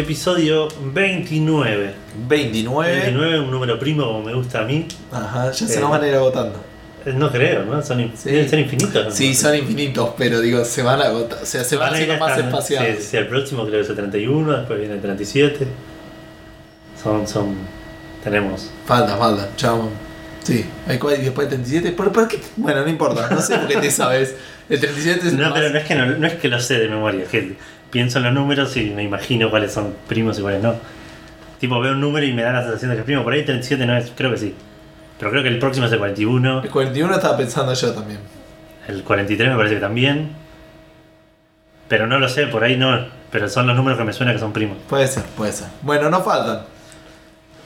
episodio 29. 29. 29, un número primo como me gusta a mí. Ajá, ya se Eh, nos van a ir agotando. Eh, No creo, ¿no? Son, in- Sí. deben ser infinitos. ¿no? Sí, son infinitos, pero digo, se van a agotar. O sea, se van, Van a ir más espaciados. Sí, sí, el próximo creo que es el 31, después viene el 37. Son, son. Tenemos. Falta, falta, chamo. Sí, hay cuál y después el 37. ¿Por, por qué? Bueno, no importa, no sé por qué te sabes. El 37 es No, más- pero no es, que no, no es que lo sé de memoria, que pienso en los números y me imagino cuáles son primos y cuáles no. Tipo, veo un número y me da la sensación de que es primo. Por ahí el 37 no es, creo que sí. Pero creo que el próximo es el 41. El 41 estaba pensando yo también. El 43 me parece que también. Pero no lo sé, por ahí no. Pero son los números que me suena que son primos. Puede ser, puede ser. Bueno, no faltan.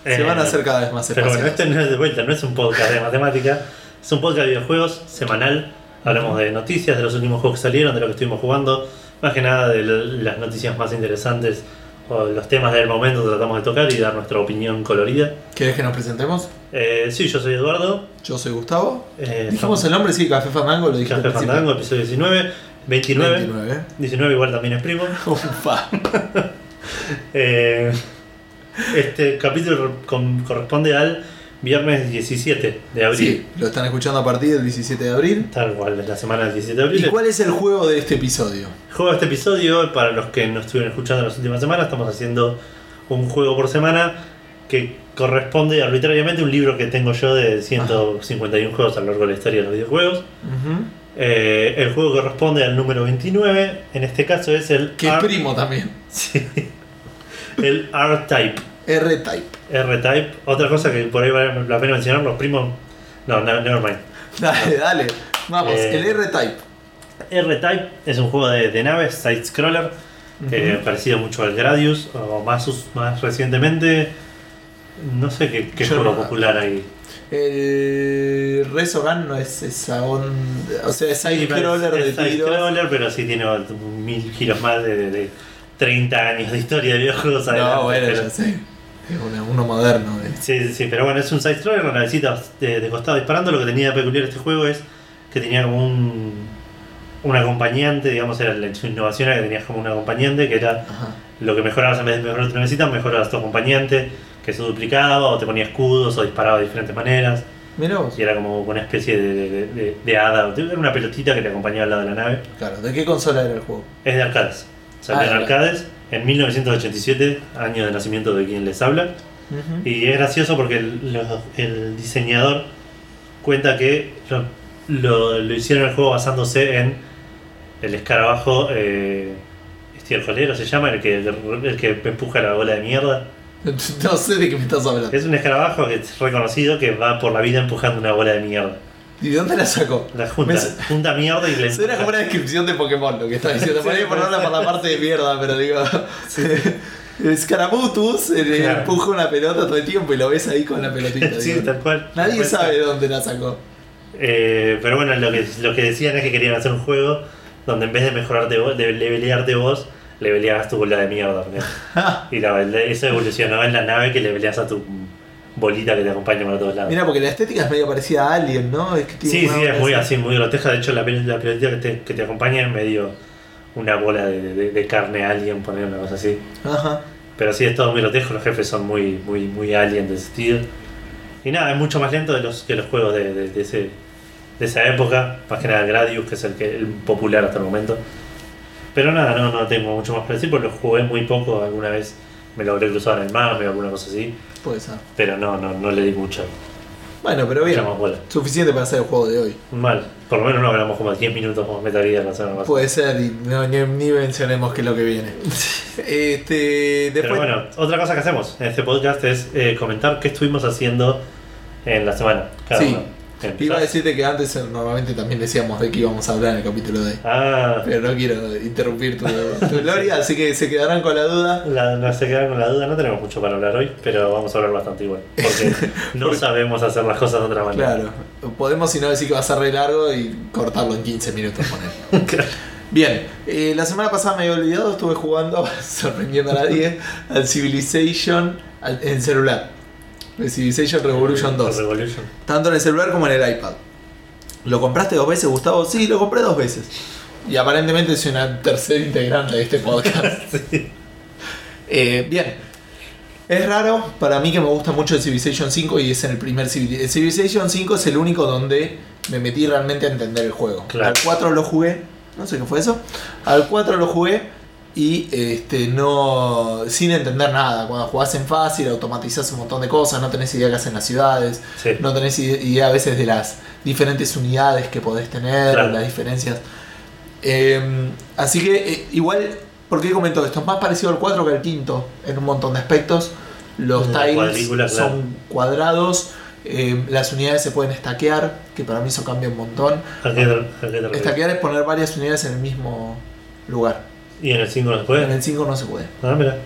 Se Eh, van a hacer cada vez más Pero bueno, este no es de vuelta, no es un podcast de matemática. Es un podcast de videojuegos semanal. Hablamos de noticias, de los últimos juegos que salieron, de lo que estuvimos jugando. Más que nada de las noticias más interesantes o los temas del momento tratamos de tocar y dar nuestra opinión colorida. ¿Querés que nos presentemos? Eh, sí, yo soy Eduardo. Yo soy Gustavo. Eh, Dijimos el nombre, sí, Café Fandango, lo dije Café al. Fandango, episodio 19. 29. 29. 19 igual también es primo. Ufa. Eh, este capítulo corresponde al viernes 17 de abril. Sí, lo están escuchando a partir del 17 de abril. Tal cual, es la semana del 17 de abril. ¿Y cuál es el juego de este episodio? Juego de este episodio, para los que no estuvieron escuchando en las últimas semanas, estamos haciendo un juego por semana que corresponde arbitrariamente a un libro que tengo yo de 151 juegos a lo largo de la historia de los videojuegos. Eh, el juego corresponde al número 29, en este caso es el Que R- primo también. Sí. el R-Type. R-Type. R-Type. Otra cosa que por ahí vale la pena mencionar, los primos... No, no never mind. Dale, dale. Vamos, Eh, el R-Type. R-Type es un juego de, de naves, side-scroller, que Ujú. parecido mucho al Gradius, o más, más recientemente. No sé qué, qué juego popular hay. El Resogun no es esa onda. O sea, es side-scroller Es de tiros. side-scroller, pero sí tiene mil giros más de, de- de 30 años de historia de videojuegos. adelante, No, bueno, pero- ya sé. Es uno moderno. de- Sí, sí, sí, pero bueno, es un side-scroller con navecitas de, de costado disparando. Lo que tenía de peculiar este juego es que tenía como un, un acompañante, digamos, era la su innovación era que tenías como un acompañante que era Ajá. lo que mejorabas en vez de mejorar tu navecita, mejorabas tu acompañante, que se duplicaba o te ponía escudos o disparaba de diferentes maneras. Mira vos. Y era como una especie de, de, de- hada, era una pelotita que te acompañaba al lado de la nave. Claro, ¿de qué consola era el juego? Es de arcades. Salió Ah, en claro. En 1987, año de nacimiento de quien les habla. Y es gracioso porque el, lo- el diseñador cuenta que lo, lo- lo hicieron el juego basándose en el escarabajo eh, estiercolero, se llama, el que, el que empuja la bola de mierda. No sé de qué me estás hablando. Es un escarabajo que es reconocido que va por la vida empujando una bola de mierda. ¿Y de dónde la sacó? La junta, Me- junta mierda y le Suena como una descripción de Pokémon lo que está diciendo. Sí, Por ahí por por la parte de mierda, pero digo. Scaramutus eh, le Claro. empuja una pelota todo el tiempo y lo ves ahí con la pelotita. Sí, digo. tal cual. Nadie Tal sabe de dónde la sacó. Eh, pero bueno, lo que, lo que decían es que querían hacer un juego donde en vez de mejorarte vos, de levelearte vos, leveleabas tu bola de mierda. ¿no? Y la, eso evolucionó en la nave que leveleas a tu bolita que te acompaña para todos lados. Mira, porque la estética es medio parecida a Alien, ¿no? Es que tiene sí, sí, es muy así. muy grotesca. De hecho, la, la pelotita que te, que te acompaña es medio una bola de, de- de carne alien, poner una cosa así. Ajá. Pero sí, es todo muy grotesco, los jefes son muy, muy, muy alien de ese estilo. Y nada, es mucho más lento de los, que los juegos de, de- de ese, de esa época, más que nada Gradius, que es el, que, el popular hasta el momento. Pero nada, no, no tengo mucho más para decir, porque lo jugué muy poco, alguna vez me logré cruzar en el mame o alguna cosa así, Puede ser. pero no, no, no le di mucho. Bueno, pero bien. mucha más bola. Suficiente para hacer el juego de hoy. Mal, por lo menos no hablamos como 10 minutos como Metal Gear la semana pasada. Puede ser y no, ni, ni mencionemos qué es lo que viene. este, después, Pero bueno, otra cosa que hacemos en este podcast es eh, comentar qué estuvimos haciendo en la semana. Cada Sí. uno. Iba a decirte que antes normalmente también decíamos de qué íbamos a hablar en el capítulo de. Ah, Pero no quiero interrumpir tu, tu gloria, así que se quedarán con la duda. La, no se quedan con la duda, no tenemos mucho para hablar hoy, pero vamos a hablar bastante igual. Porque no Porque- sabemos hacer las cosas de otra manera. Claro, podemos si no decir que va a ser re largo y cortarlo en 15 minutos poner. Bien, eh, la semana pasada me había olvidado, estuve jugando, sorprendiendo a nadie, al Civilization al- en celular. El Civilization Revolution 2. Revolution. Tanto en el celular como en el iPad. ¿Lo compraste dos veces, Gustavo? Sí, lo compré dos veces. Y aparentemente soy una tercera integrante de este podcast. Sí. Eh, bien. Es raro para mí que me gusta mucho el Civilization 5 y es en el primer Civilization. El Civilization 5 es el único donde me metí realmente a entender el juego. Claro. Al 4 lo jugué, no sé qué fue eso. Al 4 lo jugué y este no sin entender nada. Cuando jugás en fácil, automatizás un montón de cosas, no tenés idea qué hacen las ciudades, Sí. no tenés ide- idea a veces de las diferentes unidades que podés tener, Claro. las diferencias. Eh, así que eh, igual, ¿por qué comento esto? Es más parecido al 4 que al quinto en un montón de aspectos. Los Una tiles claro. son cuadrados, eh, las unidades se pueden stackear, que para mí eso cambia un montón. Stackear es poner varias unidades en el mismo lugar. ¿Y en el 5 no se puede? En el 5 no se puede. Ah, mira.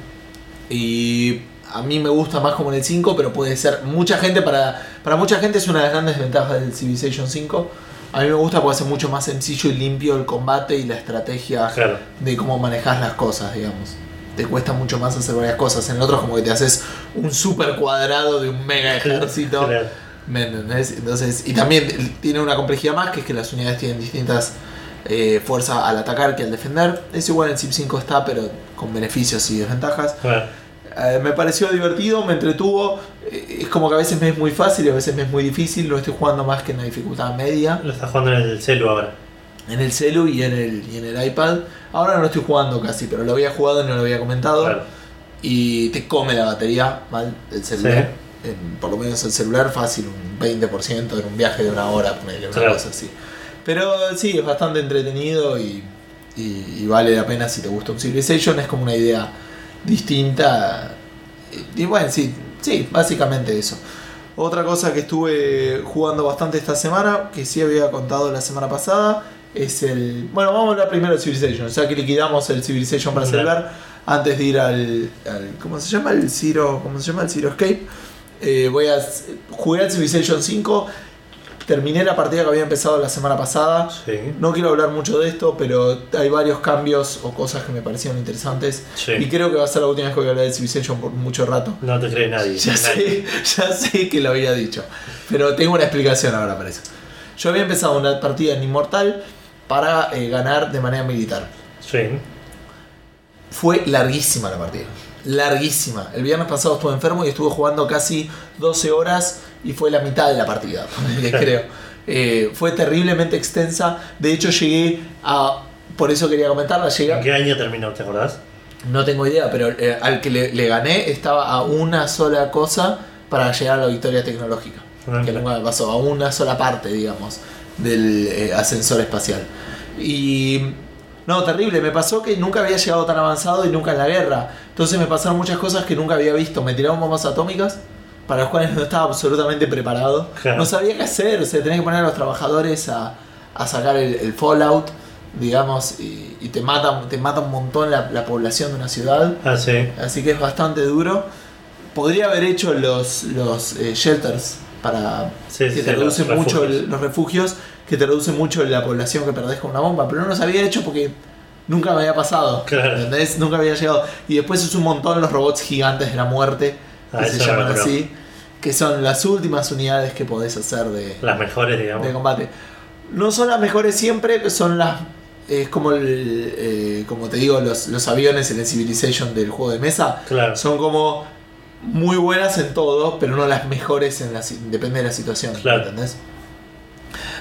Y a mí me gusta más como en el 5, pero puede ser. Mucha gente, para, para mucha gente es una de las grandes ventajas del Civilization 5. A mí me gusta porque hace mucho más sencillo y limpio el combate y la estrategia Claro. de cómo manejas las cosas, digamos. Te cuesta mucho más hacer varias cosas. En el otro, como que te haces un super cuadrado de un mega ejército. Claro. ¿Me entendés? Entonces, y también tiene una complejidad más, que es que las unidades tienen distintas eh, fuerzas al atacar que al defender. Es igual en Civ 5 está, pero con beneficios y desventajas. Bueno, Eh, me pareció divertido, me entretuvo. Eh, es como que a veces me es muy fácil y a veces me es muy difícil. Lo estoy jugando más que en la dificultad media. lo estás jugando en el celu ahora. En el celu y en el, y en el iPad. Ahora no lo estoy jugando casi, pero lo había jugado y no lo había comentado. Claro. Y te come la batería mal el celular. En- por lo menos el celular fácil, un 20% en un viaje de una hora, una Claro. cosa así. Pero sí, es bastante entretenido y, y- y vale la pena si te gusta un Civilization. Es como una idea distinta. Y, y bueno, sí, sí, básicamente eso. Otra cosa que estuve jugando bastante esta semana, que sí había contado la semana pasada, es el. Bueno, vamos a hablar primero del Civilization, ya que liquidamos el Civilization para celular, antes de ir al, al- ¿Cómo se llama? El Zero. ¿Cómo se llama? El Zero Escape. Eh, voy a. Jugué al Civilization 5. Terminé la partida que había empezado la semana pasada. Sí. No quiero hablar mucho de esto, pero hay varios cambios o cosas que me parecieron interesantes. Sí. Y creo que va a ser la última vez que voy a hablar de Civilization por mucho rato. No te cree nadie. Ya Nadie. sé, ya sé que lo había dicho. Pero tengo una explicación ahora para eso. Yo había empezado una partida en Inmortal para eh, ganar de manera militar. Sí. Fue larguísima la partida. Larguísima. El viernes pasado estuve enfermo y estuve jugando casi 12 horas y fue la mitad de la partida, creo. Eh, fue terriblemente extensa. De hecho, llegué a. Por eso quería comentarla. Llegué ¿En qué año terminó? ¿Te acordás? No tengo idea, pero eh, al que le, le gané estaba a una sola cosa para llegar a la victoria tecnológica. Ah, que nunca me pasó, a una sola parte, digamos, del eh, ascensor espacial. Y. No, terrible, me pasó que nunca había llegado tan avanzado y nunca en la guerra. Entonces me pasaron muchas cosas que nunca había visto. Me tiraron bombas atómicas para las cuales no estaba absolutamente preparado. Claro. No sabía qué hacer, o sea, tenés que poner a los trabajadores a, a sacar el, el fallout, digamos, y, y te, mata, te mata un montón la, la población de una ciudad. Ah, sí. Así que es bastante duro. Podría haber hecho los, los eh, shelters para Sí, que te sí, reducen los mucho refugios. el- los refugios, que te reducen mucho la población que perdés con una bomba, pero no los había hecho porque nunca me había pasado. Claro. ¿entendés? Nunca había llegado. Y después es un montón los robots gigantes de la muerte, que Ah, se llaman así, que son las últimas unidades que podés hacer de, Las mejores, digamos. de combate. No son las mejores siempre, son las. Es como el, eh, como te digo, los, los aviones en el Civilization del juego de mesa. Claro. Son como muy buenas en todo, pero no las mejores en la depende de la situación. Claro. ¿Entendés?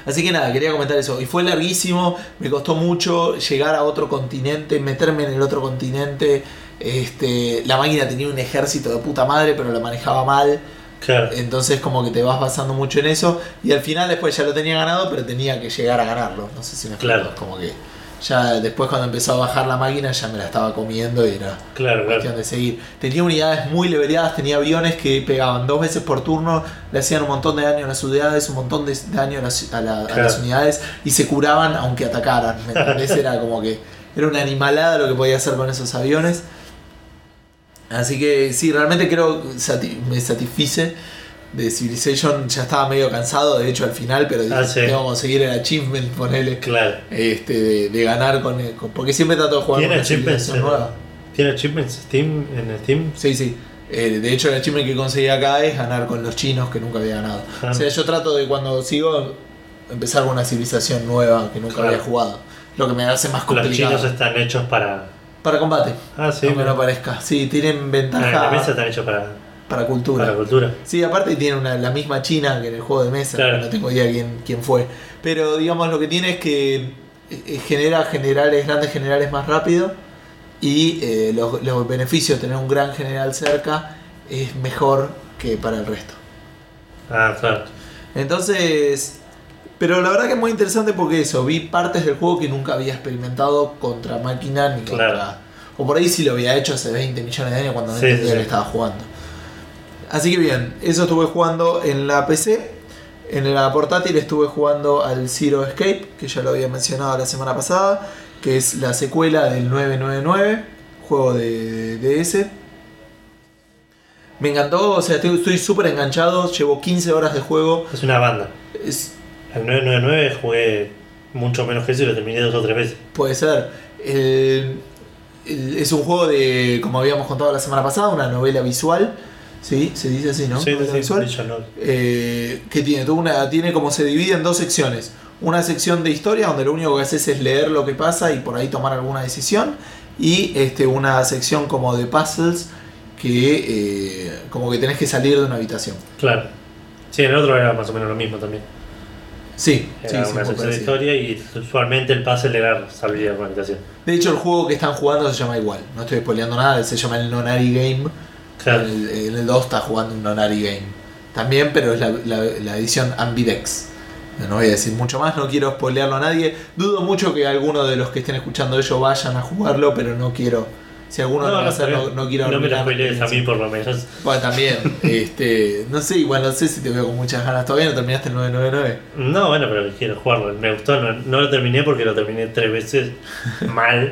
Así que nada, quería comentar eso. Y fue larguísimo, me costó mucho llegar a otro continente, meterme en el otro continente. Este, la máquina tenía un ejército de puta madre, pero la manejaba mal. Claro. Entonces como que te vas basando mucho en eso. Y al final después ya lo tenía ganado, pero tenía que llegar a ganarlo. No sé si me explico. Claro. Como que ya después cuando empezó a bajar la máquina ya me la estaba comiendo y era Claro, cuestión claro. de seguir. Tenía unidades muy leveleadas, tenía aviones que pegaban dos veces por turno, le hacían un montón de daño a las unidades, un montón de daño a las, a la- a Claro. las unidades y se curaban aunque atacaran. ¿me entendés? Era como que era una animalada lo que podía hacer con esos aviones. Así que sí, realmente creo que sati- me satisfice. De Civilization ya estaba medio cansado, de hecho al final, pero Ah, sí. tengo que conseguir el achievement, ponele, Claro. este, de, de ganar con, con- Porque siempre trato de jugar con ¿Tiene una achievements? en- nueva. ¿Tiene achievements Steam en Steam? Sí, sí. Eh, de hecho, el achievement que conseguí acá es ganar con los chinos que nunca había ganado. Ah. O sea, yo trato de cuando sigo empezar con una civilización nueva que nunca Claro. había jugado. Lo que me hace más Los complicado. chinos están hechos para, Para combate. Ah, sí. aunque pero- no parezca. Sí, tienen Ah, ventaja en la mesa están hechos para, para cultura. para cultura. Sí, aparte tiene una, la misma China que en el juego de mesa, Claro. no tengo idea quién, quién fue. Pero digamos lo que tiene es que eh, genera generales, grandes generales más rápido y eh, los, los beneficios de tener un gran general cerca es mejor que para el resto. Ah, claro. Entonces, pero la verdad que es muy interesante porque eso, vi partes del juego que nunca había experimentado contra máquina ni contra... Claro. O por ahí sí lo había hecho hace 20 millones de años cuando no Sí, entendía sí, que estaba jugando. Así que bien, eso estuve jugando en la PC. En la portátil estuve jugando al Zero Escape, que ya lo había mencionado la semana pasada, que es la secuela del 999, juego de DS. Me encantó, o sea, estoy estoy súper enganchado, llevo 15 horas de juego. Es una banda. Es- El 999 jugué mucho menos que eso y lo terminé dos o tres veces. puede ser. El- el- es un juego de, como habíamos contado la semana pasada, una novela visual. ¿Sí? Se dice así, ¿no? Sí, Novela sí, visual. Eh, que tiene, una, tiene como se divide en dos secciones. Una sección de historia donde lo único que haces es leer lo que pasa y por ahí tomar alguna decisión. Y este, una sección como de puzzles que eh, como que tenés que salir de una habitación. Claro. Sí, en el otro era más o menos lo mismo también. Sí, Era sí, sí, una muy sección de historia y usualmente el puzzle era salir de la habitación. De hecho, el juego que están jugando se llama igual. No estoy spoileando nada, se llama el Nonari Game. Claro. En el, en el 2 está jugando un Nonari Game. También, pero es la, la- la edición Ambidex. No voy a decir mucho más, no quiero spoilearlo a nadie. Dudo mucho que alguno de los que estén escuchando ello vayan a jugarlo, pero no quiero. Si alguno va a hacer, no, no quiero No me lo arruinar la spoilees a mí por lo menos. Bueno, también. este, no sé, igual no sé si te veo con muchas ganas. Todavía no terminaste el 999. No, bueno, pero quiero jugarlo. Me gustó, no, no lo terminé porque lo terminé tres veces mal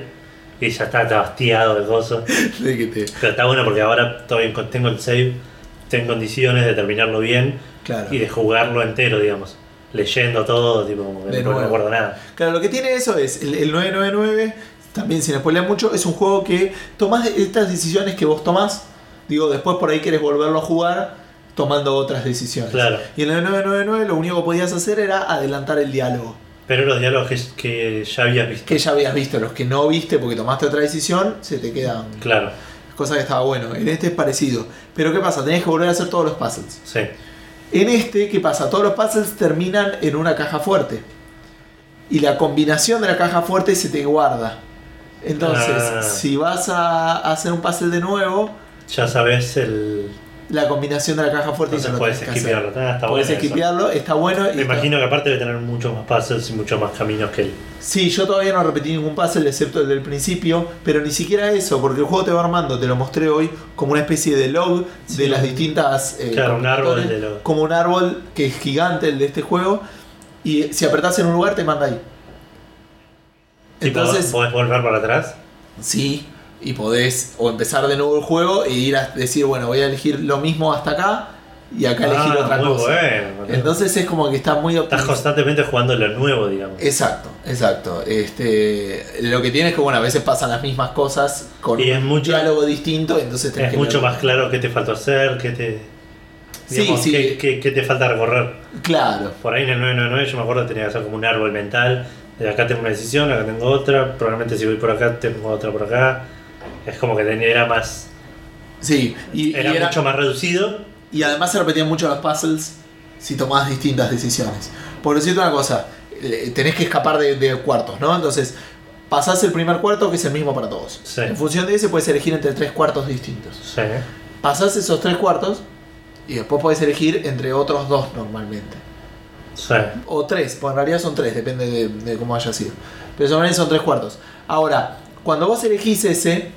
y ya está, está hastiado de cosas. De que te- Pero está bueno porque ahora todavía tengo el save, tengo condiciones de terminarlo bien claro. y de jugarlo entero, digamos. Leyendo todo, tipo, De no, no me acuerdo nada. Claro, lo que tiene eso es el, el 999, también sin spoiler mucho, es un juego que tomás estas decisiones que vos tomás, digo, después por ahí querés volverlo a jugar tomando otras decisiones. Claro. Y en el 999 lo único que podías hacer era adelantar el diálogo, Pero los diálogos que, que ya habías visto. que ya habías visto, los que no viste porque tomaste otra decisión, se te quedan Claro, cosas que estaba bueno. En este es parecido. Pero ¿qué pasa? Tenés que volver a hacer todos los puzzles. sí. En este, ¿qué pasa? Todos los puzzles terminan en una caja fuerte. Y la combinación de la caja fuerte se te guarda. Entonces, Ah. si vas a hacer un puzzle de nuevo, Ya sabes el. la combinación de la caja fuerte Entonces lo puedes esquipearlo. Ah, está Podés bueno. eso. esquipearlo, está bueno. y Me está- imagino que aparte debe tener muchos más puzzles y muchos más caminos que él. Sí, yo todavía no repetí ningún puzzle excepto el del principio, pero ni siquiera eso, porque el juego te va armando, te lo mostré hoy, como una especie de log Sí, de las distintas... eh, claro, un árbol de log. Como un árbol que es gigante el de este juego, y si apretás en un lugar te manda ahí. Entonces, podés volver para atrás. sí, y podés o empezar de nuevo el juego e ir a decir, bueno, voy a elegir lo mismo hasta acá y acá elegir Ah, otra muy cosa. bueno. Entonces es como que está muy Estás constantemente jugando lo nuevo, digamos. Exacto, exacto. Este, lo que tiene es que bueno, a veces pasan las mismas cosas con Y es un mucho- diálogo distinto, entonces Es que mucho más claro qué te faltó hacer, qué te. Sí, digamos, sí. Qué, qué- qué te falta recorrer. Claro. Por ahí en el 999 yo me acuerdo que tenía que hacer como un árbol mental. De acá tengo una decisión, acá tengo otra. Probablemente si voy por acá tengo otra por acá. Es como que tenía, era más. Sí, y, y Era, mucho más reducido. y además se repetían mucho los puzzles si tomás distintas decisiones. Por decirte una cosa, eh, tenés que escapar de, de cuartos, ¿no? Entonces, pasás el primer cuarto que es el mismo para todos. Sí. En función de ese puedes elegir entre tres cuartos distintos. Sí. Pasás esos tres cuartos y después podés elegir entre otros dos normalmente. Sí. O tres, pues en realidad son tres, depende de, de cómo haya sido. Pero solamente son tres cuartos. Ahora, cuando vos elegís ese,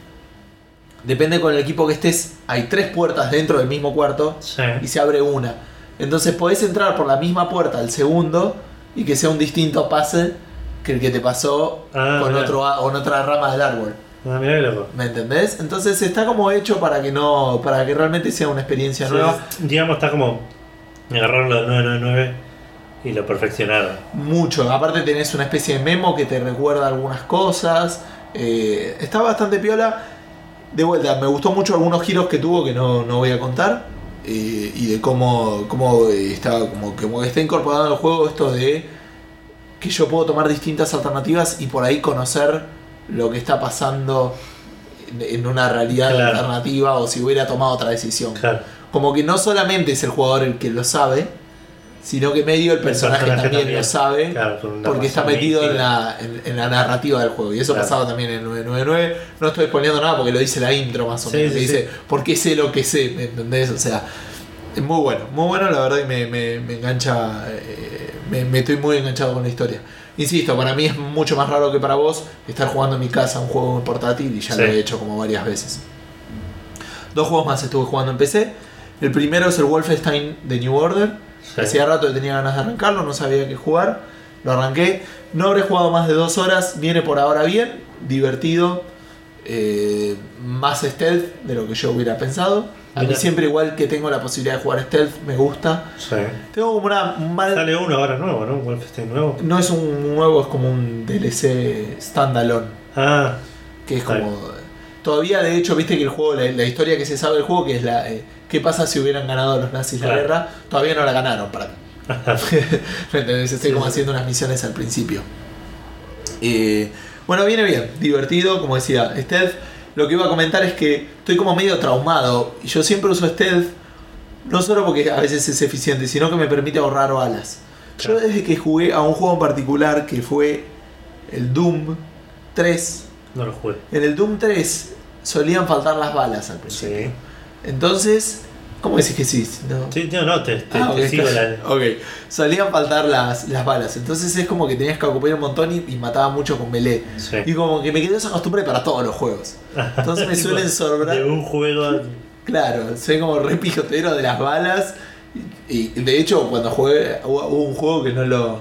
depende con el equipo que estés, hay tres puertas dentro del mismo cuarto Sí. y se abre una. Entonces podés entrar por la misma puerta al segundo y que sea un distinto puzzle que el que te pasó Ah, con, mirá. otro, a- con otra rama del árbol. Ah, mirá qué loco. ¿Me entendés? Entonces está como hecho para que no, para que realmente sea una experiencia Sí, nueva. digamos, está como. Agarraron lo del 999 y lo perfeccionaron. Mucho. Aparte tenés una especie de memo que te recuerda algunas cosas. Eh, está bastante piola. De vuelta, me gustó mucho algunos giros que tuvo que no, no voy a contar. eh, y de cómo, cómo está, como, como está incorporado en el juego esto de que yo puedo tomar distintas alternativas y por ahí conocer lo que está pasando en una realidad Claro. alternativa o si hubiera tomado otra decisión. Claro. Como que no solamente es el jugador el que lo sabe, sino que medio el personaje, personaje también, también. lo sabe. Claro, Porque está metido en la, en, en la narrativa del juego. Y eso Claro. pasaba también en el 999. No estoy poniendo nada porque lo dice la intro más o Sí, menos. sí, sí. dice, ¿por qué sé lo que sé? ¿Me entendés? O sea, es muy bueno. Muy bueno, la verdad que me, me- me engancha. eh, me, me estoy muy enganchado con la historia. Insisto, para mí es mucho más raro que para vos estar jugando en mi casa un juego portátil y ya Sí. lo he hecho como varias veces. Dos juegos más estuve jugando en PC. El primero es el Wolfenstein de New Order. Sí. Hacía rato que tenía ganas de arrancarlo, no sabía qué jugar. Lo arranqué. No habré jugado más de dos horas. Viene por ahora bien, divertido. eh, más stealth de lo que yo hubiera pensado. A mí siempre igual que tengo la posibilidad de jugar stealth, me gusta. Sí. Tengo como una un mal... Sale uno ahora nuevo, ¿no? Un Wolfenstein nuevo. No es un nuevo, es como un DLC standalone. Ah, Que es como... Todavía de hecho, viste que el juego, la, la historia que se sabe del juego, que es la... eh, ¿Qué pasa si hubieran ganado los nazis la Claro. guerra? Todavía no la ganaron para mí. Estoy como haciendo unas misiones al principio. Eh, bueno, viene bien, divertido, como decía, stealth. Lo que iba a comentar es que estoy como medio traumado. Y yo siempre uso stealth, no solo porque a veces es eficiente, sino que me permite ahorrar balas. Yo desde que jugué a un juego en particular que fue el Doom 3, no lo jugué. en el Doom 3 solían faltar las balas al principio. Sí. Entonces, ¿cómo decís que sí? No. Sí, no, no, te, te, Ah, te ok, sigo está- la. ok. Solían faltar las, las balas. Entonces es como que tenías que ocupar un montón y, y mataba mucho con melee. Sí. Y como que me quedé esa costumbre para todos los juegos. Entonces me suelen sobrar. De un juego. Claro, soy como re pijotero de las balas. Y, y de hecho, cuando jugué, hubo hubo un juego que no lo.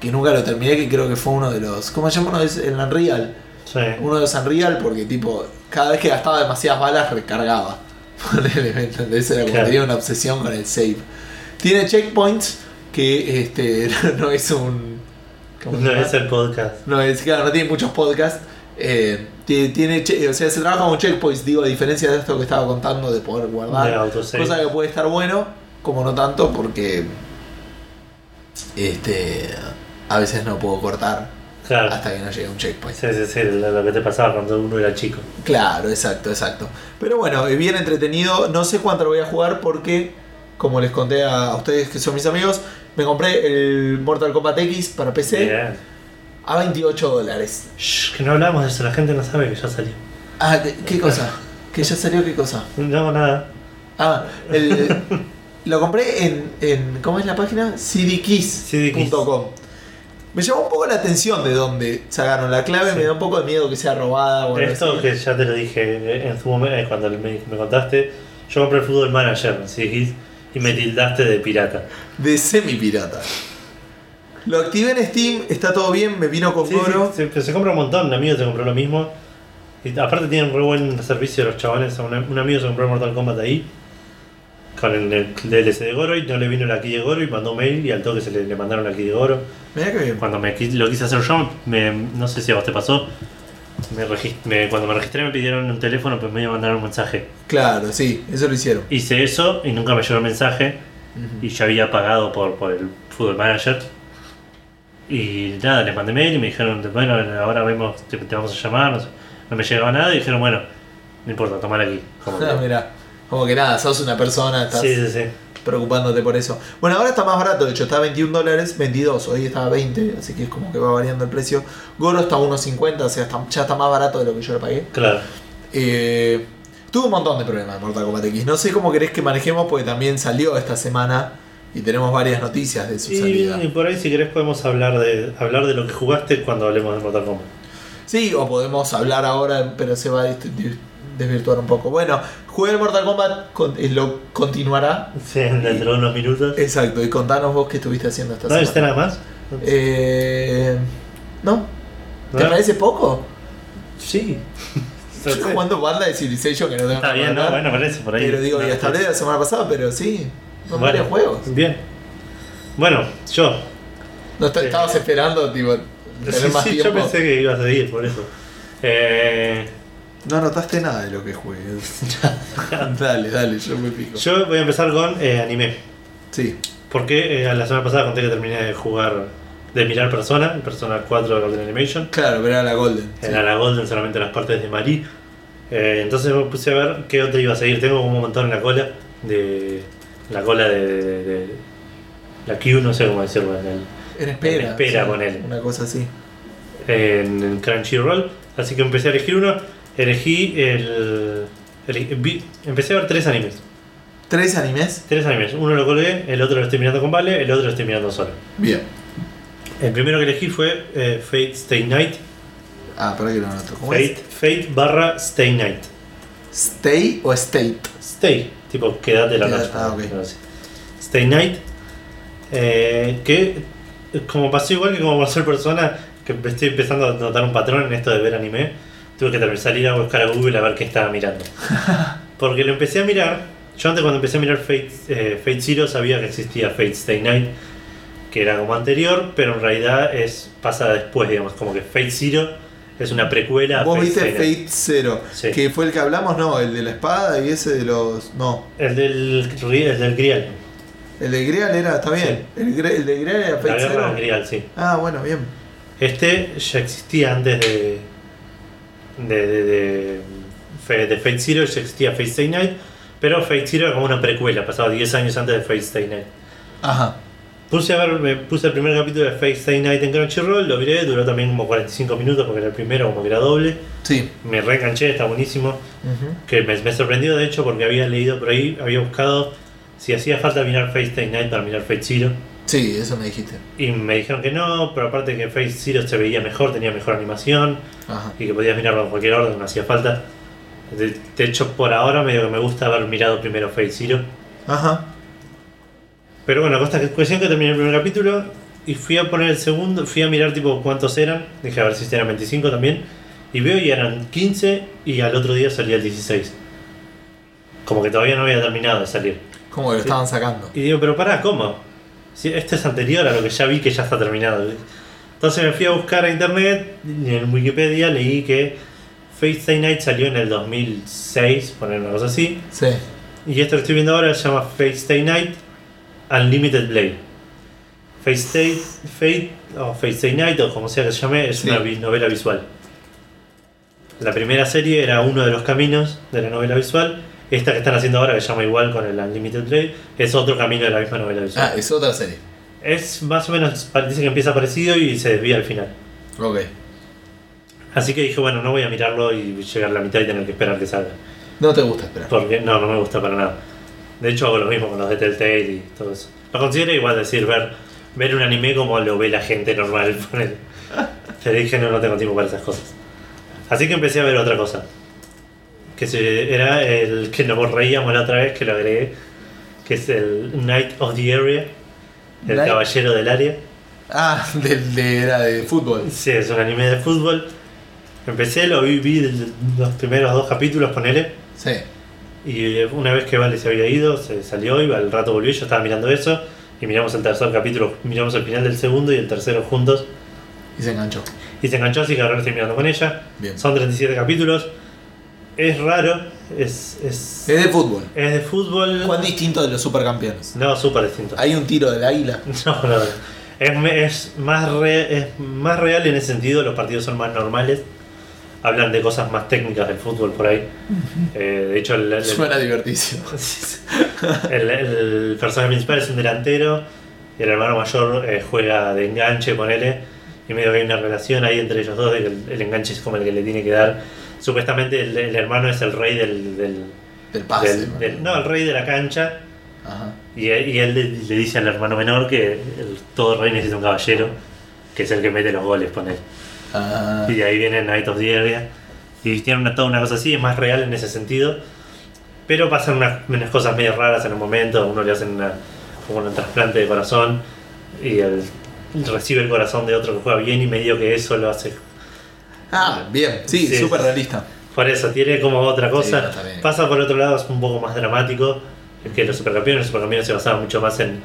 que nunca lo terminé, que creo que fue uno de los. ¿Cómo se llama uno? Es el Unreal. Sí. Uno de los Unreal, porque tipo, cada vez que gastaba demasiadas balas, recargaba. ¿Me entendés? Era Claro. tenía una obsesión con el save. Tiene checkpoints que este no es un. ¿cómo se No es el podcast. No, es, claro, no tiene muchos podcasts. Eh, tiene, tiene o sea, se trabaja con checkpoints, digo, a diferencia de esto que estaba contando de poder De guardar. autosave. Cosa que puede estar bueno, como no tanto, porque este a veces no puedo cortar Claro. hasta que no llegue un checkpoint. Sí, sí, sí, lo que te pasaba cuando uno era chico. Claro, exacto, exacto. Pero bueno, eh, bien entretenido. No sé cuánto lo voy a jugar porque, como les conté a, ustedes que son mis amigos, me compré el Mortal Kombat X para PC Bien. a 28 dólares. Shh, que no hablamos de eso, la gente no sabe que ya salió. Ah, ¿qué, qué cosa? ¿Que ya salió qué cosa? No nada. Ah, el, lo compré en, en. ¿Cómo es la página? cdkeys.com. Me llamó un poco la atención de dónde sacaron la clave. Sí. Me da un poco de miedo que sea robada o Esto que ya te lo dije en su momento, cuando me, me contaste, yo compré el Fútbol Manager, ¿sí? y me tildaste de pirata. De semi-pirata. Lo activé en Steam, está todo bien, me vino con Sí, Goro. sí, se, se compra un montón, un amigo se compró lo mismo. Y aparte tienen re buen servicio los chavales. Un, un amigo se compró Mortal Kombat ahí. Con el, el DLC de Goro y no le vino la key de Goro y mandó mail y al toque se le, le mandaron la key de Goro. Mirá que bien. Cuando me, lo quise hacer yo, me- no sé si a vos te pasó, me regis- me- cuando me registré me pidieron un teléfono, pues me iban a mandar un mensaje. Claro, sí, eso lo hicieron. Hice eso y nunca me llegó el mensaje y ya había pagado por, por el Football Manager. Y nada, les mandé mail y me dijeron, bueno, ahora vemos, te, te vamos a llamar, no, sé. No me llegaba nada y dijeron, bueno, no importa, tomar aquí. Como Ah, mirá. Como que nada, sos una persona, estás sí, sí, sí. preocupándote por eso. Bueno, ahora está más barato, de hecho está a 21 dólares, 22, hoy está a 20, así que es como que va variando el precio. Goro está a 1.50, o sea, está- ya está más barato de lo que yo le pagué. Claro. Eh, tuve un montón de problemas de Mortal Kombat X. No sé cómo querés que manejemos, porque también salió esta semana y tenemos varias noticias de su Y, salida. y por ahí si querés podemos hablar de hablar de lo que jugaste cuando hablemos de Mortal Kombat. Sí, o podemos hablar ahora, pero se va a desvirtuar un poco. Bueno, jugué el Mortal Kombat, con- eh, lo continuará. Sí, dentro de unos minutos. Exacto, y contanos vos qué estuviste haciendo esta ¿No viste semana. nada más? Eh, ¿No? ¿Te ¿No? parece poco? Sí. Estoy jugando banda de Civilization que no tengo Está bien, ¿no? Bueno, parece por ahí. Pero digo, No, y hasta hablé de la semana pasada, pero sí. Son Bueno, varios juegos. Bien. Bueno, yo. No est- Eh, estabas esperando, tipo, tener Sí, más sí, tiempo. yo pensé que ibas a seguir, por eso. Eh, No anotaste nada de lo que jugué. dale, dale, yo me pico. yo voy a empezar con eh, anime. Sí. Porque eh, la semana pasada conté que terminé de jugar, de mirar Persona, Persona 4 de Golden Animation. Claro, pero era la Golden. sí. Era la Golden solamente las partes de Marie. Eh, entonces me puse a ver qué otro iba a seguir. Tengo como un montón en la cola de. La cola de. de- de- la Q, no sé cómo decirlo. En, el, En espera. En espera, sí, ponele. Una cosa así. en el Crunchyroll. Así que empecé a elegir uno. Elegí el. elegí- vi- empecé a ver tres animes. ¿Tres animes? Tres animes. Uno lo colgué, el otro lo estoy mirando con Vale, el otro lo estoy mirando solo. Bien. El primero que elegí fue eh, Fate Stay Night. Ah, para que lo anoto. ¿Cómo Fate, Fate barra Stay Night. es? ¿Stay o state? Stay, tipo quédate la noche. ah, ok. algo así. Stay Night. eh, que como pasó igual que como pasó el persona, que estoy empezando a notar un patrón en esto de ver anime, tuve que también salir a buscar a Google a ver qué estaba mirando. Porque lo empecé a mirar, yo antes cuando empecé a mirar Fate, eh, Fate Zero sabía que existía Fate Stay Night, que era como anterior, pero en realidad es pasa después, digamos, como que Fate Zero es una precuela a Vos Fate viste Stay Night. Fate Zero, Sí. que fue el que hablamos, no, el de la espada y ese de los. No, El del, el del Grial. el de Grial era, está bien. El, el de Grial era La Fate guerra Zero. del Grial, sí. Ah, bueno, bien. Este ya existía antes de. De. de, de, de Fate Zero, ya existía Fate Stay Night, pero Fate Zero era como una precuela, pasaba 10 años antes de Fate Stay Night. Ajá. Puse a ver, me puse el primer capítulo de Fate Stay Night en Crunchyroll, lo miré, duró también como 45 minutos porque era el primero, como que era doble. Sí. Me reenganché, está buenísimo. Ujú. Que me, me sorprendió de hecho porque había leído por ahí, había buscado si hacía falta mirar Fate Stay Night para mirar Fate Zero. Sí, eso me dijiste. Y me dijeron que no, pero aparte que Fate Zero se veía mejor, tenía mejor animación. Ajá. y que podías mirarlo en cualquier orden, no hacía falta. De, de hecho, por ahora medio que me gusta haber mirado primero Fate Zero. Ajá. Pero bueno, cosa que cuestión que terminé el primer capítulo y fui a poner el segundo, fui a mirar tipo cuántos eran, dije a ver si eran 25 también, y veo y eran 15 y al otro día salía el 16. Como que todavía no había terminado de salir. Como que lo estaban sacando. Y digo, pero pará, ¿cómo? Si esto es anterior a lo que ya vi que ya está terminado. Entonces me fui a buscar a internet y en Wikipedia leí que Stay Night salió en el 2006, poner una cosa así. Sí. Y esto que estoy viendo ahora se llama Stay Night Unlimited Blade. Fate Stay, Fate, o Fate Stay Night, o como sea que se llame, es Sí. una novela visual. La primera serie era uno de los caminos de la novela visual. Esta que están haciendo ahora, que se llama igual con el Unlimited Blade, es otro camino de la misma novela visual. Ah, es otra serie. Es más o menos, dice que empieza parecido y se desvía al final. Ok. Así que dije, bueno, no voy a mirarlo y llegar a la mitad y tener que esperar que salga. No te gusta esperar. Porque no, no me gusta para nada. De hecho, hago lo mismo con los de Telltale y todo eso. Lo considero igual decir, ver, ver un anime como lo ve la gente normal. Pero dije, no, no tengo tiempo para esas cosas. Así que empecé a ver otra cosa. Que se- era el que nos reíamos la otra vez, que lo agregué. Que es el Knight of the Area. El caballero del área. Ah, de, de, era de fútbol. Sí, es un anime de fútbol. Empecé, lo vi, vi los primeros dos capítulos, ponele. Sí. Y una vez que Vale se había ido, se salió y al rato volvió, yo estaba mirando eso. Y miramos el tercer capítulo, miramos el final del segundo y el tercero juntos. Y se enganchó. Y se enganchó, así que ahora estoy mirando con ella. Bien. Son 37 capítulos. Es raro, es, es, Es de fútbol. es de fútbol. ¿Cuán distinto de los supercampeones? No, súper distinto. Hay un tiro del águila. No, no, es, es más re- es más real en ese sentido, los partidos son más normales. Hablan de cosas más técnicas del fútbol por ahí. Eh, de hecho, el, el- Suena divertísimo. el, el personaje principal es un delantero y el hermano mayor eh, juega de enganche, ponele. Y medio que hay una relación ahí entre ellos dos, de que el, el enganche es como el que le tiene que dar. Supuestamente el, el hermano es el rey del, del, Del pase. del- del- no, el rey de la cancha. Ajá. Y, y él le, le dice al hermano menor que el, todo rey necesita un caballero, que es el que mete los goles, ponele. Ah, Y de ahí viene Night of the Area. Y tiene una, toda una cosa así, es más real en ese sentido. Pero pasan unas, unas cosas medio raras en un momento. Uno le hacen una, como un trasplante de corazón. Y él recibe el corazón de otro que juega bien y medio que eso lo hace. Ah, bien. Sí, Sí. súper realista. Por eso, tiene como otra cosa. Sí, está bien. Pasa por otro lado, es un poco más dramático. Es que los supercampeones, los supercampeones se basaban mucho más en,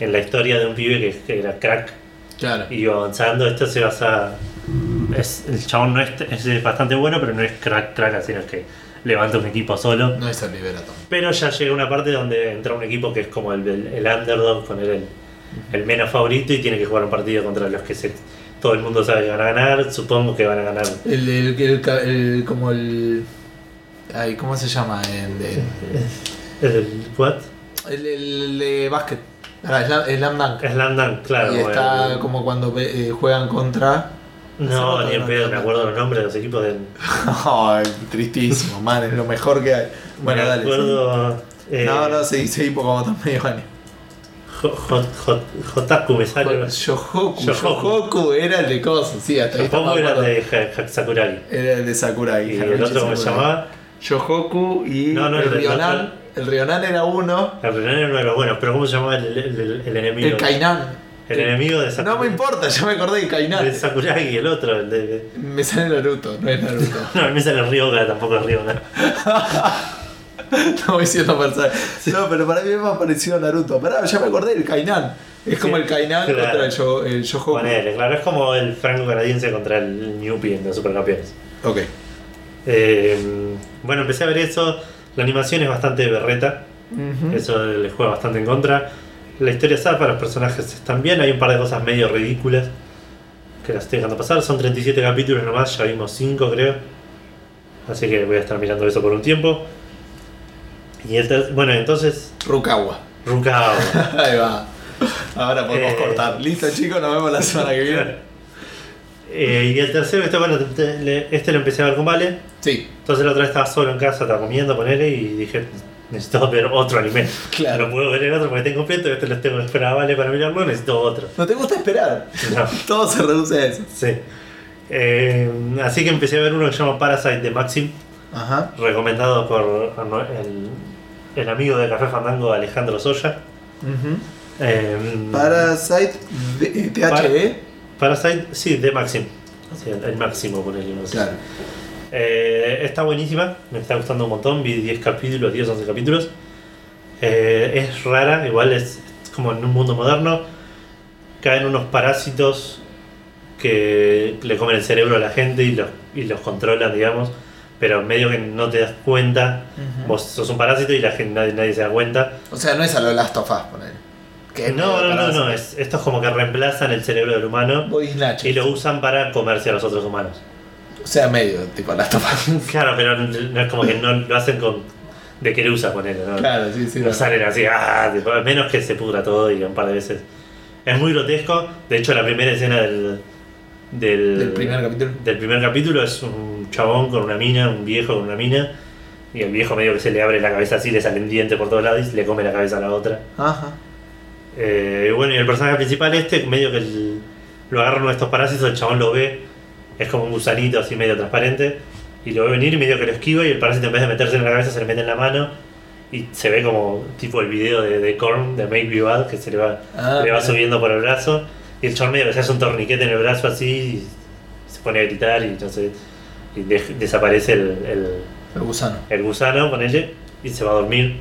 en la historia de un pibe que, que era crack Claro. y iba avanzando. Esto se basa. Es, el chabón no es, es bastante bueno, pero no es crack, crack, sino es que levanta un equipo solo. No es el liberato. Pero ya llega una parte donde entra un equipo que es como el, el, el underdog, poner el, el menos favorito y tiene que jugar un partido contra los que se, todo el mundo sabe que van a ganar. Supongo que van a ganar. El, el, el, como el. Ay, ¿Cómo se llama? El, el, ¿El what? el, el de básquet. Ah, Slam Dunk. Slam Dunk, claro. y está como cuando eh, juegan contra. No, ni en pedo, me acuerdo los nombres de los equipos del. Ay, tristísimo, man, es lo mejor que hay. Bueno, me dale. acuerdo. sí. eh, No, no, seguí, seguí porque como tan medio. Jo- Jo- Jo- Jotaku me sale. Yohoku era el de cosas, sí, hasta ahí estaba era acuerdo. de Hakusakuragi. Era el de Sakurai. Y el otro, ¿cómo se Sakurai. llamaba? Yohoku y No, no, el el de- Rionan. El Rionan era uno. La primera era uno de los buenos, pero ¿cómo se llamaba el, el- el- el enemigo? El Kainan. El enemigo de Sakurai. No me importa, ya me acordé de Kainan. El Sakuragi y el otro, el de. Me sale Naruto, no es Naruto. No, me sale Ryoga, tampoco es Ryoga. No voy siendo personal. No, pero para mí es más parecido a Naruto. Pará, ya me acordé del Kainan. Es como Sí, el Kainan claro. contra el, Yo- el Yohoku. Ponele, claro, es como el franco canadiense contra el Newpie en los supercampeones. Ok. Eh, bueno, empecé a ver eso. La animación es bastante berreta. Eso le juega bastante en contra. La historia está para los personajes están bien. Hay un par de cosas medio ridículas que las estoy dejando pasar. Son 37 capítulos nomás, ya vimos 5 creo. Así que voy a estar mirando eso por un tiempo. Y el ter- bueno, entonces, Rukawa. Rukawa. Ahí va. Ahora podemos Eh. cortar. Listo, chicos, nos vemos la semana que viene. Eh, y el tercero, este, bueno, este lo empecé a ver con Vale. Sí, Entonces la otra vez estaba solo en casa, estaba comiendo, ponele, y dije, necesito ver otro anime. Claro. No puedo ver el otro porque tengo completo, este lo tengo que esperar a Vale para mirarlo, necesito otro. ¿no te gusta esperar? No, Todo se reduce a eso. sí. Eh, así que empecé a ver uno que se llama Parasite de Maxim, Ajá. recomendado por el, el amigo de Café Fandango Alejandro Soya. Eh, Parasite de- THE. Parasite, sí, de Maxim. Sí, el, el máximo, ponele, no sé. Claro. Eh, está buenísima, me está gustando un montón, vi 10 capítulos, 10, 11 capítulos. Eh, es rara, igual es como en un mundo moderno. Caen unos parásitos que le comen el cerebro a la gente y los, y los controlan, digamos. Pero medio que no te das cuenta. Vos sos un parásito y la gente, nadie, nadie se da cuenta. O sea, no es a lo Last of Us, poner. Que No, no, no, no. Es, esto es como que reemplazan el cerebro del humano y lo usan para comerse a los otros humanos. O sea, medio, tipo Last of Us. Claro, pero no es como que no lo hacen con de querusa con él, ¿no? claro, sí, sí. No no. salen así, ah, tipo, menos que se pudra todo y un par de veces. Es muy grotesco. De hecho, la primera escena del, del, Del primer capítulo. del primer capítulo es un chabón con una mina, un viejo con una mina. Y el viejo medio que se le abre la cabeza así, le salen dientes por todos lados y le come la cabeza a la otra. Ajá. Eh, bueno, y el personaje principal este, medio que el- lo agarran uno de estos parásitos, el chabón lo ve, es como un gusanito así medio transparente, y lo ve venir y medio que lo esquiva y el parásito en vez de meterse en la cabeza se le mete en la mano y se ve como tipo el video de, de Korn, de Make Me Bad, que se le va, Ah, le va mira. subiendo por el brazo, y el chabón medio que se hace un torniquete en el brazo así y se pone a gritar y entonces y de- desaparece el, el, El gusano. el gusano con ella y se va a dormir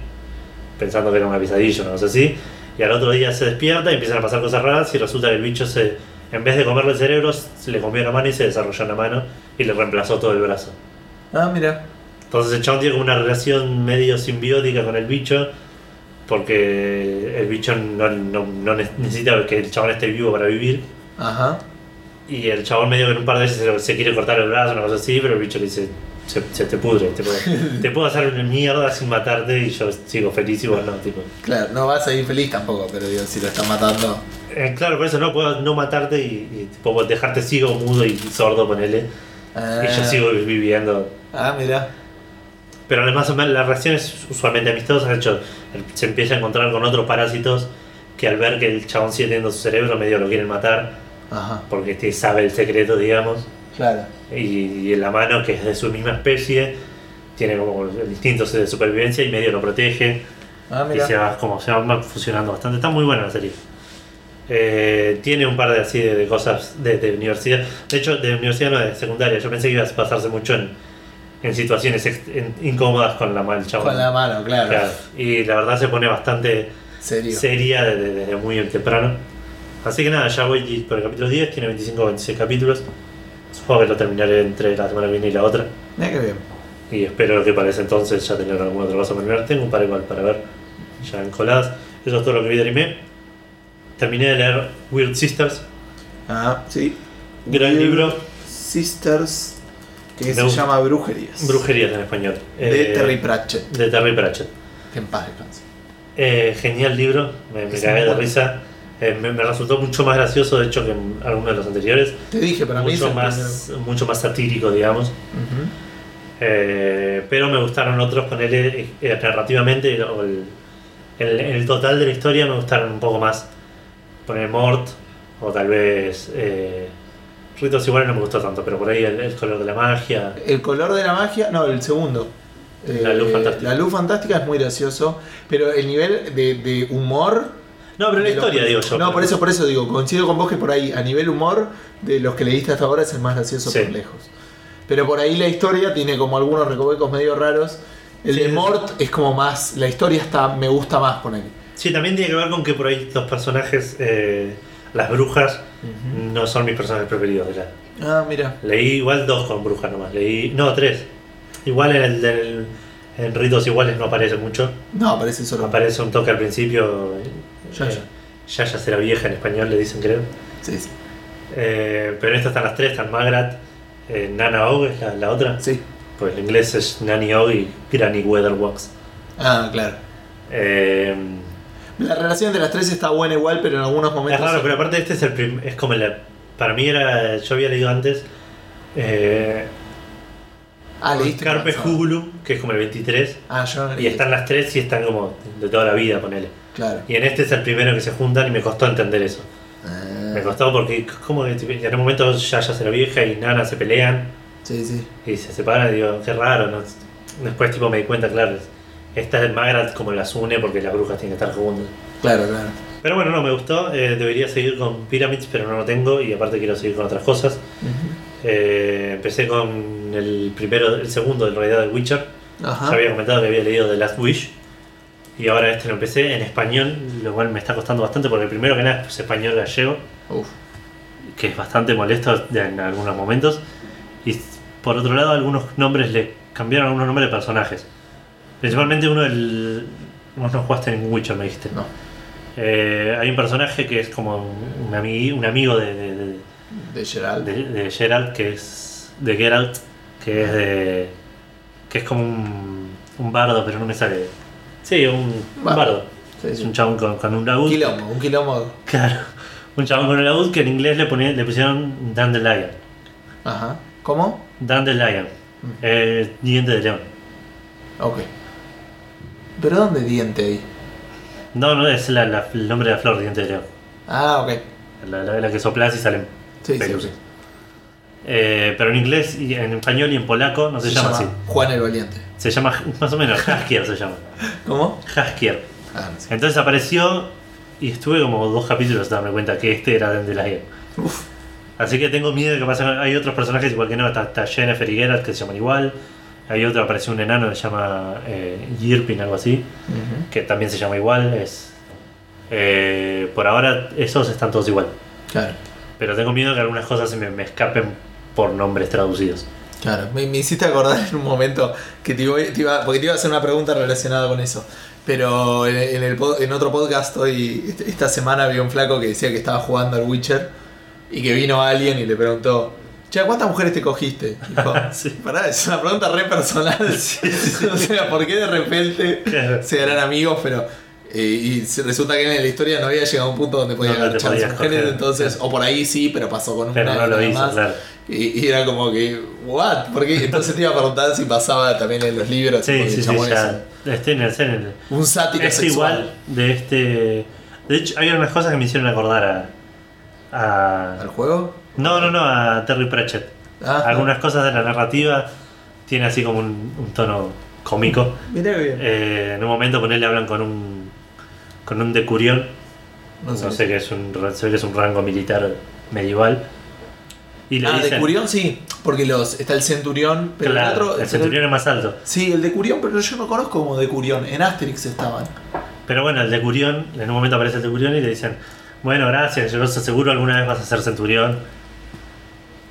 pensando que era una pesadilla o una cosa así. Y al otro día se despierta y empiezan a pasar cosas raras y resulta que el bicho se, en vez de comerle el cerebro, se le comió la mano y se desarrolló en la mano y le reemplazó todo el brazo. Ah, mira. Entonces el chabón tiene como una relación medio simbiótica con el bicho porque el bicho no, no- no ne- necesita que el chabón esté vivo para vivir. Ajá. Y el chabón medio que en un par de veces se, se quiere cortar el brazo, una cosa así, pero el bicho le dice, se, se te pudre, te puedo, te puedo hacer una mierda sin matarte y yo sigo feliz y vos no, tipo. Claro, no vas a ir feliz tampoco, pero digo, si lo están matando. Eh, claro, por eso no puedo no matarte y, y tipo, dejarte ciego, mudo y sordo, ponele. Ah, Y yo sigo viviendo. Ah, mira. Pero además la reacción es usualmente amistosa, de hecho se empieza a encontrar con otros parásitos que al ver que el chabón sigue teniendo su cerebro medio lo quieren matar Ajá. porque este sabe el secreto, digamos. Claro. y, y en la mano, que es de su misma especie, tiene como el instinto de supervivencia y medio lo protege. Ah, Y se va, como, se va fusionando bastante. Está muy buena la serie. Eh, tiene un par de así de, de cosas de, de universidad. De hecho, de universidad no de secundaria. Yo pensé que iba a pasarse mucho en, en situaciones ex- en- incómodas con la chabón. Con la mano, claro. Claro. Y la verdad se pone bastante Serio. seria desde, desde muy temprano. Así que nada, ya voy por el capítulo 10, tiene 25 o 26 capítulos. Supongo que lo terminaré entre la semana que viene y la otra. Mira qué bien. Y espero que para ese entonces ya tener alguna otra cosa para mirar. Tengo un par igual para ver, ya en coladas. Eso es todo lo que vi de anime. Terminé de leer Weird Sisters, Ah, sí. gran Weird libro. Sisters. Que se llama Brujerías. Brujerías en español. de Eh, Terry Pratchett. De Terry Pratchett. Que en paz descanse. Eh, genial libro, me, me cagué de risa. Eh, me, me resultó mucho más gracioso, de hecho, que en algunos de los anteriores. Te dije, para mí es Mucho el más, mucho más satírico, digamos. Eh, pero me gustaron otros, ponerle narrativamente, o el, el, el total de la historia me gustaron un poco más. Poner Mort, o tal vez. Eh, Ritos iguales no me gustó tanto, pero por ahí el, el color de la magia. El color de la magia, no, el segundo. Eh, La luz fantástica. La luz fantástica es muy gracioso, pero el nivel de, de humor. No, pero la de los- historia, digo yo. No, pero- por eso, por eso digo, coincido con vos que por ahí, a nivel humor, de los que leíste hasta ahora es el más gracioso Sí. por lejos. Pero por ahí la historia tiene como algunos recovecos medio raros. El Sí, de. Mort es como más. La historia está. me gusta más poner. Sí, también tiene que ver con que por ahí los personajes, eh, las brujas, no son mis personajes preferidos de la. Ah, mira. Leí igual dos con brujas nomás. Leí. No, tres. Igual en el del. En ritos iguales no aparece mucho. No, aparece solo. Aparece un toque al principio. Eh, Ya, eh, ya ya será vieja en español, le dicen, creo. Sí, sí. Eh, pero en esta están las tres: están Magrat, eh, Nana Og es la, la otra. Sí. Pues el inglés es Nanny Og y Granny Weatherwax. Ah, claro. Eh, La relación entre las tres está buena igual, pero en algunos Es momentos. raro, pero aparte este es el prim- es como la para mí era yo había leído antes eh, Ah, leíste. Carpe. Hulu, que es como el 23 Ah, yo no y están las tres y están como de toda la vida, ponele. Claro. Y en este es el primero que se juntan y me costó entender eso. Ah, Me costó porque como que en un momento ya ya será vieja y Nana se pelean Sí, sí. y se separan y digo, qué raro, ¿no? Después tipo me di cuenta, claro, esta es Magrat como las une porque las brujas tienen que estar juntas. Claro, claro. Pero bueno, no, me gustó. eh, debería seguir con Pyramids, pero no lo tengo y aparte quiero seguir con otras cosas. Eh, empecé con el primero, el segundo en realidad del Witcher. Ajá. Ya había comentado que había leído The Last Wish. Y ahora este lo empecé en español, lo cual me está costando bastante porque el primero que nada es español gallego, Uf. que es bastante molesto en algunos momentos. Y por otro lado, algunos nombres le cambiaron algunos nombres de personajes. Principalmente uno del. Vos no jugaste en Witcher, me dijiste. No. Eh, hay un personaje que es como un, ami- un amigo de, de- de- De Gerald. de- de Geralt, que es de Geralt, que es de. que es como un, un bardo, pero no me sale. Sí, un, un Bardo. Sí, Es un chabón con, con un laúd. Un quilombo, un quilombo. Claro. Un chabón con un laúd que en inglés le, ponía- le pusieron Dandelion. Ajá. ¿Cómo? Dandelion. Eh, diente de león. Ok. ¿Pero dónde diente ahí? No, no, es la- la- el nombre de la flor, diente de león. Ah, ok. La, la- la que soplas y salen Sí, sí, sí. Eh, pero en inglés, y en español y en polaco no se, llama, así. Juan el Valiente. Se llama, más o menos, Haskier se llama. ¿Cómo? Haskier. Ah, no sé. Entonces apareció y estuve como dos capítulos darme cuenta que este era Dandelion. Uf. Así que tengo miedo de que pasen. Hay otros personajes igual que no, está, está Jennifer y Geralt que se llaman igual. Hay otro, apareció un enano que se llama eh, Yirpin, algo así, que también se llama igual. Es, eh, por ahora esos están todos igual. Claro. Pero tengo miedo que algunas cosas se me, me escapen por nombres traducidos. Claro, me, me hiciste acordar en un momento que te iba, te iba- porque te iba a hacer una pregunta relacionada con eso. Pero en, en el, en otro podcast hoy, este- esta semana vi un flaco que decía que estaba jugando al Witcher y que vino alguien y le preguntó, che, ¿a ¿cuántas mujeres te cogiste? Dijo, Sí. pará, es una pregunta re personal. o sea, ¿por qué de repente Claro. se harán amigos? Pero y se- resulta que en la historia no había llegado a un punto donde podía No, no podías mujeres, entonces, o por ahí sí, pero pasó con una Pero no lo nada hizo, más. claro. Y, y era como que, ¿what? Porque entonces te iba a preguntar si pasaba también en los libros. Sí, sí, sí, ya. Este en el, en el- Un sátiro es sexual. igual de este. De hecho, hay unas cosas que me hicieron acordar a. a- ¿Al juego? no, no, no, a Terry Pratchett. Ah, Algunas cosas de la narrativa tiene así como un, un tono cómico. Mirá que bien. Eh, en un momento ponerle hablan con un con un decurión, no no sé. sé qué es un ve que es un rango militar medieval. Y le Ah, de dicen, Curión sí, porque los está el Centurión, pero claro, el otro. el centurión es más alto. Sí, el de Curión, pero yo no conozco como de Curión. En Asterix estaban. Pero bueno, el decurión, en un momento aparece el decurión y le dicen, bueno, gracias, yo os aseguro alguna vez vas a ser centurión.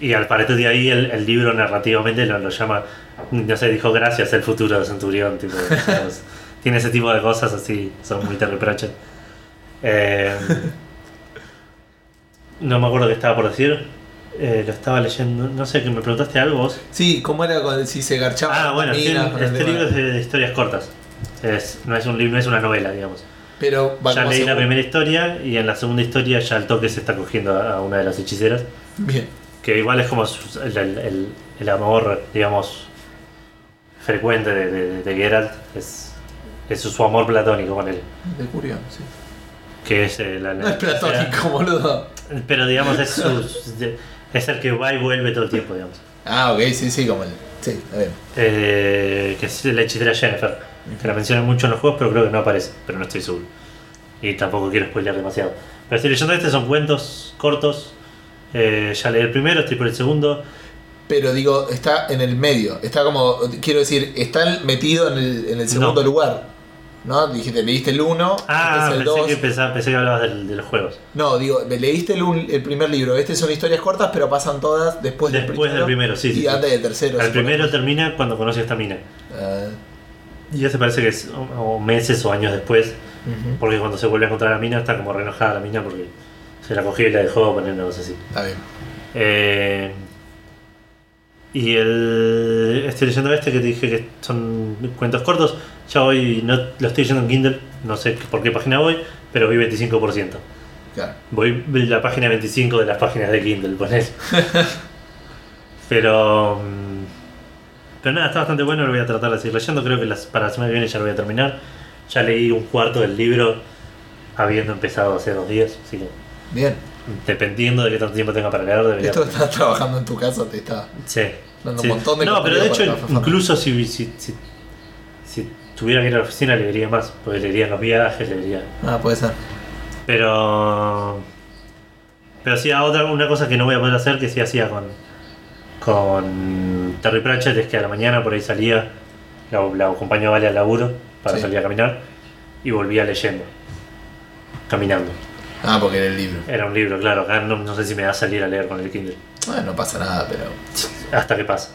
Y al parecer de ahí el, el libro narrativamente lo, lo llama, no sé, dijo gracias el futuro de centurión. Tipo, tiene ese tipo de cosas así, son muy Pratchett. Eh, no me acuerdo qué estaba por decir. Eh, lo estaba leyendo, no sé, que me preguntaste algo vos. Sí, ¿cómo era cuando si se garchaba? Ah, bueno, este, con el libro es de, de historias cortas. Es, no, es un libro, no es una novela, digamos. Pero ya leí la primera historia y en la segunda historia ya al toque se está cogiendo a, a una de las hechiceras. Bien. Que igual es como el, el- el- el amor, digamos, frecuente de, de, de Geralt. Es, es su, amor platónico con él. De Curión, sí. Que es eh, la, No es platónico, boludo. Pero digamos, es, su- es el que va y vuelve todo el tiempo, digamos. Ah, ok, sí, sí, como el. Sí, está bien. Eh, que es la hechicera Jennifer. Que la mencionan mucho en los juegos, pero creo que no aparece. Pero no estoy seguro. Y tampoco quiero spoilear demasiado. Pero estoy leyendo este, son cuentos cortos. Eh, ya leí el primero, estoy por el segundo. Pero digo, está en el medio. Está como. Quiero decir, está metido en el, en el segundo No. lugar. ¿No? Dijiste, leíste el 1, Ah, este es el pensé 2. que, pensaba- pensé que hablabas del- de los juegos. No, digo, leíste el, un- el primer libro. Este son historias cortas, pero pasan todas después, Después del primero, sí, Y sí, sí. antes del tercero. El primero termina cuando conoce a esta mina. Ah, Y ese parece que es o- meses o años después. Porque cuando se vuelve a encontrar a la mina está como re enojada la mina porque se la cogió y la dejó poner una cosa así. Está bien. Eh, y el, estoy leyendo este que te dije que son cuentos cortos. Ya hoy no, lo estoy leyendo en Kindle, no sé por qué página voy, pero voy 25%. Claro. Voy la página 25 de las páginas de Kindle, poner. pero. mm, Pero nada, está bastante bueno, lo voy a tratar de seguir leyendo. Creo que las, para la semana que viene ya lo voy a terminar. Ya leí un cuarto del libro habiendo empezado hace dos días, así que Bien. dependiendo de qué tanto tiempo tenga para leer, debería. Esto estás trabajando en tu casa, te está. Sí. Dando sí. un montón de No, pero de hecho, incluso si, si, si, si tuviera que ir a la oficina, leería más. Porque leería en los viajes, leería. Ah, puede ser. Pero. Pero sí, otra, una cosa que no voy a poder hacer, que sí hacía con. Con Terry Pratchett, es que a la mañana por ahí salía, la, la acompañó a Vale al laburo para Sí. salir a caminar y volvía leyendo. Caminando. Ah, porque era el libro. Era un libro, claro. Acá no, no sé si me va a salir a leer con el Kindle. Bueno, no pasa nada, pero. Hasta que pasa.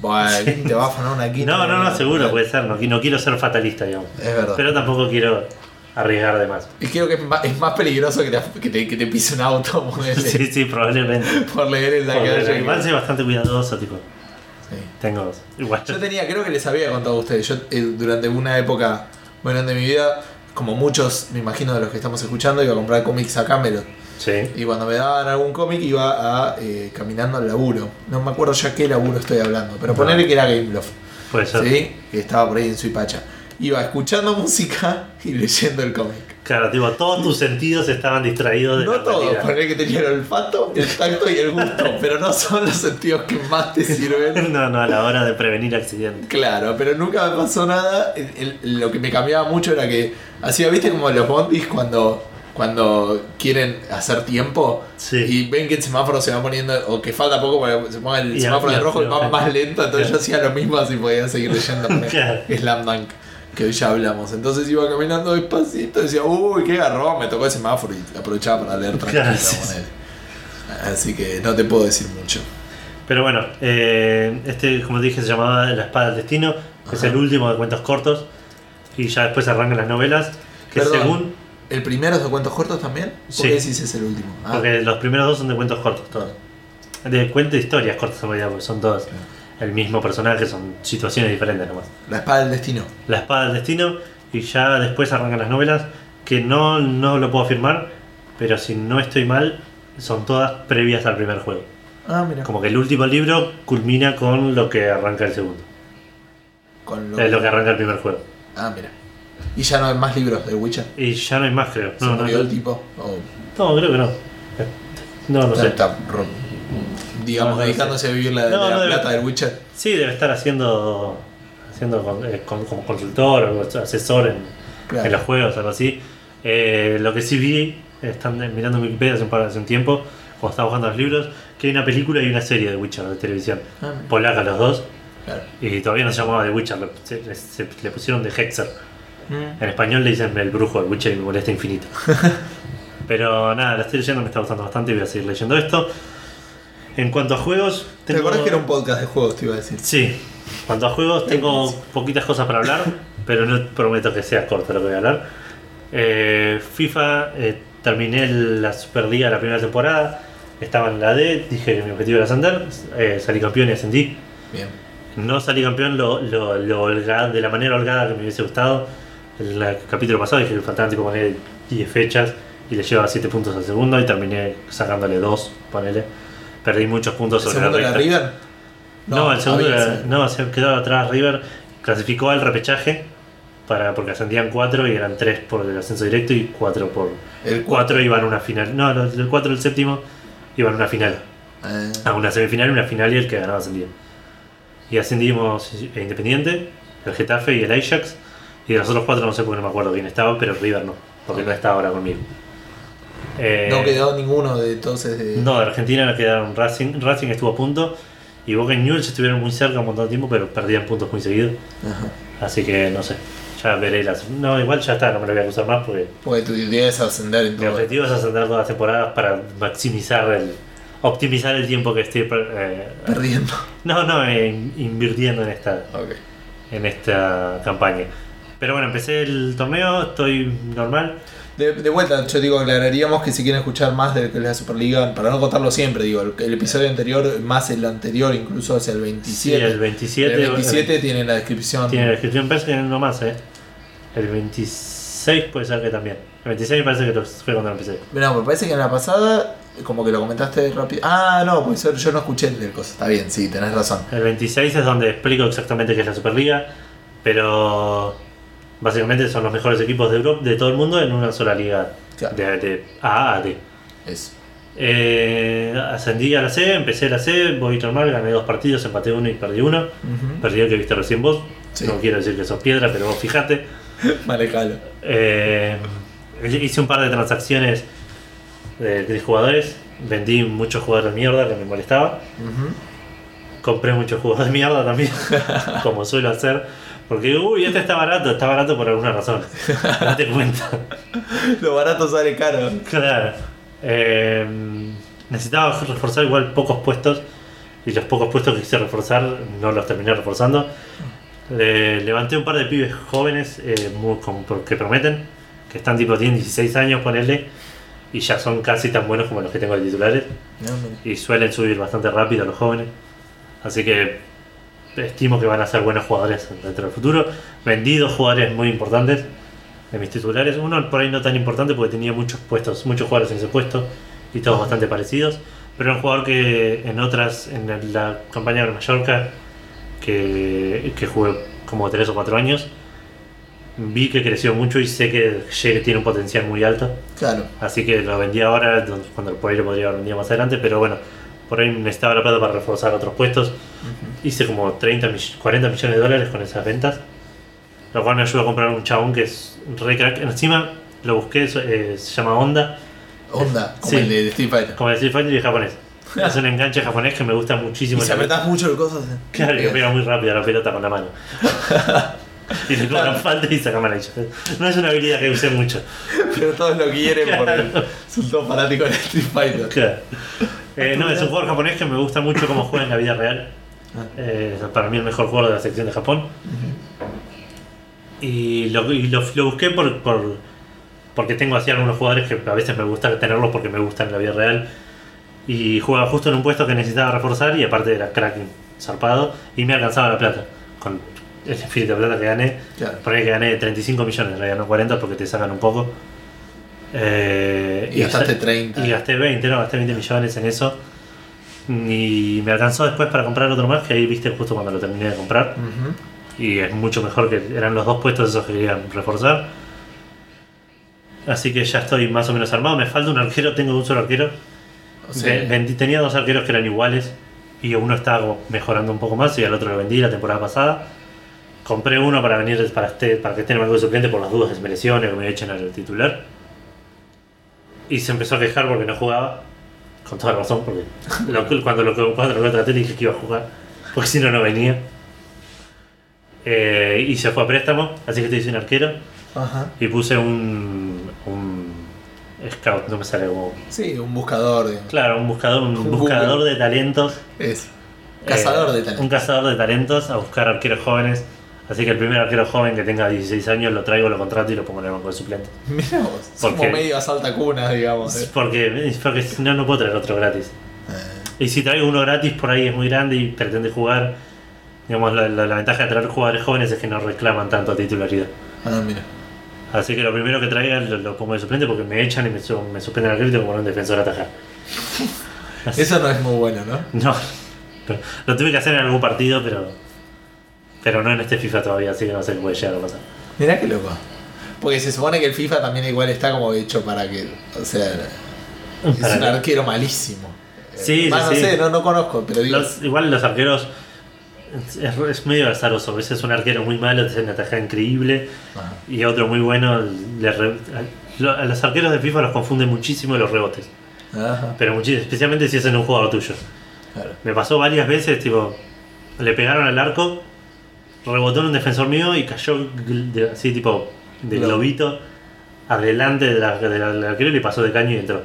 Bueno, ¿quién te va a afanar una quinta? No, no, no, seguro, puede ser. No, no quiero ser fatalista, digamos. Es verdad. Pero tampoco quiero arriesgar de más. Y creo que es más, es más peligroso que te, que te, que te pise un auto Sí, sí, probablemente. por leer en la calle. igual soy bastante cuidadoso, tipo. Sí. Tengo. Igual. Yo tenía, creo que les había contado a ustedes, yo eh, durante una época grande de mi vida, como muchos, me imagino, de los que estamos escuchando, iba a comprar cómics a Camelot. Sí. Y cuando me daban algún cómic iba a eh, caminando al laburo. No me acuerdo ya qué laburo estoy hablando, pero No. ponerle que era Gameloft, Puede ser. ¿sí? Que estaba por ahí en Suipacha. Iba escuchando música y leyendo el cómic. Claro, tipo, todos tus sentidos estaban distraídos de No la todo, realidad. poner que tenía el olfato, el tacto y el gusto, pero no son los sentidos que más te sirven. No, no, a la hora de prevenir accidentes. Claro, pero nunca me pasó nada. El- el- lo que me cambiaba mucho era que hacía, viste, como los bondis cuando, cuando quieren hacer tiempo Sí. y ven que el semáforo se va poniendo, o que falta poco para que se ponga el Y semáforo en rojo y va más lento, entonces Claro. yo hacía lo mismo así podía seguir leyendo Claro. Slam Dunk, que hoy ya hablamos. Entonces iba caminando despacito y decía, uy, qué garrón, me tocó el semáforo y aprovechaba para leer tranquilo. Claro, sí, ponele. Así que no te puedo decir mucho. Pero bueno, eh, este, como te dije, se llamaba La Espada del Destino. que Es el último de cuentos cortos. Y ya después arrancan las novelas. Que Perdón. según. ¿El primero es de cuentos cortos también? ¿Por Sí. qué decís es el último? Ah, Porque los primeros dos son de cuentos cortos, todos. De cuentos de historias cortas en realidad, porque son todos el mismo personaje, son situaciones diferentes nomás. La espada del destino. La Espada del Destino. Y ya después arrancan las novelas. Que no, no lo puedo afirmar. Pero si no estoy mal, son todas previas al primer juego. Ah, mira. Como que el último libro culmina con lo que arranca el segundo. Con Es lo que arranca el primer juego. Ah, mira. Y ya no hay más libros de Witcher. Y ya no hay más, creo. Se No, murió no. el tipo. O No, creo que no. No, no está, sé. está digamos, No, no dedicándose a vivir la, de la plata del Witcher. Sí, debe estar haciendo, haciendo con- eh, con- como consultor o asesor en, Claro. en los juegos, algo así. Eh, lo que sí vi, están mirando Wikipedia hace un, par- hace un tiempo, cuando estaba buscando los libros, que hay una película y una serie de Witcher de televisión. Ah. Polaca los dos, Claro. y todavía no se llamaba The Witcher, le, se- le- se- le pusieron The Hexer. Mm. En español le dicen el brujo del Witcher y me molesta infinito. Pero nada, la estoy leyendo, me está gustando bastante y voy a seguir leyendo esto. En cuanto a juegos. ¿Te acordás que era un podcast de juegos, te iba a decir? Sí, en cuanto a juegos tengo poquitas cosas para hablar, pero no prometo que sea corto lo que voy a hablar. Eh, FIFA, eh, terminé la Superliga la primera temporada, estaba en la D, dije que mi objetivo era ascender, eh, salí campeón y ascendí. Bien. No salí campeón lo, lo, lo holgada- de la manera holgada que me hubiese gustado. En el capítulo pasado dije que faltaban tipo poner 10 fechas y le llevaba 7 puntos al segundo y terminé sacándole 2, ponele. Perdí muchos puntos ¿El sobre segundo la era recta. River? No, el segundo era- sí. no, se quedó atrás River, clasificó al repechaje para, porque ascendían 4 y eran 3 por el ascenso directo y 4 por... El 4 iban a una final. No, el 4 y el séptimo iban a una final. Eh, A una semifinal y una final y el que ganaba ascendía. Y ascendimos Independiente, el Getafe y el Ajax. Y de los otros cuatro no sé por qué no me acuerdo quién estaba, pero River no, porque no está ahora conmigo. Eh, no quedó ninguno de entonces de. no, de Argentina quedaron Racing, Racing estuvo a punto y Boca y Newell's estuvieron muy cerca un montón de tiempo, pero perdían puntos muy seguidos. Así que no sé, ya veré las... No, igual ya está, no me lo voy a acusar más porque Porque tu idea es ascender en mi todo. objetivo es ascender todas las temporadas para maximizar el... optimizar el tiempo que estoy... eh, Perdiendo. no, no, eh, in- invirtiendo en esta, Ok. en esta campaña. Pero bueno, empecé el torneo, estoy normal. De, de vuelta, yo digo, aclararíamos que si quieren escuchar más de la Superliga, para no contarlo siempre, digo, el, el episodio anterior, más el anterior, incluso hacia el 27. Sí, el 27, El 27 tiene la descripción. Tiene la descripción, parece que no más, ¿eh? El 26 puede ser que también. El 26 me parece que lo- fue cuando lo empecé. Mirá, me parece que en la pasada, como que lo comentaste rápido. Ah, no, pues yo no escuché el cosa. Está bien, sí, tenés razón. El 26 es donde explico exactamente qué es la Superliga, pero básicamente son los mejores equipos de Europa, de todo el mundo en una sola liga Claro. de, de A a D. Eso. Eh, ascendí a la C, empecé la C, voy normal, gané dos partidos, empaté uno y perdí uno. Perdí el que viste recién vos. Sí. No quiero decir que sos piedra, pero vos fijate. Manejalo. Eh, hice un par de transacciones de, de jugadores. Vendí muchos jugadores de mierda que me molestaba. Compré muchos jugadores de mierda también, como suelo hacer. Porque, uy, este está barato, está barato por alguna razón. Date cuenta. Lo barato sale caro. Claro. Eh, necesitaba reforzar igual pocos puestos. Y los pocos puestos que quise reforzar no los terminé reforzando. Le- levanté un par de pibes jóvenes eh, muy- con- que prometen. Que están tipo, tienen 16 años, ponele. Y ya son casi tan buenos como los que tengo de titulares. No. Y suelen subir bastante rápido los jóvenes. Así que estimo que van a ser buenos jugadores dentro del futuro. Vendí dos jugadores muy importantes de mis titulares. Uno por ahí no tan importante porque tenía muchos puestos, muchos jugadores en ese puesto y todos bastante parecidos. Pero era un jugador que en otras, en la campaña de Mallorca, que, que jugué como 3 o 4 años, vi que creció mucho y sé que tiene un potencial muy alto. Claro. Así que lo vendí ahora, cuando por ahí lo podría haber vendido más adelante, pero bueno, por ahí necesitaba la plata para reforzar otros puestos. Hice como 30, mill- 40 millones de dólares con esas ventas, lo cual me ayudó a comprar un chabón que es re crack. Encima lo busqué, eh, se llama Honda, Onda, como Sí. el de Street Fighter. como el Street Fighter y japonés. Es un enganche japonés que me gusta muchísimo. Y si apretás mucho el coso. Claro, que pega muy rápido la pelota con la mano. y le cobran falta y saca mal hecho. No es una habilidad que usé mucho. Pero todos lo quieren porque Claro. son todos fanáticos de Street Fighter. Claro. Eh, no, es un jugador japonés que me gusta mucho cómo juega en la vida real. Ah. Eh, para mí el mejor jugador de la sección de Japón. Y lo, y lo, lo busqué por, por- porque tengo así algunos jugadores que a veces me gusta tenerlos porque me gustan en la vida real. Y juega justo en un puesto que necesitaba reforzar y aparte era crack zarpado y me alcanzaba la plata. Con el espíritu de plata que gané, Claro. por ahí que gané 35 millones, en realidad no 40 porque te sacan un poco. Eh, Y gastaste ya- 30. Y gasté 20, no, gasté 20 millones en eso. Y me alcanzó después para comprar otro más, que ahí viste justo cuando lo terminé de comprar. Y es mucho mejor que eran los dos puestos esos que querían reforzar. Así que ya estoy más o menos armado. Me falta un arquero, tengo un solo arquero. Vendí- tenía dos arqueros que eran iguales. Y uno estaba mejorando un poco más y al otro lo vendí la temporada pasada. Compré uno para venir para, este, para que esté en el banco de suplente por las dudas que se me lesione o que me echen al titular. Y se empezó a quejar porque no jugaba. Con toda razón, porque lo- cuando lo, cuando lo contraté dije que iba a jugar. Porque si no, no venía. Eh, y se fue a préstamo, así que estoy sin arquero. Ajá. Y puse un, un scout, no me sale como. Sí, un buscador. digamos. Claro, un buscador, un Un buscador de talentos. Es. Cazador Eh, de talento. Un cazador de talentos a buscar arqueros jóvenes Así que el primer arquero joven que tenga 16 años lo traigo, lo contrato y lo pongo en el banco de suplente. Mira vos, es ¿Por como medio a salta cuna, digamos. eh. Porque, porque si no, no puedo traer otro gratis. Eh, Y si traigo uno gratis por ahí es muy grande y pretende jugar, digamos, la, la- la ventaja de traer jugadores jóvenes es que no reclaman tanto titularidad. Ah, mira. Así que lo primero que traiga lo, lo pongo de suplente porque me echan y me, me suspenden al crédito como un defensor a atajar. Eso no es muy bueno, ¿no? No, lo tuve que hacer en algún partido, pero pero no en este FIFA todavía, así que no sé qué puede llegar a pasar. Mirá qué loco. Porque se supone que el FIFA también igual está como hecho para que. O sea, es un que- arquero malísimo. Sí, sí, no sí. sé, no, no conozco, pero digo. Los- igual los arqueros es, es medio azaroso. A veces un arquero muy malo te hace una tajada increíble Ajá. y otro muy bueno. le re- a, lo- a los arqueros de FIFA los confunden muchísimo los rebotes. Ajá, Pero muchísimo, especialmente si es en un jugador tuyo. claro. Me pasó varias veces, tipo, le pegaron al arco, rebotó en un defensor mío y cayó de- así, tipo, de globito adelante de la- de la- del arquero y le pasó de caño y entró.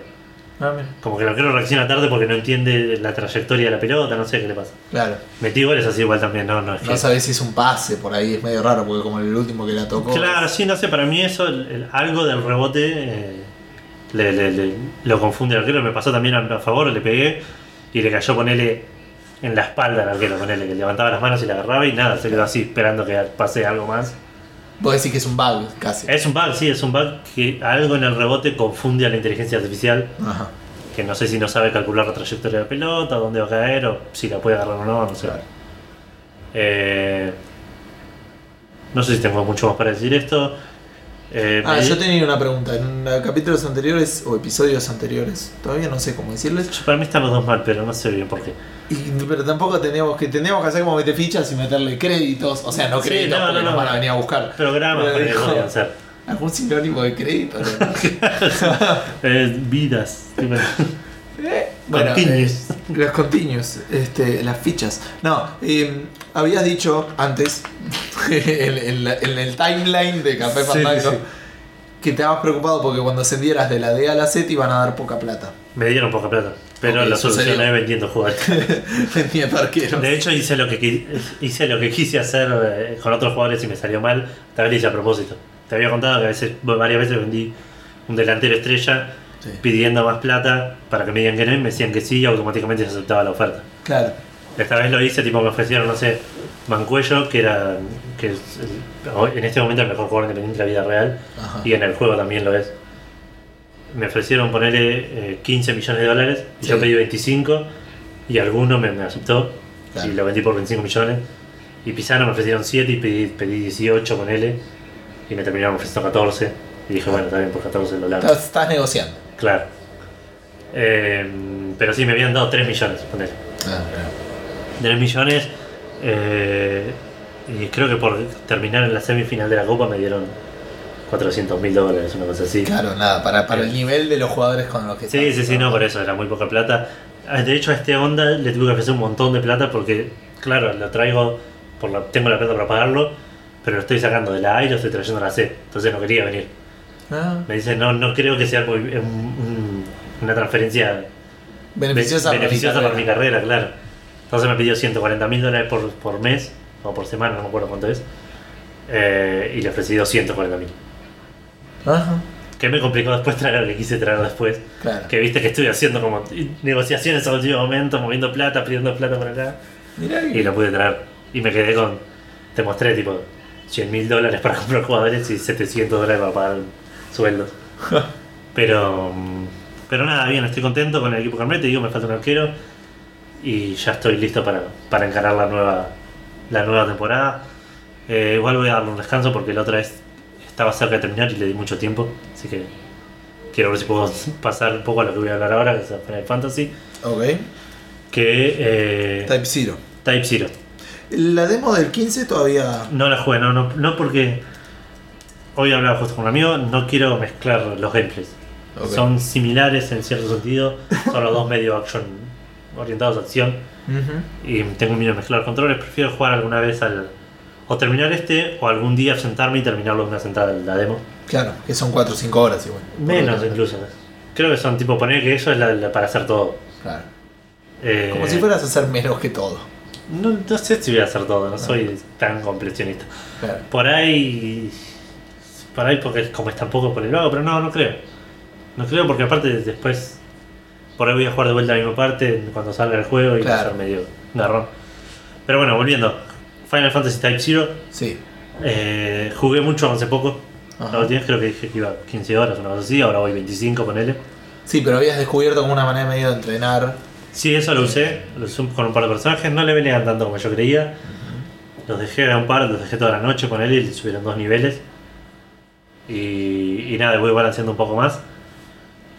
Ah. Como que el arquero reacciona tarde porque no entiende la trayectoria de la pelota, no sé qué le pasa. Claro. Metí goles así igual también, no, no es que- No sabes si es un pase por ahí, es medio raro, porque como el último que la tocó. Claro, sí, no sé, para mí eso, el- el- algo del rebote eh, le, le- le- lo confunde al arquero. Me pasó también a, a favor, le pegué y le cayó ponerle en la espalda al arquero, ponele, que levantaba las manos y la agarraba y nada, se quedó así esperando que pase algo más. Vos decís que es un bug, casi. Es un bug, sí, es un bug que algo en el rebote confunde a la inteligencia artificial, Ajá. que no sé si no sabe calcular la trayectoria de la pelota, dónde va a caer, o si la puede agarrar o no, no sé. Claro. Eh, no sé si tengo mucho más para decir esto. Eh, Ah, me- yo tenía una pregunta. En capítulos anteriores o episodios anteriores, todavía no sé cómo decirles. Yo- Para mí están los dos mal, pero no sé bien por qué. Y- pero tampoco teníamos que teníamos que hacer como meter fichas y meterle créditos. O sea, no Sí, créditos no, porque no, nos no. van a venir a buscar. Programas podían ser. Algún sinónimo de crédito. ¿no? Eh, vidas. bueno, Continuous. eh, los continuos, este, las fichas. No, eh, habías dicho antes, en, en la- en el timeline de Café Fandango, sí. que te estabas preocupado porque cuando ascendieras de la D a la Z iban a dar poca plata. Me dieron poca plata. Pero Ok, lo sucedió. solucioné vendiendo jugadores. Entiendo arqueros. De hecho, hice lo que, hice lo que quise hacer eh, con otros jugadores y me salió mal. Tal vez hice a propósito. Te había contado que a veces, varias veces vendí un delantero estrella Sí. pidiendo más plata para que me digan que no y me decían que sí y automáticamente se aceptaba la oferta. Claro. Esta vez lo hice, tipo me ofrecieron, no sé, Mancuello, que era que es en este momento el mejor jugador independiente de la vida real, Ajá. y en el juego también lo es. Me ofrecieron ponerle eh, 15 millones de dólares, y yo pedí 25, y alguno me, me aceptó, Claro. y lo vendí por 25 millones. Y Pisano me ofrecieron 7 y pedí, pedí 18 con él, y me terminaron ofreciendo 14, y dije, bueno, bien, por 14 lo largo. Estás, estás negociando. Claro. Eh, pero sí, me habían dado 3 millones, ponele. Ah, 3 millones. eh, y creo que por terminar en la semifinal de la Copa me dieron 400 mil dólares, una cosa así. Claro, nada, para, para el nivel de los jugadores con los que Sí, estás sí, sí, no, por eso era muy poca plata. Ah, De hecho, a este onda le tuve que ofrecer un montón de plata porque, claro, lo traigo, por la, tengo la plata para pagarlo, pero lo estoy sacando de la A y lo estoy trayendo a la C. Entonces no quería venir. Ah, Me dice, no, no creo que sea un- una transferencia beneficiosa, Be- para mi beneficiosa para mi carrera. claro. Entonces me pidió 140 mil dólares por, por mes o por semana, no me acuerdo cuánto es. Eh, y le ofrecí 240 mil. Ajá, Que me complicó después traer lo que quise traer después. claro. Que viste que estuve haciendo como negociaciones a último momento, moviendo plata, pidiendo plata por acá. Mirá Y lo pude traer. Y me quedé con. Te mostré tipo 100 mil dólares para comprar jugadores y 700 dólares para pagar sueldos. Pero. mm, Pero nada, bien, estoy contento con el equipo que armé. Te digo, me falta un arquero. Y ya estoy listo para, para encarar la nueva, la nueva temporada. Eh, igual voy a darle un descanso porque la otra vez estaba cerca de terminar y le di mucho tiempo. Así que quiero ver si puedo pasar un poco a lo que voy a hablar ahora, que es Final Fantasy. Ok. Que. Eh, Type Zero. Type Zero. La demo del 15 todavía. No la jugué, no, no, no porque hoy hablaba justo con un amigo, no quiero mezclar los gameplays. Son similares en cierto sentido, son los dos medio action orientados a acción y tengo miedo de mezclar controles, prefiero jugar alguna vez al o terminar este o algún día sentarme y terminarlo en una sentada la demo. Claro, que son 4 o 5 horas igual. Menos incluso. Creo que son tipo poner que eso es la, la- para hacer todo. Claro. Eh, Como si fueras a hacer menos que todo. No, no sé si voy a hacer todo, no soy tan completionista. Claro. Por ahí. Por ahí porque como es tan poco por el vago, pero no, no creo. No creo porque aparte después. Por ahí voy a jugar de vuelta a la misma parte cuando salga el juego y va a Claro. ser medio garrón. Pero bueno, volviendo. Final Fantasy Type Zero. Sí. Eh, jugué mucho hace poco. La última creo que dije que iba 15 horas, una cosa así, ahora voy 25 con él. Sí, pero habías descubierto como una manera medio de entrenar. Sí, eso lo usé, lo usé con un par de personajes, no le venían tanto como yo creía. Los dejé a un par, los dejé toda la noche con él y le subieron dos niveles. Y, y nada, voy balanceando un poco más.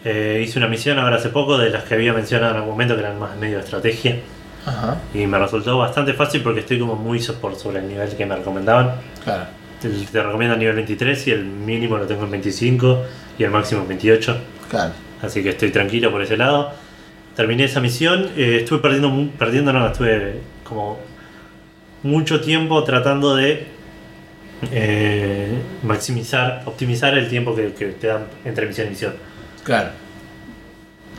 Eh, hice una misión ahora hace poco de las que había mencionado en algún momento que eran más medio de estrategia. Ajá. Y me resultó bastante fácil porque estoy como muy por sobre el nivel que me recomendaban. Claro. Te, te recomiendo el nivel 23 y el mínimo lo tengo en 25 y el máximo en 28. Claro. Así que estoy tranquilo por ese lado. Terminé esa misión. eh, estuve perdiendo, perdiendo, no, estuve como mucho tiempo tratando de eh, maximizar, optimizar el tiempo que, que te dan entre misión y misión. Claro.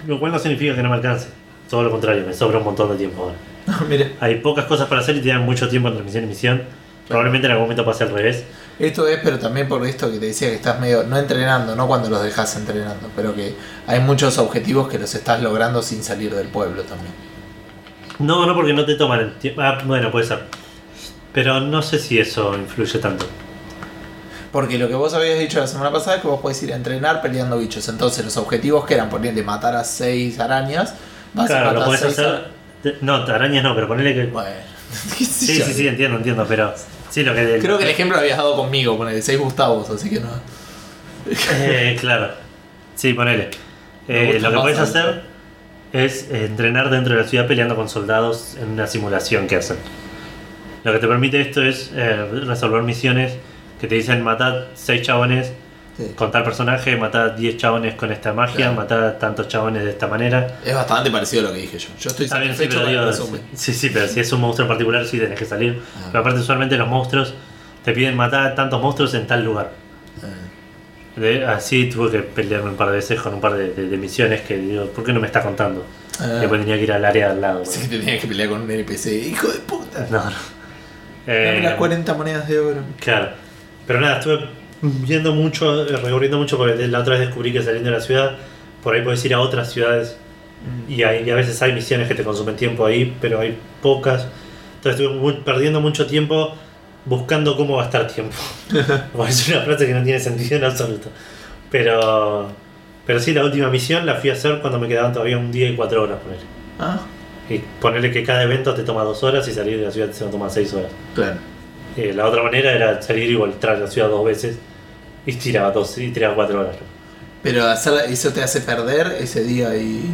Lo cual no significa que no me alcance. Todo lo contrario, me sobra un montón de tiempo ahora. Mire, Hay pocas cosas para hacer y te dan mucho tiempo entre misión y misión. Probablemente en algún momento pase al revés. esto es, pero también por esto que te decía que estás medio, no entrenando, no cuando los dejas entrenando, pero que hay muchos objetivos que los estás logrando sin salir del pueblo también. No, no porque no te toman el tiempo. Ah, bueno, puede ser. Pero no sé si eso influye tanto. Porque lo que vos habías dicho la semana pasada es que vos podés ir a entrenar peleando bichos. Entonces los objetivos que eran ponerle matar a seis arañas, vas Claro, a lo matar puedes seis hacer. No, arañas no, pero ponele que. Bueno, Sí, sí, sí, entiendo, entiendo, pero. Sí, lo que. Creo que el ejemplo lo habías dado conmigo, ponele seis Gustavos, así que no. Eh, claro. Sí, ponele. Eh, lo que eso. hacer es entrenar dentro de la ciudad peleando con soldados en una simulación que hacen. Lo que te permite esto es eh, resolver misiones que te dicen matar 6 chabones Sí. con tal personaje, matar 10 chabones con esta magia, Claro. matar tantos chabones de esta manera. Es bastante parecido a lo que dije yo. Yo estoy bien, sí, pero digo, sí, sí, pero si es un monstruo en particular, sí tenés que salir. Ah. Pero aparte, usualmente los monstruos te piden matar tantos monstruos en tal lugar. Eh, De- así tuve que pelearme un par de veces con un par de, de- de misiones que digo, ¿por qué no me está contando? Ah. Después tenía que ir al área al lado. Así que te tenías que pelear con un NPC. ¡Hijo de puta! No, no. Dame Eh, las 40 monedas de oro. Claro. Pero nada, estuve viendo mucho, eh, recorriendo mucho porque la otra vez descubrí que saliendo de la ciudad, por ahí puedes ir a otras ciudades y, hay, y a veces hay misiones que te consumen tiempo ahí, pero hay pocas. Entonces estuve mu- perdiendo mucho tiempo buscando cómo gastar tiempo. Es una frase que no tiene sentido en absoluto. Pero, pero sí, la última misión la fui a hacer cuando me quedaban todavía un día y cuatro horas. Poner. Ah, Y ponerle que cada evento te toma dos horas y salir de la ciudad se toma seis horas. claro. Eh, la otra manera era salir y volver a la ciudad dos veces y tiraba dos y tiraba cuatro horas. Pero hacer, eso te hace perder ese día y.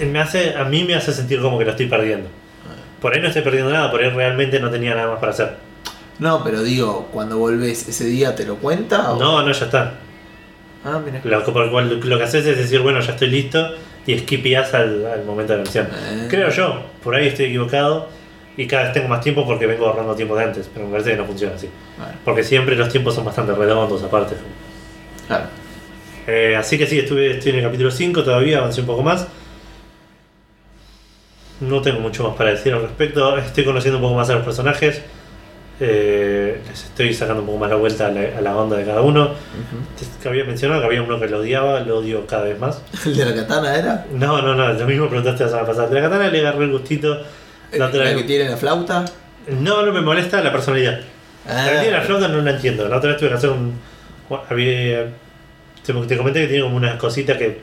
Y me hace, a mí me hace sentir como que lo estoy perdiendo. Por ahí no estoy perdiendo nada, por ahí realmente no tenía nada más para hacer. No, pero digo, cuando volvés ese día te lo cuenta o. No, no, ya está. Ah, mira. Lo, cual- lo que haces es decir, bueno, ya estoy listo y skipeás al, al momento de la misión. Eh. Creo yo, por ahí estoy equivocado y cada vez tengo más tiempo porque vengo ahorrando tiempo de antes, pero me parece que no funciona así. Bueno, Porque siempre los tiempos son bastante redondos aparte. claro. Eh, así que sí, estuve, estoy en el capítulo 5 todavía, avancé un poco más. No tengo mucho más para decir al respecto. Estoy conociendo un poco más a los personajes. Eh, les estoy sacando un poco más la vuelta a la, a la onda de cada uno. Te había mencionado que había uno que lo odiaba, lo odio cada vez más. ¿El de la katana era? No, no, no, lo mismo preguntaste la semana pasada. De la katana le agarré el gustito. La otra ¿La vez- que tiene la flauta? No, no me molesta la personalidad. Ah. La que tiene la flauta no la entiendo. La otra vez tuve que hacer un. había- te, te comenté que tiene como unas cositas que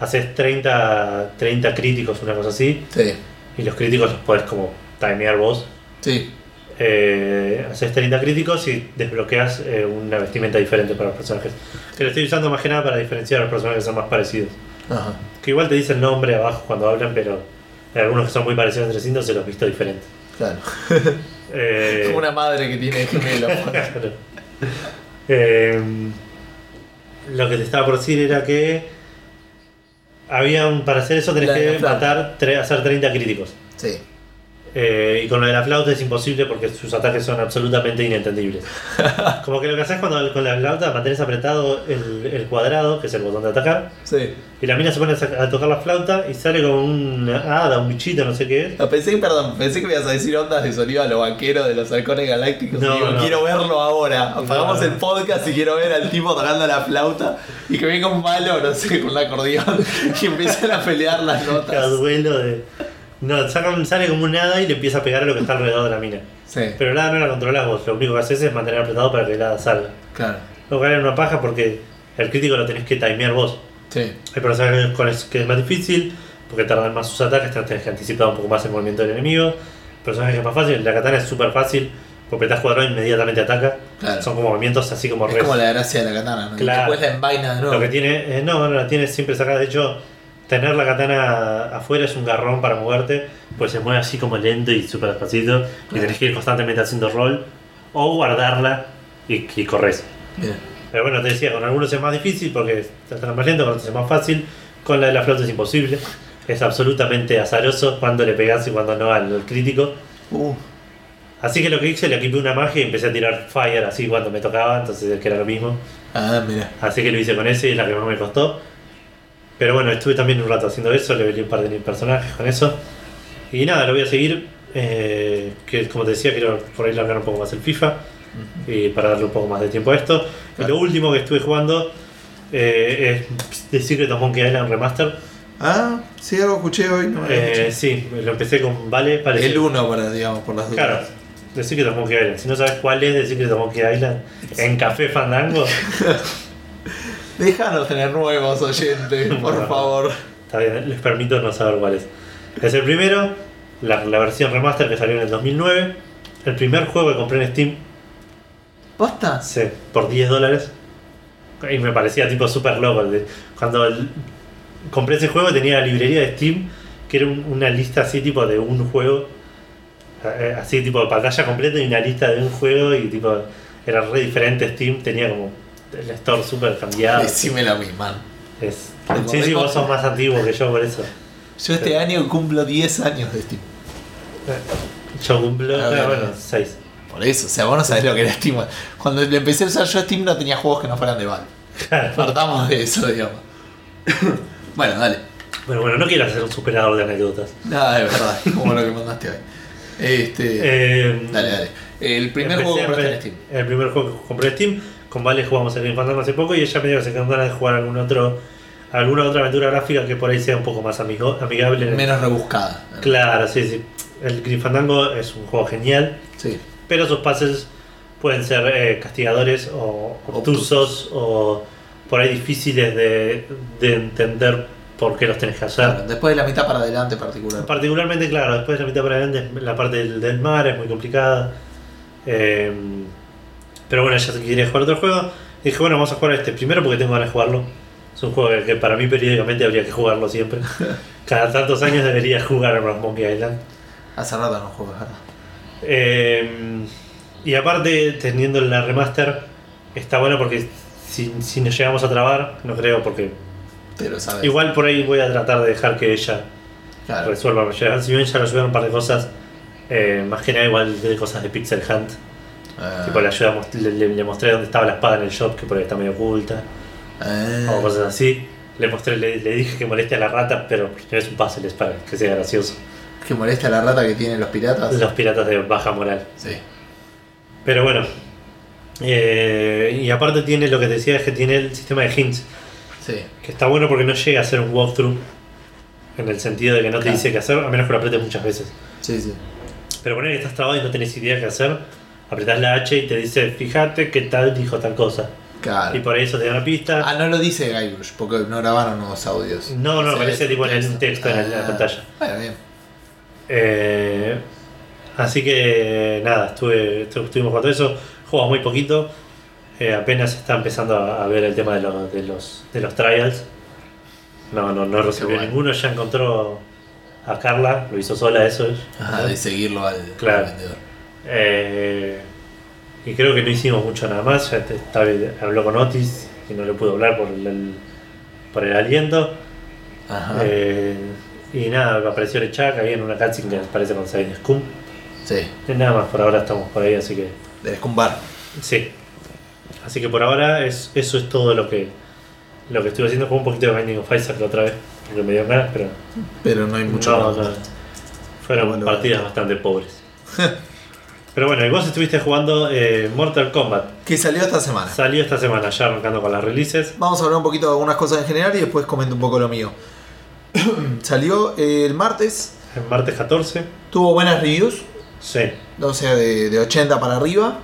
haces 30, 30 críticos, una cosa así. Sí, Y los críticos los podés como timear vos. sí. Eh, haces 30 críticos y desbloqueas eh, una vestimenta diferente para los personajes. Que lo estoy usando más que nada para diferenciar a los personajes que son más parecidos. Ajá. Que igual te dice el nombre abajo cuando hablan, pero hay algunos que son muy parecidos entre sí, se los he visto diferentes. Claro. Eh, Como una madre que tiene gemelos. Claro. Eh, lo que te estaba por decir era que había un, para hacer eso tenés La que matar, tre- hacer 30 críticos. sí. Eh, y con lo de la flauta es imposible porque sus ataques son absolutamente inentendibles. Como que lo que haces cuando con la flauta mantenés apretado el, el cuadrado, que es el botón de atacar, Sí. y la mina se pone a a tocar la flauta y sale como una hada, un bichito, no sé qué es. No, pensé, perdón, pensé que me ibas a decir ondas de sonido a los banqueros de los halcones galácticos. No, y digo, no. quiero verlo ahora. Apagamos el podcast y quiero ver al tipo tocando la flauta y que venga un malo, no sé, con un acordeón y empiecen a pelear las notas. duelo de. No, sacan, sale como un hada y le empieza a pegar a lo que está alrededor de la mina. Sí, Pero el hada no la controlas vos, lo único que haces es mantener apretado para que el hada salga. claro. Lo cual es una paja porque el crítico lo tenés que timear vos. Sí, Hay personajes con es- que es más difícil porque tardan más sus ataques, te tenés que anticipar un poco más el movimiento del enemigo. Personajes que es más fácil, la katana es súper fácil, porque apretás cuadrado e inmediatamente ataca. claro. Son como movimientos así como es re- como la gracia de la katana, ¿no? Claro. Después la envaina de nuevo. Lo que tiene, eh, no, no la tiene siempre sacada. De hecho, tener la katana afuera es un garrón para moverte, pues se mueve así como lento y súper despacito, y tenés que ir constantemente haciendo roll, o guardarla y, y corres. Bien. Pero bueno, te decía, con algunos es más difícil porque están más lento, con otros es más fácil. Con la de la flauta es imposible. Es absolutamente azaroso cuando le pegas y cuando no al, al crítico. Uh, Así que lo que hice, le equipé una magia y empecé a tirar fire así cuando me tocaba, entonces que era lo mismo. ah, mira. Así que lo hice con ese y es la que más me costó. Pero bueno, estuve también un rato haciendo eso, le un par de personajes con eso. Y nada, lo voy a seguir. eh, que como te decía, quiero por ahí largar un poco más el FIFA. Y para darle un poco más de tiempo a esto. Y Claro. lo último que estuve jugando eh, es The Secret of Monkey Island Remaster. Ah, sí, algo escuché hoy. No Eh, sí, lo empecé con Vale. parece- El uno, para, digamos, por las dudas. Claro, The Secret of Monkey Island. Si no sabes cuál es The Secret of Monkey Island, en Café Fandango, Déjanos tener nuevos oyentes, por Bueno. favor. Está bien, les permito no saber cuál es. Es el primero, la, la versión remaster que salió en el 2009. El primer juego que compré en Steam, ¿Posta? sí, por 10 dólares. Y me parecía tipo súper loco. Cuando el- compré ese juego tenía la librería de Steam, que era un- una lista así tipo de un juego. eh, Así tipo de pantalla completa y una lista de un juego y tipo era re diferente Steam, tenía como el store súper cambiado. Decime la misma. Es, sí, sí, vos sos más antiguo que yo por eso. Yo este año cumplo 10 años de Steam. Yo cumplo, Ah, ah, bueno. bueno, 6. Por eso, o sea, vos no sabés lo que era Steam. Cuando le empecé a usar yo Steam no tenía juegos que no fueran de Valve. Partamos de eso, digamos. bueno, dale. Pero bueno, no quiero hacer un superador de anécdotas. Nada, de verdad, como lo que mandaste hoy. Este. Eh, dale, dale. El primer empecé juego que compraste en Steam. El primer juego que compré en Steam. Con Vale jugamos el Game hace poco y ella me dijo que se quedó con ganas de jugar algún otro, alguna otra aventura gráfica que por ahí sea un poco más amigo, amigable. Menos rebuscada. Claro, sí, sí. El Grim Fandango es un juego genial, Sí. pero sus pases pueden ser eh, castigadores o obtusos o por ahí difíciles de, de entender por qué los tenés que hacer. Claro, después de la mitad para adelante particular. Particularmente, claro, después de la mitad para adelante, la parte del, del mar es muy complicada. Eh, pero bueno, ya quería jugar otro juego. Y dije, bueno, vamos a jugar este. Primero porque tengo ganas de jugarlo. Es un juego que, para mí periódicamente habría que jugarlo siempre. Cada tantos años debería jugar a Monkey Island. Hace rato no juego. Eh, y aparte, teniendo la remaster, está bueno porque si, si nos llegamos a trabar, no creo, porque Te lo sabes. igual por ahí voy a tratar de dejar que ella Claro. resuelva. Si bien ya lo ayudaron un par de cosas, eh, más que nada igual de cosas de Pixel Hunt. Ah, Tipo, le, ayudamos, le, mostré dónde estaba la espada en el shop, que por ahí está medio oculta, ah, o cosas así. Le mostré, le, le dije que moleste a la rata, pero no es un puzzle, es para que sea gracioso. que molesta la rata que tienen los piratas. Los piratas de baja moral. Sí. Pero bueno. eh, y aparte tiene lo que te decía, es que tiene el sistema de hints, Sí. que está bueno porque no llega a ser un walkthrough. En el sentido de que no te dice qué hacer, a menos que lo apretes muchas veces. Sí, sí. Pero poner que estás trabado y no tenés idea qué hacer, apretás la H y te dice, fíjate qué tal dijo tal cosa. Claro. Y por ahí eso te da una pista. Ah, no lo dice Guybrush, porque no grabaron nuevos audios. No, no, aparece tipo en el texto. en la- Ah, pantalla. Bueno, bien. Eh, así que nada, estuve, estu- estuvimos jugando eso. Jugamos muy poquito. Eh, apenas está empezando a, ver el tema de, los de, los, de los trials. No, no, no bueno. ninguno. Ya encontró a Carla, lo hizo sola eso. es. Ajá, de seguirlo al, Claro. al vendedor. Eh, y creo que no hicimos mucho nada más. Ya te- habló con Otis y no le pudo hablar por el, el- por el aliento. Ajá. Eh, Y nada, apareció Lechak ahí en una cutscene que parece con Side Scum. Sí, Y nada más, por ahora estamos por ahí, así que. del Scumbar. Sí. Así que por ahora es, eso es todo lo que lo que estuve haciendo. Jugué un poquito de Binding of Isaac la otra vez, porque me dio ganas, pero Pero no hay mucho. no, fueron Bueno, partidas bastante pobres. pero bueno, vos estuviste jugando eh, Mortal Kombat. Que salió esta semana. Salió esta semana ya arrancando con las releases. Vamos a hablar un poquito de algunas cosas en general y después comento un poco lo mío. Salió el martes, El martes 14. tuvo buenas reviews, Sí, o sea, de, de 80 para arriba.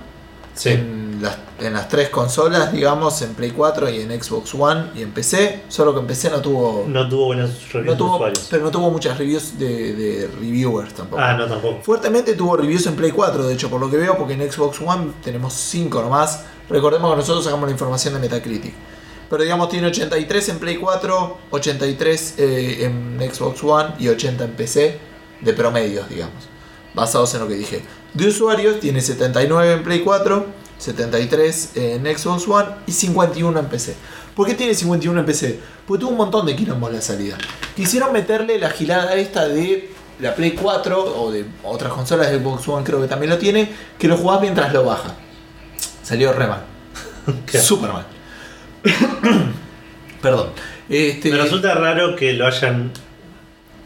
sí. En, las, en las tres consolas, digamos, en Play 4 y en Xbox One y en PC. Solo que en PC no tuvo. No tuvo buenos reviews no de tuvo usuarios. pero no tuvo muchas reviews de, de reviewers tampoco. Ah, no, tampoco. Fuertemente tuvo reviews en Play 4, de hecho, por lo que veo, porque en Xbox One tenemos 5 nomás. Recordemos que nosotros sacamos la información de Metacritic. Pero digamos, tiene 83 en Play 4, 83 eh, en Xbox One y 80 en PC de promedios, digamos. Basados en lo que dije. De usuarios, tiene 79 en Play 4, 73 en Xbox One y 51 en PC. ¿Por qué tiene 51 en PC? Porque tuvo un montón de quilombos la salida. Quisieron meterle la gilada esta de la Play 4 o de otras consolas de Xbox One, creo que también lo tiene, que lo jugás mientras lo baja. Salió re mal. ¿Qué? Super mal. Perdón. Este, Me resulta raro que lo hayan,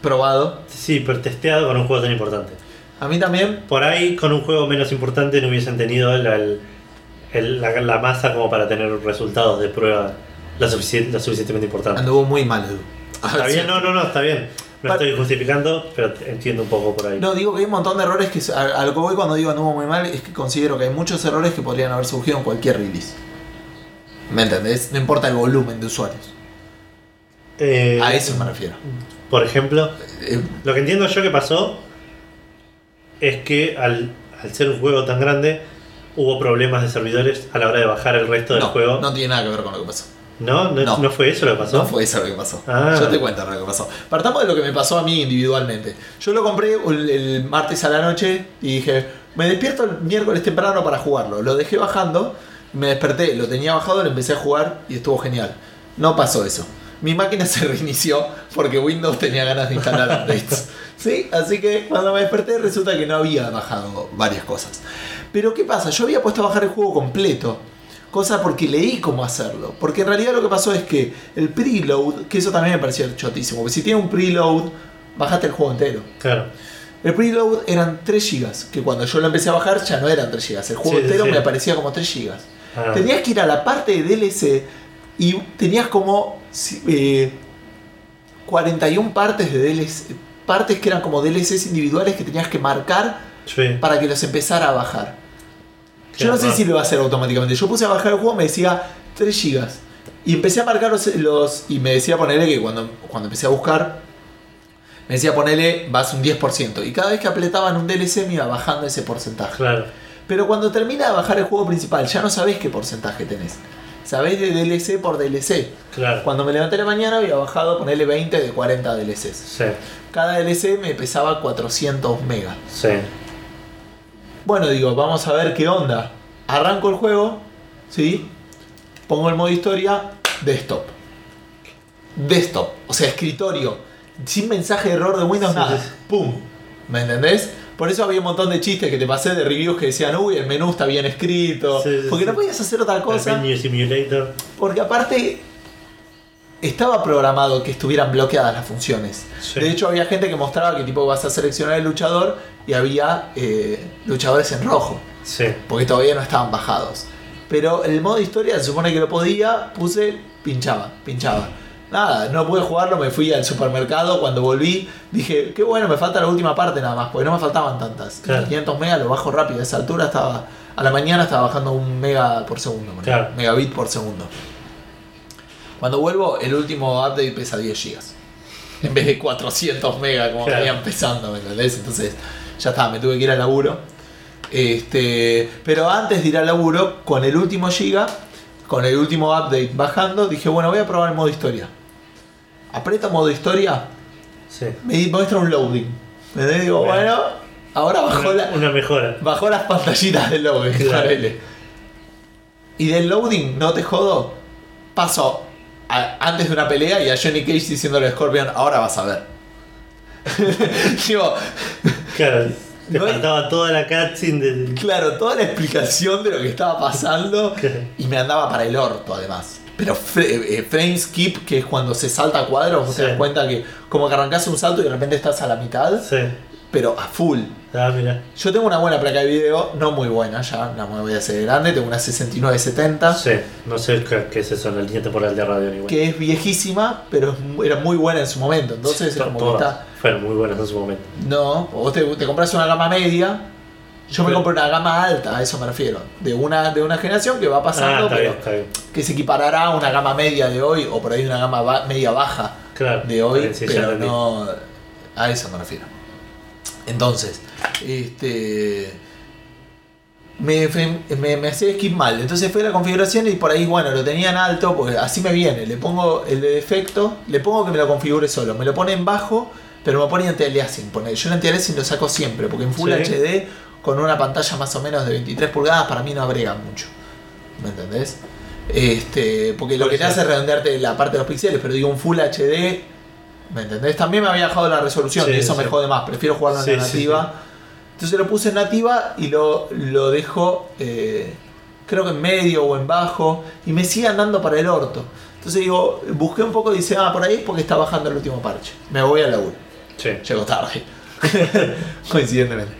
probado. sí, pero testeado con un juego tan importante. A mí también. Por ahí, con un juego menos importante, no hubiesen tenido la, el- el- la, la masa como para tener resultados de prueba lo, sufici- lo suficientemente importantes. Anduvo muy mal, Edu. Está bien, no, no, no, está bien. No estoy justificando, pero entiendo un poco por ahí. No, digo que hay un montón de errores que a, a lo que voy cuando digo anduvo muy mal es que considero que hay muchos errores que podrían haber surgido en cualquier release. ¿Me entendés? No importa el volumen de usuarios. Eh, A eso me refiero. Por ejemplo, Eh, lo que entiendo yo que pasó es que al, al ser un juego tan grande, hubo problemas de servidores a la hora de bajar el resto del no, juego. no tiene nada que ver con lo que pasó. ¿No? ¿No, No. no fue eso lo que pasó? No fue eso lo que pasó. Ah. Yo te cuento lo que pasó. Partamos de lo que me pasó a mí individualmente. Yo lo compré el, el martes a la noche y dije, me despierto el miércoles temprano para jugarlo. Lo dejé bajando, me desperté, lo tenía bajado, lo empecé a jugar y estuvo genial. No pasó eso. Mi máquina se reinició porque Windows tenía ganas de instalar updates. ¿Sí? Así que cuando me desperté resulta que no había bajado varias cosas. Pero ¿qué pasa? Yo había puesto a bajar el juego completo. Cosa porque leí cómo hacerlo. Porque en realidad lo que pasó es que el preload, que eso también me pareció chotísimo, porque si tiene un preload, bajaste el juego entero. Claro. El preload eran 3 GB, que cuando yo lo empecé a bajar ya no eran 3 GB. El juego Sí, entero sí. me aparecía como 3 GB. Ah. Tenías que ir a la parte de DLC y tenías como eh, 41 partes de DLC, partes que eran como DLCs individuales que tenías que marcar Sí. para que los empezara a bajar. Yo no sé raro. si lo va a hacer automáticamente. Yo puse a bajar el juego, me decía 3 GB. Y empecé a marcar los, los- Y me decía ponerle que cuando, cuando empecé a buscar, me decía ponerle vas un 10%. Y cada vez que apretaban un DLC me iba bajando ese porcentaje. Claro. Pero cuando termina de bajar el juego principal, ya no sabés qué porcentaje tenés. Sabés de DLC por DLC. Claro. Cuando me levanté la mañana había bajado ponerle 20 de 40 DLCs. Sí. Cada DLC me pesaba 400 megas. Sí. Bueno, digo, vamos a ver qué onda. Arranco el juego, ¿sí? Pongo el modo historia, desktop. Desktop, o sea, escritorio. Sin mensaje de error de Windows, Sí, nada. sí. ¡Pum! ¿Me entendés? Por eso había un montón de chistes que te pasé de reviews que decían, uy, el menú está bien escrito. Sí, porque no podías hacer otra El cosa. Menu Simulator. Porque aparte estaba programado que estuvieran bloqueadas las funciones. Sí. De hecho, había gente que mostraba que tipo vas a seleccionar el luchador y había eh, luchadores en rojo, Sí. porque todavía no estaban bajados. Pero el modo historia se supone que lo podía, puse, pinchaba, pinchaba. Nada, no pude jugarlo, me fui al supermercado, cuando volví dije, qué bueno, me falta la última parte nada más, porque no me faltaban tantas. Claro. 500 megas lo bajo rápido, a esa altura estaba, a la mañana estaba bajando un mega por segundo, Claro. megabit por segundo. Cuando vuelvo, el último update pesa 10 GB. En vez de 400 megas como Claro. venía empezando, ¿me entendés? Entonces, ya está, me tuve que ir al laburo. Este, pero antes de ir al laburo, con el último giga, con el último update bajando, dije, bueno, voy a probar el modo historia. Aprieto modo historia, Sí. me muestra un loading. ¿Me? Digo, Bueno. bueno, ahora bajó Una, la, una mejora. Bajó las pantallitas del loading, Claro. Y del loading, no te jodo, paso a- antes de una pelea y a Johnny Cage diciéndole a Scorpion, ahora vas a ver. Digo, Claro, te No hay- faltaba toda la cutscene del. claro, toda la explicación de lo que estaba pasando y me andaba para el orto además. Pero eh, frame skip, que es cuando se salta a cuadros, vos te Sí. das cuenta que como que arrancás un salto y de repente estás a la mitad, Sí. Pero a full. Ah, mira. Yo tengo una buena placa de video, no muy buena ya, no me voy a hacer grande, tengo una 6970, Sí, no sé qué, es eso en la línea temporal de radio ni bueno. que es viejísima, pero era muy buena en su momento, entonces es como Todas está... fueron muy buenas en su momento. No, vos te, te compras una gama media, yo me compro una gama alta, a eso me refiero, de una, de una generación que va pasando, ah, está pero bien, está bien. que se equiparará a una gama media de hoy, o por ahí una gama ba- media baja Claro. de hoy, Bien, sí, pero no. A eso me refiero. Entonces, este. Me, me, me hacía skip mal. Entonces fue la configuración y por ahí, bueno, lo tenía en alto, porque así me viene. Le pongo el de defecto, le pongo que me lo configure solo. Me lo pone en bajo, pero me pone anti-aliasing. Pone- Yo el anti-aliasing lo saco siempre, porque en Full Sí. HD, con una pantalla más o menos de 23 pulgadas, para mí no agrega mucho. ¿Me entendés? Este, porque lo que te hace es redondearte la parte de los píxeles, pero digo un Full HD, ¿me entendés? También me había bajado la resolución Sí, y eso sí. me jode más, prefiero jugarlo en la nativa. Entonces lo puse en nativa y lo, lo dejo, eh, creo que en medio o en bajo, y me sigue andando para el orto. Entonces digo, busqué un poco y dice, ah, por ahí es porque está bajando el último parche. Me voy al laburo. Sí. Llego tarde. Coincidentemente.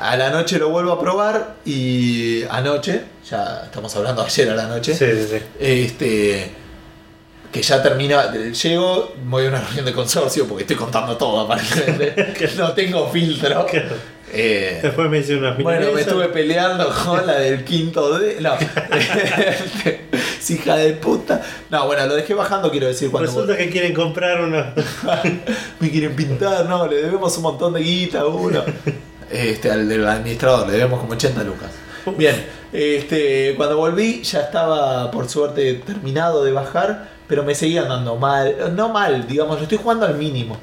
A la noche lo vuelvo a probar y anoche, ya estamos hablando ayer a la noche, Sí, sí, sí. este que ya termina, llego, voy a una reunión de consorcio porque estoy contando todo aparentemente, no tengo filtro. Eh, Después me hice unas bueno, me estuve peleando con la del quinto D. No, hija de puta. No, bueno, lo dejé bajando, quiero decir, cuando Resulta que quieren comprar una. me quieren pintar, no, le debemos un montón de guita a uno. Este, al del administrador, le debemos como 80 lucas. Bien, este, cuando volví ya estaba por suerte terminado de bajar, pero me seguía andando mal. No mal, digamos, lo estoy jugando al mínimo.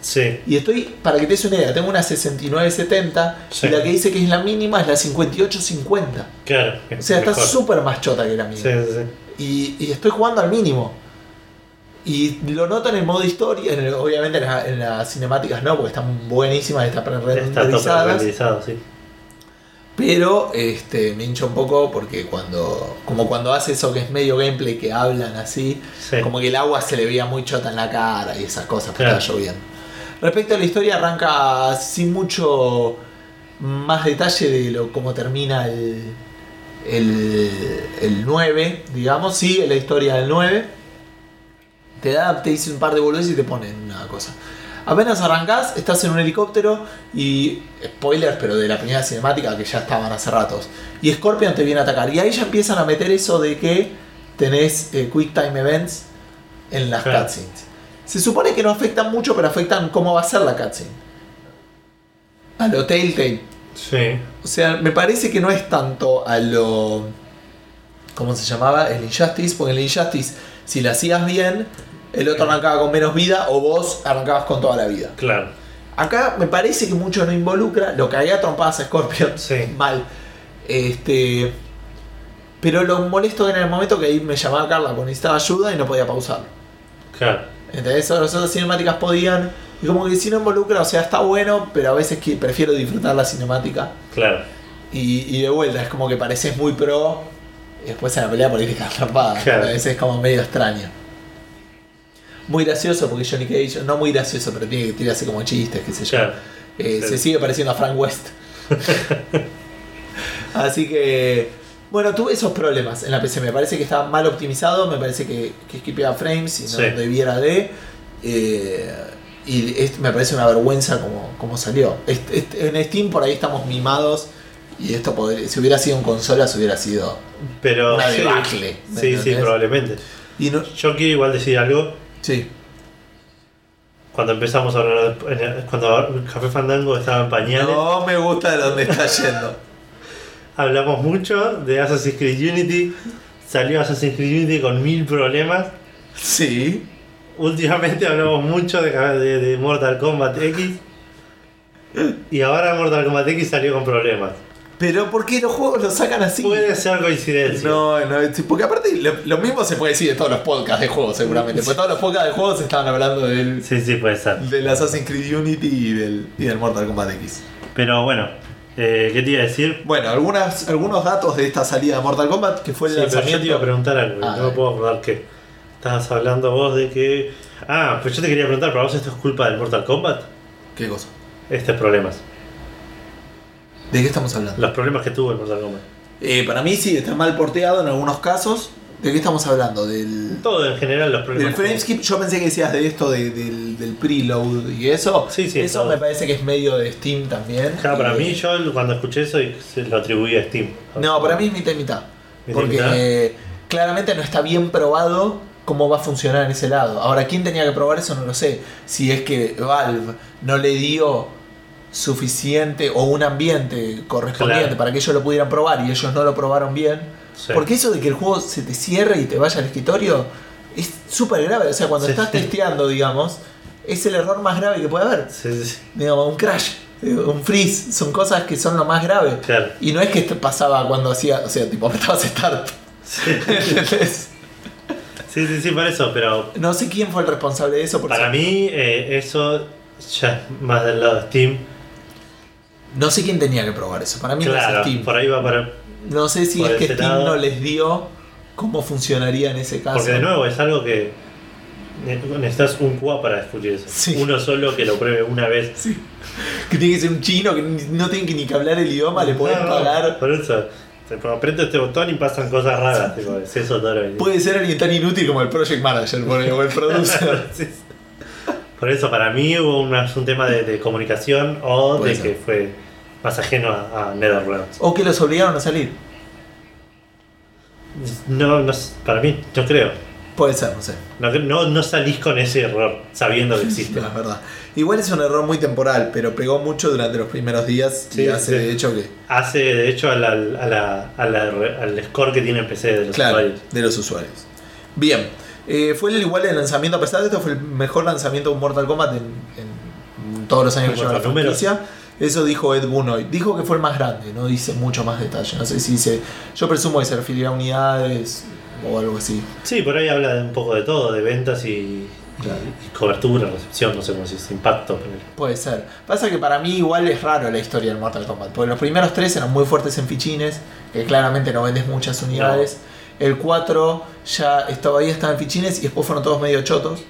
Sí. Y estoy, para que te des una idea, tengo una 6970 Sí. y la que dice que es la mínima es la 5850. Claro. O sea, está súper más chota que la mía. Sí, sí, sí. Y, y estoy jugando al mínimo. Y lo noto en el modo historia, en el- obviamente en, la- en las cinemáticas no, porque están buenísimas, están Está renderizado, sí. Pero este, me hincha un poco porque cuando. Como cuando hace eso que es medio gameplay que hablan así, Sí. como que el agua se le veía muy chota en la cara y esas cosas, porque Claro. estaba lloviendo. Respecto a la historia, arranca sin mucho más detalle de lo cómo termina el, el, el 9, digamos. Sigue la historia del 9. Te da, te dice un par de boludeces y te ponen una cosa. Apenas arrancás, estás en un helicóptero y. Spoilers, pero de la primera cinemática que ya estaban hace ratos. Y Scorpion te viene a atacar. Y ahí ya empiezan a meter eso de que tenés eh, Quick Time Events en las Claro. cutscenes. Se supone que no afectan mucho, pero afectan cómo va a ser la cutscene. A lo Telltale. Sí. O sea, me parece que no es tanto a lo. ¿Cómo se llamaba? El Injustice. Porque el Injustice, si la hacías bien, el otro arrancaba con menos vida o vos arrancabas con toda la vida. Claro. Acá me parece que mucho no involucra. Lo que había trompadas a Scorpion. Sí. Mal. Este. Pero lo molesto era en el momento que ahí me llamaba Carla cuando necesitaba ayuda y no podía pausarlo. Claro. ¿Entendés? Las otras cinemáticas podían. Y como que si no involucra, o sea, está bueno, pero a veces que prefiero disfrutar la cinemática. Claro. Y, y de vuelta, es como que pareces muy pro. Y después en la pelea política atrapada. Claro. A veces es como medio extraño. Muy gracioso porque Johnny Cage, no muy gracioso, pero tiene que tirarse como chistes, qué sé yo. Claro. Eh. Se sigue pareciendo a Frank West. Así que, bueno, tuve esos problemas en la PC. Me parece que estaba mal optimizado, me parece que, que skipeaba frames y no Sí. debiera de. Eh, y es- me parece una vergüenza como, como salió. Est- est- en Steam por ahí estamos mimados y esto podría- si hubiera sido en consolas hubiera sido Pero. una debacle. ¿me Sí, sí, probablemente. Y no- Yo quiero igual decir algo. Sí, Cuando empezamos a hablar. de- Cuando Café Fandango estaba en pañales. no me gusta de dónde está yendo. Hablamos mucho de Assassin's Creed Unity. Salió Assassin's Creed Unity con mil problemas. Sí, Últimamente hablamos mucho de, de- de Mortal Kombat X. Y ahora Mortal Kombat X salió con problemas. Pero ¿por qué los juegos los sacan así? Puede ser coincidencia. No, no, porque aparte lo, lo mismo se puede decir de todos los podcasts de juegos seguramente. Porque todos los podcasts de juegos estaban hablando del, Sí, sí, puede ser. del Assassin's Creed Unity y del, y del Mortal Kombat X. Pero bueno, eh, ¿qué te iba a decir? Bueno, algunas, algunos datos de esta salida de Mortal Kombat, que fue el Sí, pero yo lanzamiento. te iba a preguntar algo, Ah, no me puedo acordar que estabas hablando vos de que... Ah, pues yo te quería preguntar, ¿para vos esto es culpa del Mortal Kombat? ¿Qué cosa? Estos problemas. ¿De qué estamos hablando? Los problemas que tuvo el Mortal Kombat. Eh, para mí sí, está mal porteado en algunos casos. ¿De qué estamos hablando? Del, Todo en general, los del problemas. que- frameskip. Yo pensé que decías de esto, de- del, del preload y eso. Sí, sí, Eso todo. me parece que es medio de Steam también. Ja, para Y- mí, yo cuando escuché eso lo atribuí a Steam. No, para mí es mitad y mitad. ¿Mitad Porque mitad? eh, claramente no está bien probado cómo va a funcionar en ese lado. Ahora, ¿quién tenía que probar eso? No lo sé. Si es que Valve no le dio suficiente o un ambiente correspondiente Claro. para que ellos lo pudieran probar y ellos no lo probaron bien. Sí. Porque eso de que el juego se te cierre y te vaya al escritorio es súper grave. O sea, cuando Sí, estás sí. testeando, digamos, es el error más grave que puede haber. Sí, sí. Digamos, un crash, un freeze, son cosas que son lo más grave. Claro. Y no es que pasaba cuando hacía, o sea, tipo, apretabas start. Sí. ¿Entendés? sí, sí, sí, por eso, pero No sé quién fue el responsable de eso. Para mí eh, eso ya es más del lado de Steam. No sé quién tenía que probar eso. Para mí no Claro, es Steam. por ahí va para... No sé si por es que Steam lado. no les dio cómo funcionaría en ese caso. Porque de nuevo es algo que ne- necesitas un QA para descubrir eso. Sí. Uno solo que lo pruebe una vez. Sí. Que tiene que ser un chino que no tiene que ni que hablar el idioma, le podés No, pagar. Por eso, aprieto este botón y pasan cosas raras. tipo, es eso todo Puede ser alguien tan inútil como el project manager pone, o el producer. Por eso, para mí hubo un tema de, de comunicación o Puede de ser. que fue más ajeno a, a NetherRealms. o que los obligaron a salir. No, no, para mí, yo creo. Puede ser, no sé. No, no, no salís con ese error sabiendo que existe. No, es verdad. Igual es un error muy temporal, pero pegó mucho durante los primeros días y Sí, hace sí. de hecho que. Hace, de hecho, a la- a la- a la- al score que tiene en PC de los Claro, usuarios. de los usuarios. Bien. Eh, fue el igual el lanzamiento, a pesar de esto, fue el mejor lanzamiento de un Mortal Kombat en, en todos los años que lleva la cuanto a números. Eso dijo Ed Boon hoy. Dijo que fue el más grande, no dice mucho más detalle. No sé si dice. Yo presumo que se referirá a unidades o algo así. Sí, por ahí habla de un poco de todo, de ventas y, Claro. cobertura, recepción, no sé cómo se dice, impacto. Puede ser. Pasa que para mí igual es raro la historia del Mortal Kombat. Porque los primeros tres eran muy fuertes en fichines, que claramente no vendes muchas unidades. El 4 ya estaba ahí, estaba en fichines y después fueron todos medio chotos.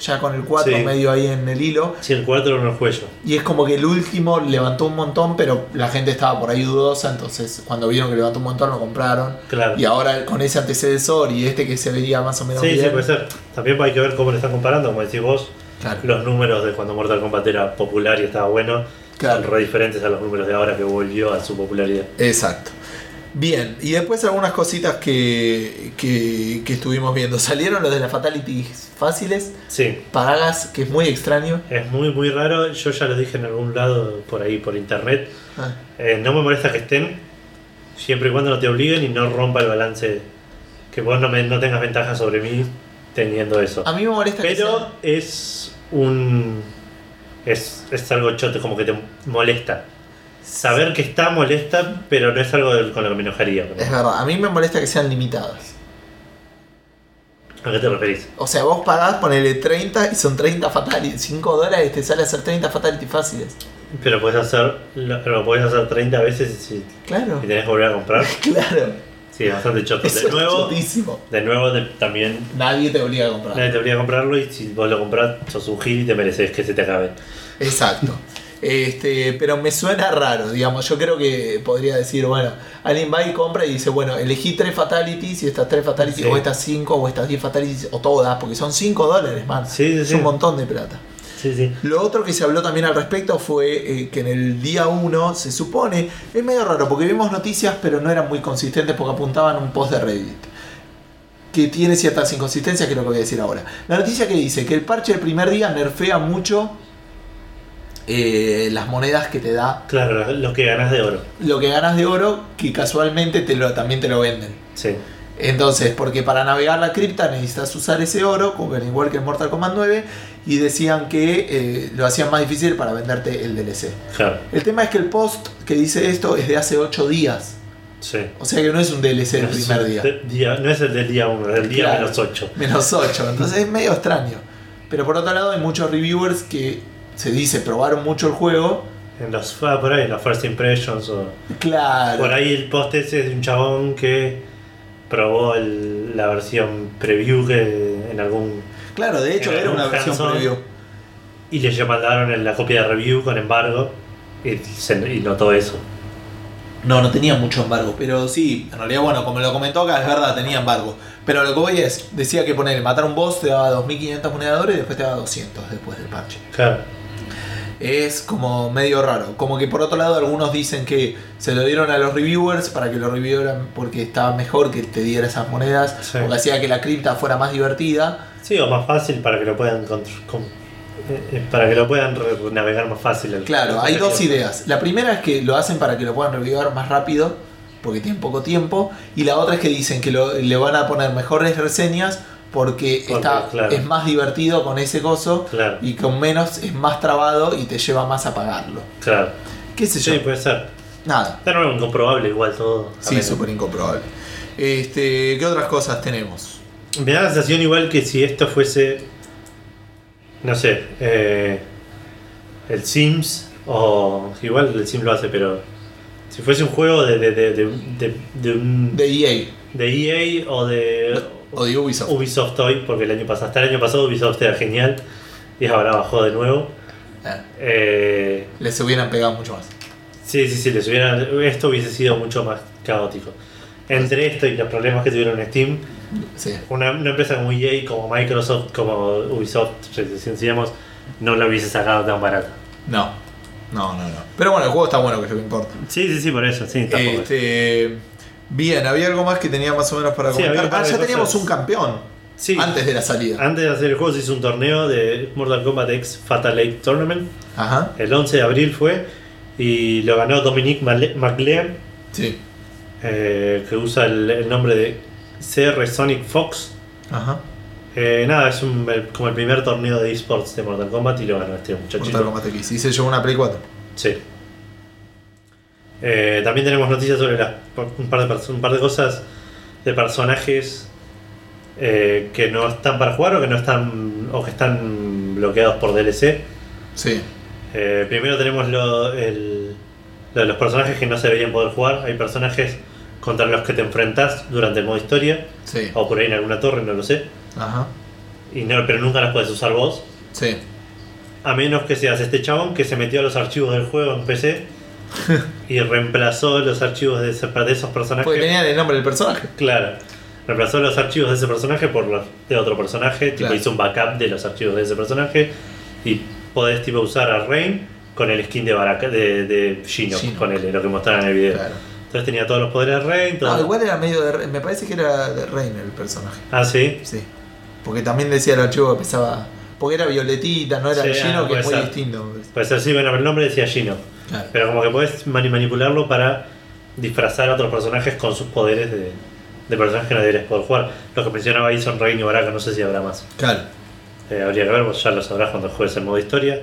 Ya con el 4 Sí. medio ahí en el hilo. Sí, el 4 no el cuello. Y es como que el último levantó un montón, pero la gente estaba por ahí dudosa. Entonces cuando vieron que levantó un montón lo compraron. Claro. Y ahora con ese antecesor y este que se veía más o menos Sí, sí, bien. puede ser. También hay que ver cómo le están comparando, como decís vos. Claro. Los números de cuando Mortal Kombat era popular y estaba bueno Claro. son re diferentes a los números de ahora que volvió a su popularidad. Exacto. Bien, y después algunas cositas que, que, que estuvimos viendo. Salieron los de las fatalities fáciles, Sí, Paragas, que es muy extraño. es muy, muy raro. Yo ya lo dije en algún lado por ahí, por internet. Ah, Eh, no me molesta que estén, siempre y cuando no te obliguen y no rompa el balance. Que vos no, me- no tengas ventaja sobre mí teniendo eso. A mí me molesta que Pero sean- es un. Es, es algo choto, como que te molesta. Saber que está molesta, pero no es algo del- con lo que me enojaría. Es verdad, a mí me molesta que sean limitadas. ¿A qué te referís? O sea, vos pagás, ponele 30 y son 30 fatalities. 5 dólares te sale a hacer 30 fatalities fáciles. Pero puedes hacer, lo, podés hacer 30 veces y, si- Claro, y tenés que volver a comprar. claro. Sí, es bastante choto. Eso De nuevo, de nuevo de- también Nadie te obliga a comprar. nadie te obliga a comprarlo y si vos lo compras, sos un gil y te mereces que se te acabe. Exacto. Este, pero me suena raro, digamos. Yo creo que podría decir, bueno, alguien va y compra y dice, bueno, elegí tres fatalities y estas tres fatalities, Sí. o estas cinco, o estas 10 fatalities, o todas, porque son 5 dólares, man. Sí, sí, es un montón de plata. Sí, sí. Lo otro que se habló también al respecto fue eh, que en el día 1 se supone, es medio raro, porque vimos noticias, pero no eran muy consistentes porque apuntaban un post de Reddit. Que tiene ciertas inconsistencias, que es lo que voy a decir ahora. La noticia que dice que el parche del primer día nerfea mucho eh, las monedas que te da Claro, lo que ganas de oro. lo que ganas de oro, que casualmente te lo, también te lo venden. Sí. Entonces, porque para navegar la cripta necesitas usar ese oro, como igual que en Mortal Kombat 9, y decían que eh, lo hacían más difícil para venderte el DLC. Claro. El tema es que el post que dice esto es de hace 8 días. Sí. O sea que no es un DLC del No es primer día. día- No es el del día 1, es el día Claro. menos 8. Menos 8. Entonces es medio extraño. Pero por otro lado hay muchos reviewers que se dice probaron mucho el juego. En los, ah, por ahí, en los First Impressions o. Claro. Por ahí el post ese es de un chabón que probó el- la versión preview que en algún. Claro, de hecho era una versión preview. Y le mandaron en la copia de review con embargo y, se- y notó eso. No, no tenía mucho embargo, pero sí, en realidad, bueno, como lo comentó acá, es verdad, tenía embargo. Pero lo que voy es, decía que poner, matar un boss te daba 2500 monedas de oro y después te daba 200 después del parche. Claro. Es como medio raro. Como que por otro lado, algunos dicen que se lo dieron a los reviewers para que lo reviewaran porque estaba mejor que te diera esas monedas, Sí. porque hacía que la cripta fuera más divertida. Sí, o más fácil para que lo puedan con- eh, eh, para que lo puedan navegar más fácil. el- Claro, el hay dos ideas. La primera es que lo hacen para que lo puedan reviewer más rápido, porque tienen poco tiempo. Y la otra es que dicen que lo- le van a poner mejores reseñas porque, Porque, está, claro. es más divertido con ese coso Claro, y con menos es más trabado y te lleva más a pagarlo. claro. ¿Qué sé yo? Sí, puede ser. Nada. Nuevo, incomprobable igual todo. Sí, súper incomprobable. Este, ¿Qué otras cosas tenemos? Me da la sensación igual que si esto fuese, no sé, eh, el Sims, o igual el Sims lo hace, pero si fuese un juego de, de, de, de, de- de un- De EA de EA o de de Ubisoft. Ubisoft hoy, porque el año pasado, hasta el año pasado Ubisoft era genial y ahora bajó de nuevo. Eh, Eh, les hubieran pegado mucho más. sí, sí, sí, les hubieran, esto hubiese sido mucho más caótico. Entre esto y los problemas que tuvieron en Steam, Sí. una, una empresa como EA, como Microsoft, como Ubisoft, decíamos, no la hubiese sacado tan barata. No. No, no, no. Pero bueno, el juego está bueno, que es lo que importa. Sí, sí, sí, por eso, sí. Este, bien, había algo más que tenía más o menos para Sí, había comentar. un par Ah, de ya cosas. teníamos un campeón Sí, antes de la salida. antes de hacer el juego se hizo un torneo de Mortal Kombat X Fatal 8 Tournament. Ajá. El 11 de abril fue y lo ganó Dominique Male- McLean, Sí. eh, que usa el, el nombre de CR Sonic Fox. Ajá. Eh, nada, es un- el- como el primer torneo de esports de Mortal Kombat y lo ganó este muchachito. Mortal Kombat X. Y se llevó una Play 4. Sí. Eh, también tenemos noticias sobre las- un, par de, un par de cosas de personajes eh, que no están para jugar o que no están o que están bloqueados por DLC. Sí. Eh, primero tenemos lo, el- lo de los personajes que no se deberían poder jugar. Hay personajes contra los que te enfrentas durante el modo historia Sí. o por ahí en alguna torre, no lo sé. Ajá. Y no, pero nunca las puedes usar vos. Sí. A menos que seas este chabón que se metió a los archivos del juego en PC y reemplazó los archivos de, ese- de esos personajes. Porque tenían el nombre del personaje. Claro. Reemplazó los archivos de ese personaje por los de otro personaje. Tipo Claro. hizo un backup de los archivos de ese personaje. Y podés tipo usar a Rain con el skin de Baraka, de, de Shinnok. con el, lo que mostraron en el video. Claro. Entonces tenía todos los poderes de Rain. todo- No, igual era medio de. Me parece que era de Reiner el personaje. Ah, sí. Sí. Porque también decía el archivo que pesaba. Porque era violetita, no era Sí, Gino, ah, que es muy ser. distinto. Puede ser, sí, bueno, el nombre decía Shinnok. Claro. Pero como que podés mani- manipularlo para disfrazar a otros personajes con sus poderes de, de personajes que no deberías poder jugar. Los que mencionaba ahí son Rain y Baraka, no sé si habrá más. Claro. Eh, habría que ver, vos ya lo sabrás cuando juegues el modo historia.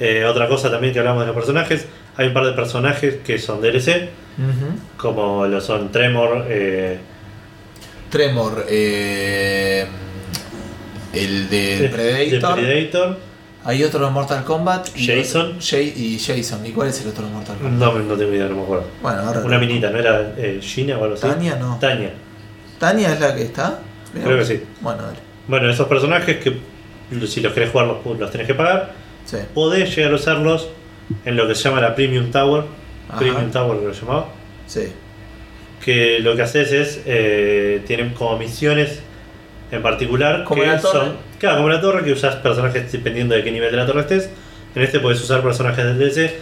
Eh, otra cosa también que hablamos de los personajes, hay un par de personajes que son DLC, Ujú. como lo son Tremor, eh, Tremor, eh, el de de- Predator. de Predator. Hay otro de Mortal Kombat. y Jason. otro- y Jason. ¿Y cuál es el otro de Mortal Kombat? No, no tengo idea, no me acuerdo. Bueno, ahora. Una minita, ¿no era eh, Gina o algo así? Tania no. Tania. ¿Tania es la que está? Mirá Creo que sí. Bueno, dale. Bueno, esos personajes que si los querés jugar los, los tenés que pagar, Sí. podés llegar a usarlos en lo que se llama la Premium Tower. Ajá. Premium Tower que lo llamaba. Sí. Que lo que haces es, eh, tienen como misiones en particular. Como que la torre. Son, claro, como la torre, que usas personajes dependiendo de qué nivel de la torre estés. En este puedes usar personajes del DLC.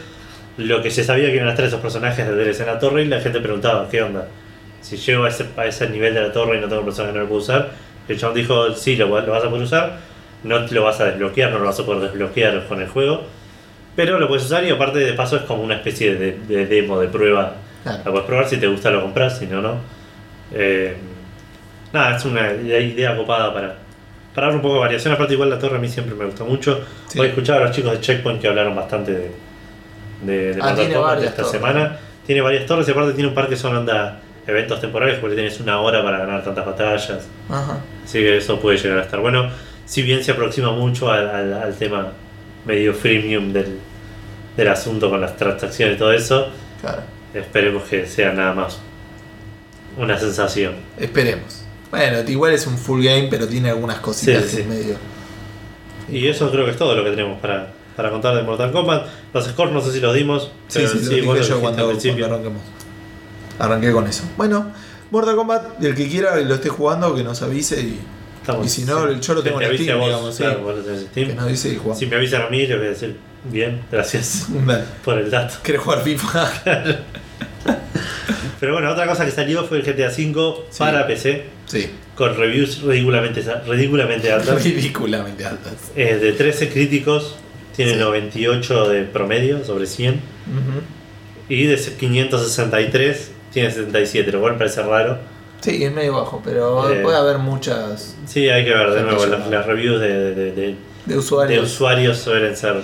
Lo que se sabía que iban a estar esos personajes del DLC en la torre y la gente preguntaba, ¿qué onda? Si llego a ese, a ese nivel de la torre y no tengo personaje que no lo puedo usar. El chabón dijo, sí, lo, lo vas a poder usar. No te lo vas a desbloquear, no lo vas a poder desbloquear con el juego. Pero lo puedes usar y aparte de paso es como una especie de, de demo, de prueba Claro. la puedes probar, si te gusta lo compras, si no, no. Eh, nada, es una idea copada para, para dar un poco de variación. Aparte, igual la torre a mí siempre me gustó mucho. Sí. Hoy escuchaba a los chicos de Checkpoint que hablaron bastante de, de, de Ah, tiene varias esta torres. semana. Tiene varias torres y aparte tiene un par que son onda eventos temporales porque tienes una hora para ganar tantas batallas. Ajá. Así que eso puede llegar a estar bueno. Si bien se aproxima mucho al, al- al tema medio freemium del, del asunto con las transacciones y todo eso, Claro. esperemos que sea nada más una sensación. Esperemos. Bueno, igual es un full game, pero tiene algunas cositas Sí, sí. en medio. Y eso creo que es todo lo que tenemos para, para contar de Mortal Kombat. Los scores no sé si los dimos. Sí, pero sí, lo dije vos lo yo cuando, cuando arranquemos. Arranqué con eso. Bueno, Mortal Kombat, el que quiera y lo esté jugando, que nos avise y Estamos- y si no, yo lo tengo te en Steam, vos, digamos, sí. claro, vos lo tenés en Steam. que nos avise y jugamos. Si me avisan a mí, les voy a decir bien, gracias por el dato. ¿Querés jugar FIFA? Pero bueno, otra cosa que salió fue el GTA V Sí. para PC, sí. con reviews ridículamente, ridículamente altas. Ridículamente altas. Eh, de 13 críticos, tiene Sí. 98 de promedio sobre 100. Ujú. Y de 563 tiene 77, lo cual parece raro. Sí, es medio bajo, pero Eh. puede haber muchas Sí, hay que ver de nuevo. Las, reviews de, de- de- de de usuarios usuarios suelen ser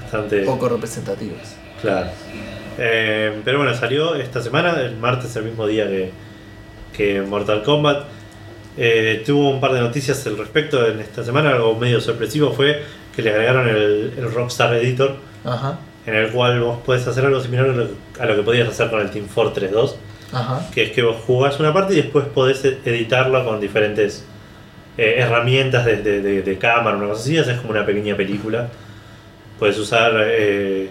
bastante poco representativas. claras. Eh, pero bueno, salió esta semana, el martes, el mismo día que, que Mortal Kombat. Eh, tuvo un par de noticias al respecto en esta semana. Algo medio sorpresivo fue que le agregaron el, el Rockstar Editor, Ajá, en el cual vos podés hacer algo similar a lo, a lo que podías hacer con el Team Fortress 2. ajá. que es que vos jugás una parte y después podés e- editarlo con diferentes eh, herramientas de, de- de- de cámara, una cosa así, haces como una pequeña película. Puedes usar, eh,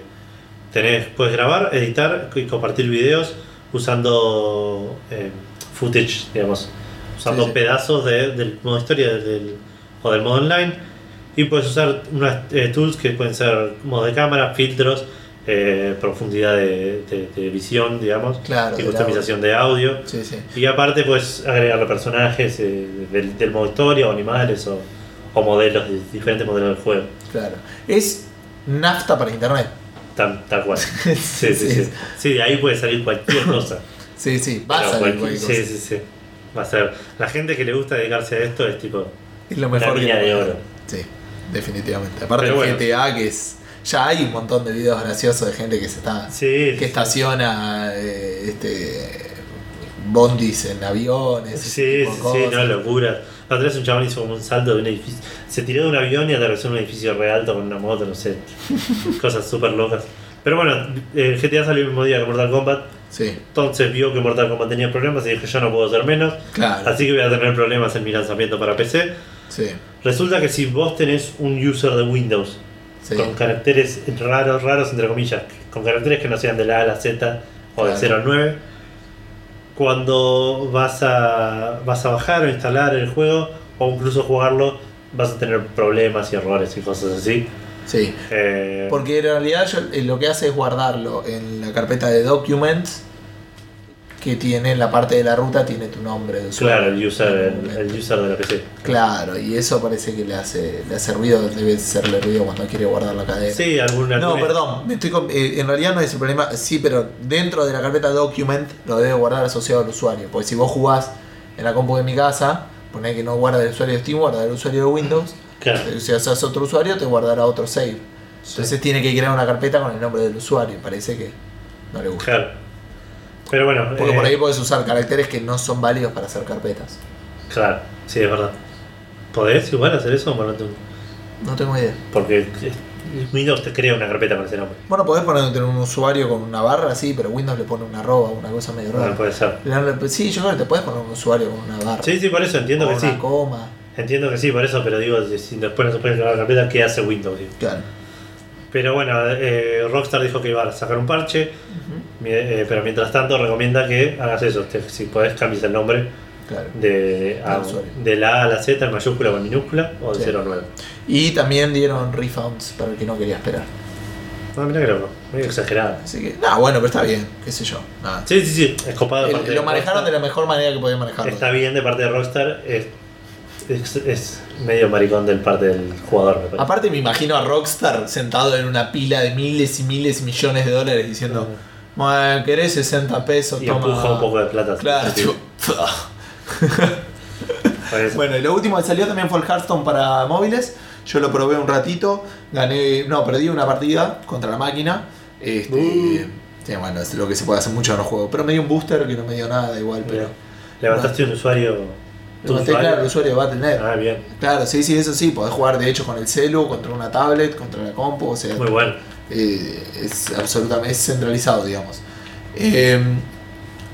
tenés, puedes grabar, editar y compartir videos usando eh, footage, digamos, usando Sí, sí. pedazos de- del modo historia del- o del modo online. Y puedes usar unas eh, tools que pueden ser modo de cámara, filtros, eh, profundidad de, de- de visión, digamos, Claro, y customización de audio. Sí. Y aparte puedes agregarle personajes del, del modo historia o animales o, o modelos, de- diferentes modelos del juego. Claro. Es nafta para internet. Tal, tal cual. Sí, sí, sí. Sí, de ahí puede salir cualquier cosa. Sí, sí, va a salir cualquier- cualquier Sí, cosa. sí, sí. Va a ser. La gente que le gusta dedicarse a esto es tipo. Es lo mejor que mina de oro. Sí, definitivamente. Aparte del bueno. GTA, que es. Ya hay un montón de videos graciosos de gente que se está. Sí. que estaciona eh, este bondis en aviones. Sí, sí, sí, no, locura. La otra vez un chabón hizo como un salto de un edificio. Se tiró de un avión y atravesó un edificio re alto con una moto, no sé. cosas súper locas. Pero bueno, el GTA salió el mismo día que Mortal Kombat. Sí, Entonces vio que Mortal Kombat tenía problemas y dijo: Yo no puedo hacer menos. claro. Así que voy a tener problemas en mi lanzamiento para PC. Sí, Resulta que si vos tenés un user de Windows sí. con caracteres raros, raros entre comillas, con caracteres que no sean de la A a la Z o de Claro. 0 al 9, cuando vas a, vas a bajar o instalar el juego o incluso jugarlo, vas a tener problemas y errores y cosas así. sí. Eh, Porque en realidad yo- eh, lo que hace es guardarlo en la carpeta de documents que tiene en la parte de la ruta tiene tu nombre de usuario. claro, el user, el, el user de la PC. Claro, y eso parece que le hace, le hace ruido, debe hacerle ruido cuando quiere guardar la cadena. Sí, alguna. No, alguna- perdón, me estoy con- eh, en realidad no es el problema, sí, pero dentro de la carpeta document lo debe guardar asociado al usuario, porque si vos jugás en la compu de mi casa, poné que no guarda el usuario de Steam, guarda el usuario de Windows, Claro. eh, si haces otro usuario te guardará otro save. Entonces tiene que crear una carpeta con el nombre del usuario, parece que no le gusta. Claro. Pero bueno. Porque eh, por ahí podés usar caracteres que no son válidos para hacer carpetas. Claro, sí, es verdad. ¿Podés igual hacer eso o no te- No tengo idea. Porque eh, Windows te crea una carpeta con ese nombre. Bueno, podés poner un usuario con una barra, sí, pero Windows le pone una arroba, una cosa medio No, rara. puede ser. Sí, yo creo que te puedes poner un usuario con una barra. Sí, sí, por eso entiendo o que una sí. coma. Entiendo que sí, por eso, pero digo, si- después no se puede crear la carpeta, ¿qué hace Windows? digo? Claro. Pero bueno, eh, Rockstar dijo que iba a sacar un parche, eh, pero mientras tanto recomienda que hagas eso, te- si podés cambies el nombre Claro. de, a- Del usuario. de la A a la Z en mayúscula o en minúscula o de Sí. 0 a 9. Y también dieron refunds para el que no quería esperar. No, mira que loco, medio exagerado. Así que, no, bueno, pero está bien, qué sé yo. nada. Sí, sí, sí, es copado de El- parte de lo manejaron de la mejor manera que podían manejarlo. Está bien de parte de Rockstar, es, es, es medio maricón del parte del jugador, me parece. Aparte me imagino a Rockstar sentado en una pila de miles y miles y millones de dólares diciendo, "Bueno, ¿querés 60 pesos? y Toma. empuja un poco de plata. Claro, Sí. Bueno, y lo último que salió también fue el Hearthstone para móviles. Yo lo probé un ratito, gané, no, perdí una partida contra la máquina. Este, Uh. sí, bueno, es lo que se puede hacer mucho en los juegos. Pero me dio un booster que no me dio nada igual, pero. Levantaste un usuario. Levanté, usuario. claro, el usuario de Battle.net. Ah, bien. Claro, sí, sí, eso sí, podés jugar de hecho con el celu, contra una tablet, contra la compu, o sea, Muy bueno. Eh, es absolutamente es centralizado, digamos. Eh,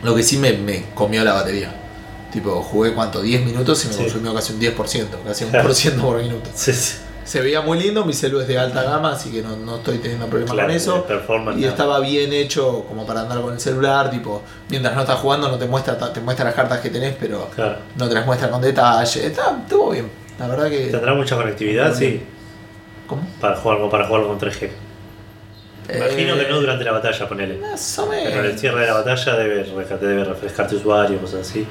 lo que sí me, me comió la batería. Tipo, jugué cuánto, 10 minutos y me Sí. consumió casi un 10%, casi un por ciento por minuto. Sí, sí. Se veía muy lindo, mi celu es de alta gama, así que no, no estoy teniendo problemas Claro, con eso. Y estaba bien hecho como para andar con el celular, tipo, mientras no estás jugando no te muestra, te muestra las cartas que tenés, pero Claro. no te las muestra con detalle. Está, estuvo bien, la verdad que... ¿Tendrá mucha conectividad? Sí. ¿Cómo? Para jugarlo, para jugarlo con 3G. Imagino Eh, que no durante la batalla, ponele. Más o Pero en el menos. cierre de la batalla debe, te debe refrescar tu usuario, cosas así.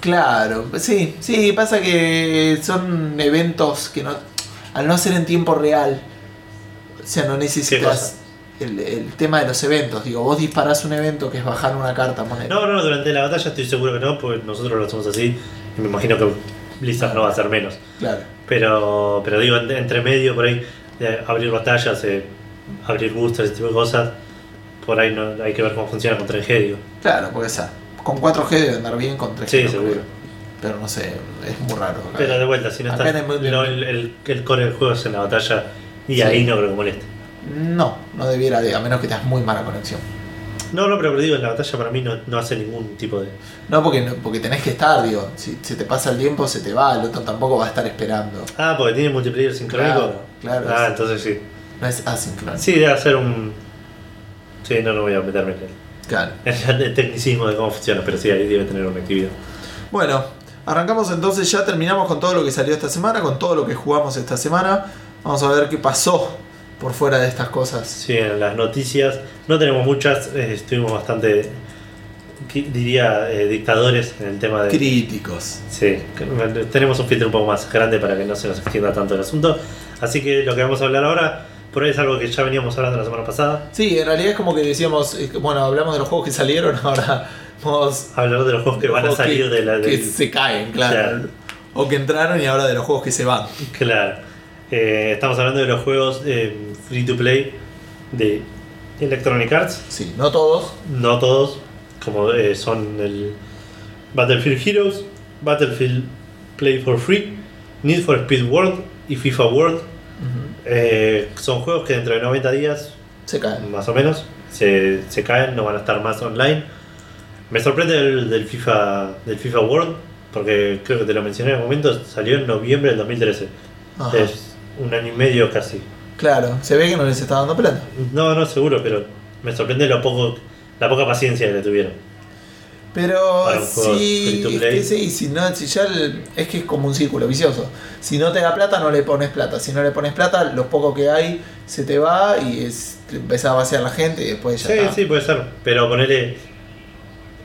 Claro, sí, sí, pasa que son eventos que no, al no ser en tiempo real, o sea, no necesitas el, el tema de los eventos. Digo, vos disparás un evento que es bajar una carta, poner. No, no, durante la batalla estoy seguro que no, porque nosotros lo hacemos así. Y me imagino que Blizzard no va a hacer menos. Claro, Pero, pero digo, en- entre medio, por ahí, de abrir batallas, eh, abrir boosters, ese tipo de cosas, por ahí no, hay que ver cómo funciona con 3G, digo. claro, porque esa, con 4G debe andar bien, con 3G. Sí, no seguro. creo. Pero no sé, es muy raro. acá. Pero de vuelta, si no Acá estás. el- el, el, core del juego es en la batalla y Sí. ahí no creo que moleste. No, no debiera de, a menos que tengas muy mala conexión. No, no, pero digo, en la batalla para mí no, no hace ningún tipo de. No, porque, no- porque tenés que estar, digo, si se te pasa el tiempo, se te va, el otro tampoco va a estar esperando. Ah, porque tiene multiplayer sincrónico. Claro, claro, Ah, es- entonces sí. No es asíncrono. Sí, debe ser un. Sí, no, no voy a meterme en Claro. el, en el tecnicismo de cómo funciona, pero sí, ahí debe tener una actividad. Bueno, arrancamos entonces, ya terminamos con todo lo que salió esta semana, con todo lo que jugamos esta semana. Vamos a ver qué pasó por fuera de estas cosas. Sí, en las noticias no tenemos muchas, eh, estuvimos bastante, diría, eh, dictadores en el tema de... Críticos. Sí, tenemos un filtro un poco más grande para que no se nos extienda tanto el asunto. Así que lo que vamos a hablar ahora, por ahí es algo que ya veníamos hablando la semana pasada. Sí, en realidad es como que decíamos, eh, bueno, hablamos de los juegos que salieron, ahora vamos Hablar de los juegos que los van a salir de la... que se caen, claro. Claro. O que entraron y ahora de los juegos que se van. Claro. Eh, estamos hablando de los juegos eh, free to play de Electronic Arts. Sí, no todos. No todos, como eh, son el Battlefield Heroes, Battlefield Play for Free, Need for Speed World y FIFA World. Eh, son juegos que dentro de 90 días, Se caen. más o menos, se, se caen, no van a estar más online. Me sorprende del, del FIFA, del FIFA World, porque creo que te lo mencioné en un momento, salió en noviembre del 2013. Ajá. Es un año y medio casi. Claro, se ve que no les está dando plata. No, no, seguro, pero me sorprende lo poco, la poca paciencia que le tuvieron. Pero Para un juego sí, free to es que sí, si no, si ya el- es que es como un círculo vicioso. Si no te da plata, no le pones plata. Si no le pones plata, lo poco que hay se te va y es, empezás a vaciar la gente y después ya Sí, está. sí, puede ser. Pero ponerle.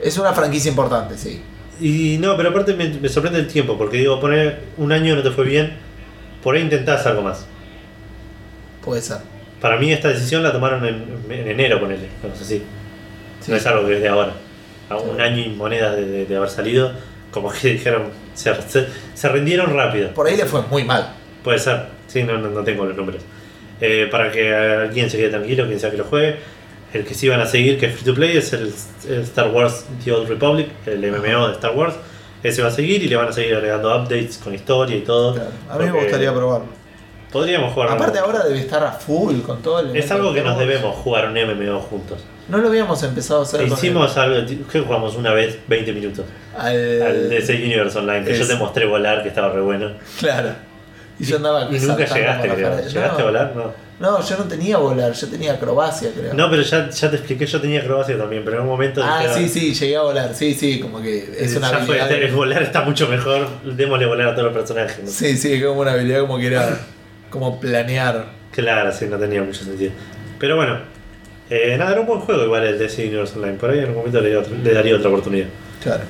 Es una franquicia importante, sí. Y no, pero aparte me, me sorprende el tiempo, porque digo, poner un año no te fue bien, por ahí intentás algo más. Puede ser. Para mí esta decisión la tomaron en, en enero, ponele, no sé si. Sí. No es algo que es de ahora. A un año y monedas de, de- de haber salido, como que dijeron, se, se, se rindieron rápido. Por ahí le fue muy mal. Puede ser, sí, no, no, no tengo los números. Eh, para que alguien se quede tranquilo, quien sea que lo juegue, el que sí van a seguir, que es free to play, es el, el Star Wars The Old Republic, el MMO de Star Wars. Ese va a seguir y le van a seguir agregando updates con historia y todo. Claro. A mí me gustaría probarlo. Podríamos jugar. Aparte un- ahora debe estar a full con todo el... Es algo que nos elemento de debemos jugar un MMO juntos. No lo habíamos empezado a hacer. con Hicimos algo, que jugamos una vez 20 minutos al... al DC Universe Online, que yo te mostré volar, que estaba re bueno. Claro. Y yo andaba Y nunca llegaste, creo. ¿Llegaste no, a volar? No. No, yo no tenía volar, yo tenía acrobacia, creo. No, pero ya, ya te expliqué, yo tenía acrobacia también, pero en un momento ah, sí, sí, llegué a volar. Sí, sí, como que es una fue, habilidad. el volar está mucho mejor, démosle volar a todos los personajes. ¿no? Sí, sí, es como una habilidad como que era como planear. Claro, sí, no tenía mucho sentido. Pero bueno, eh, nada, era un buen juego igual el DC Universe Online, por ahí en algún momento le, otro- le daría otra oportunidad. Claro.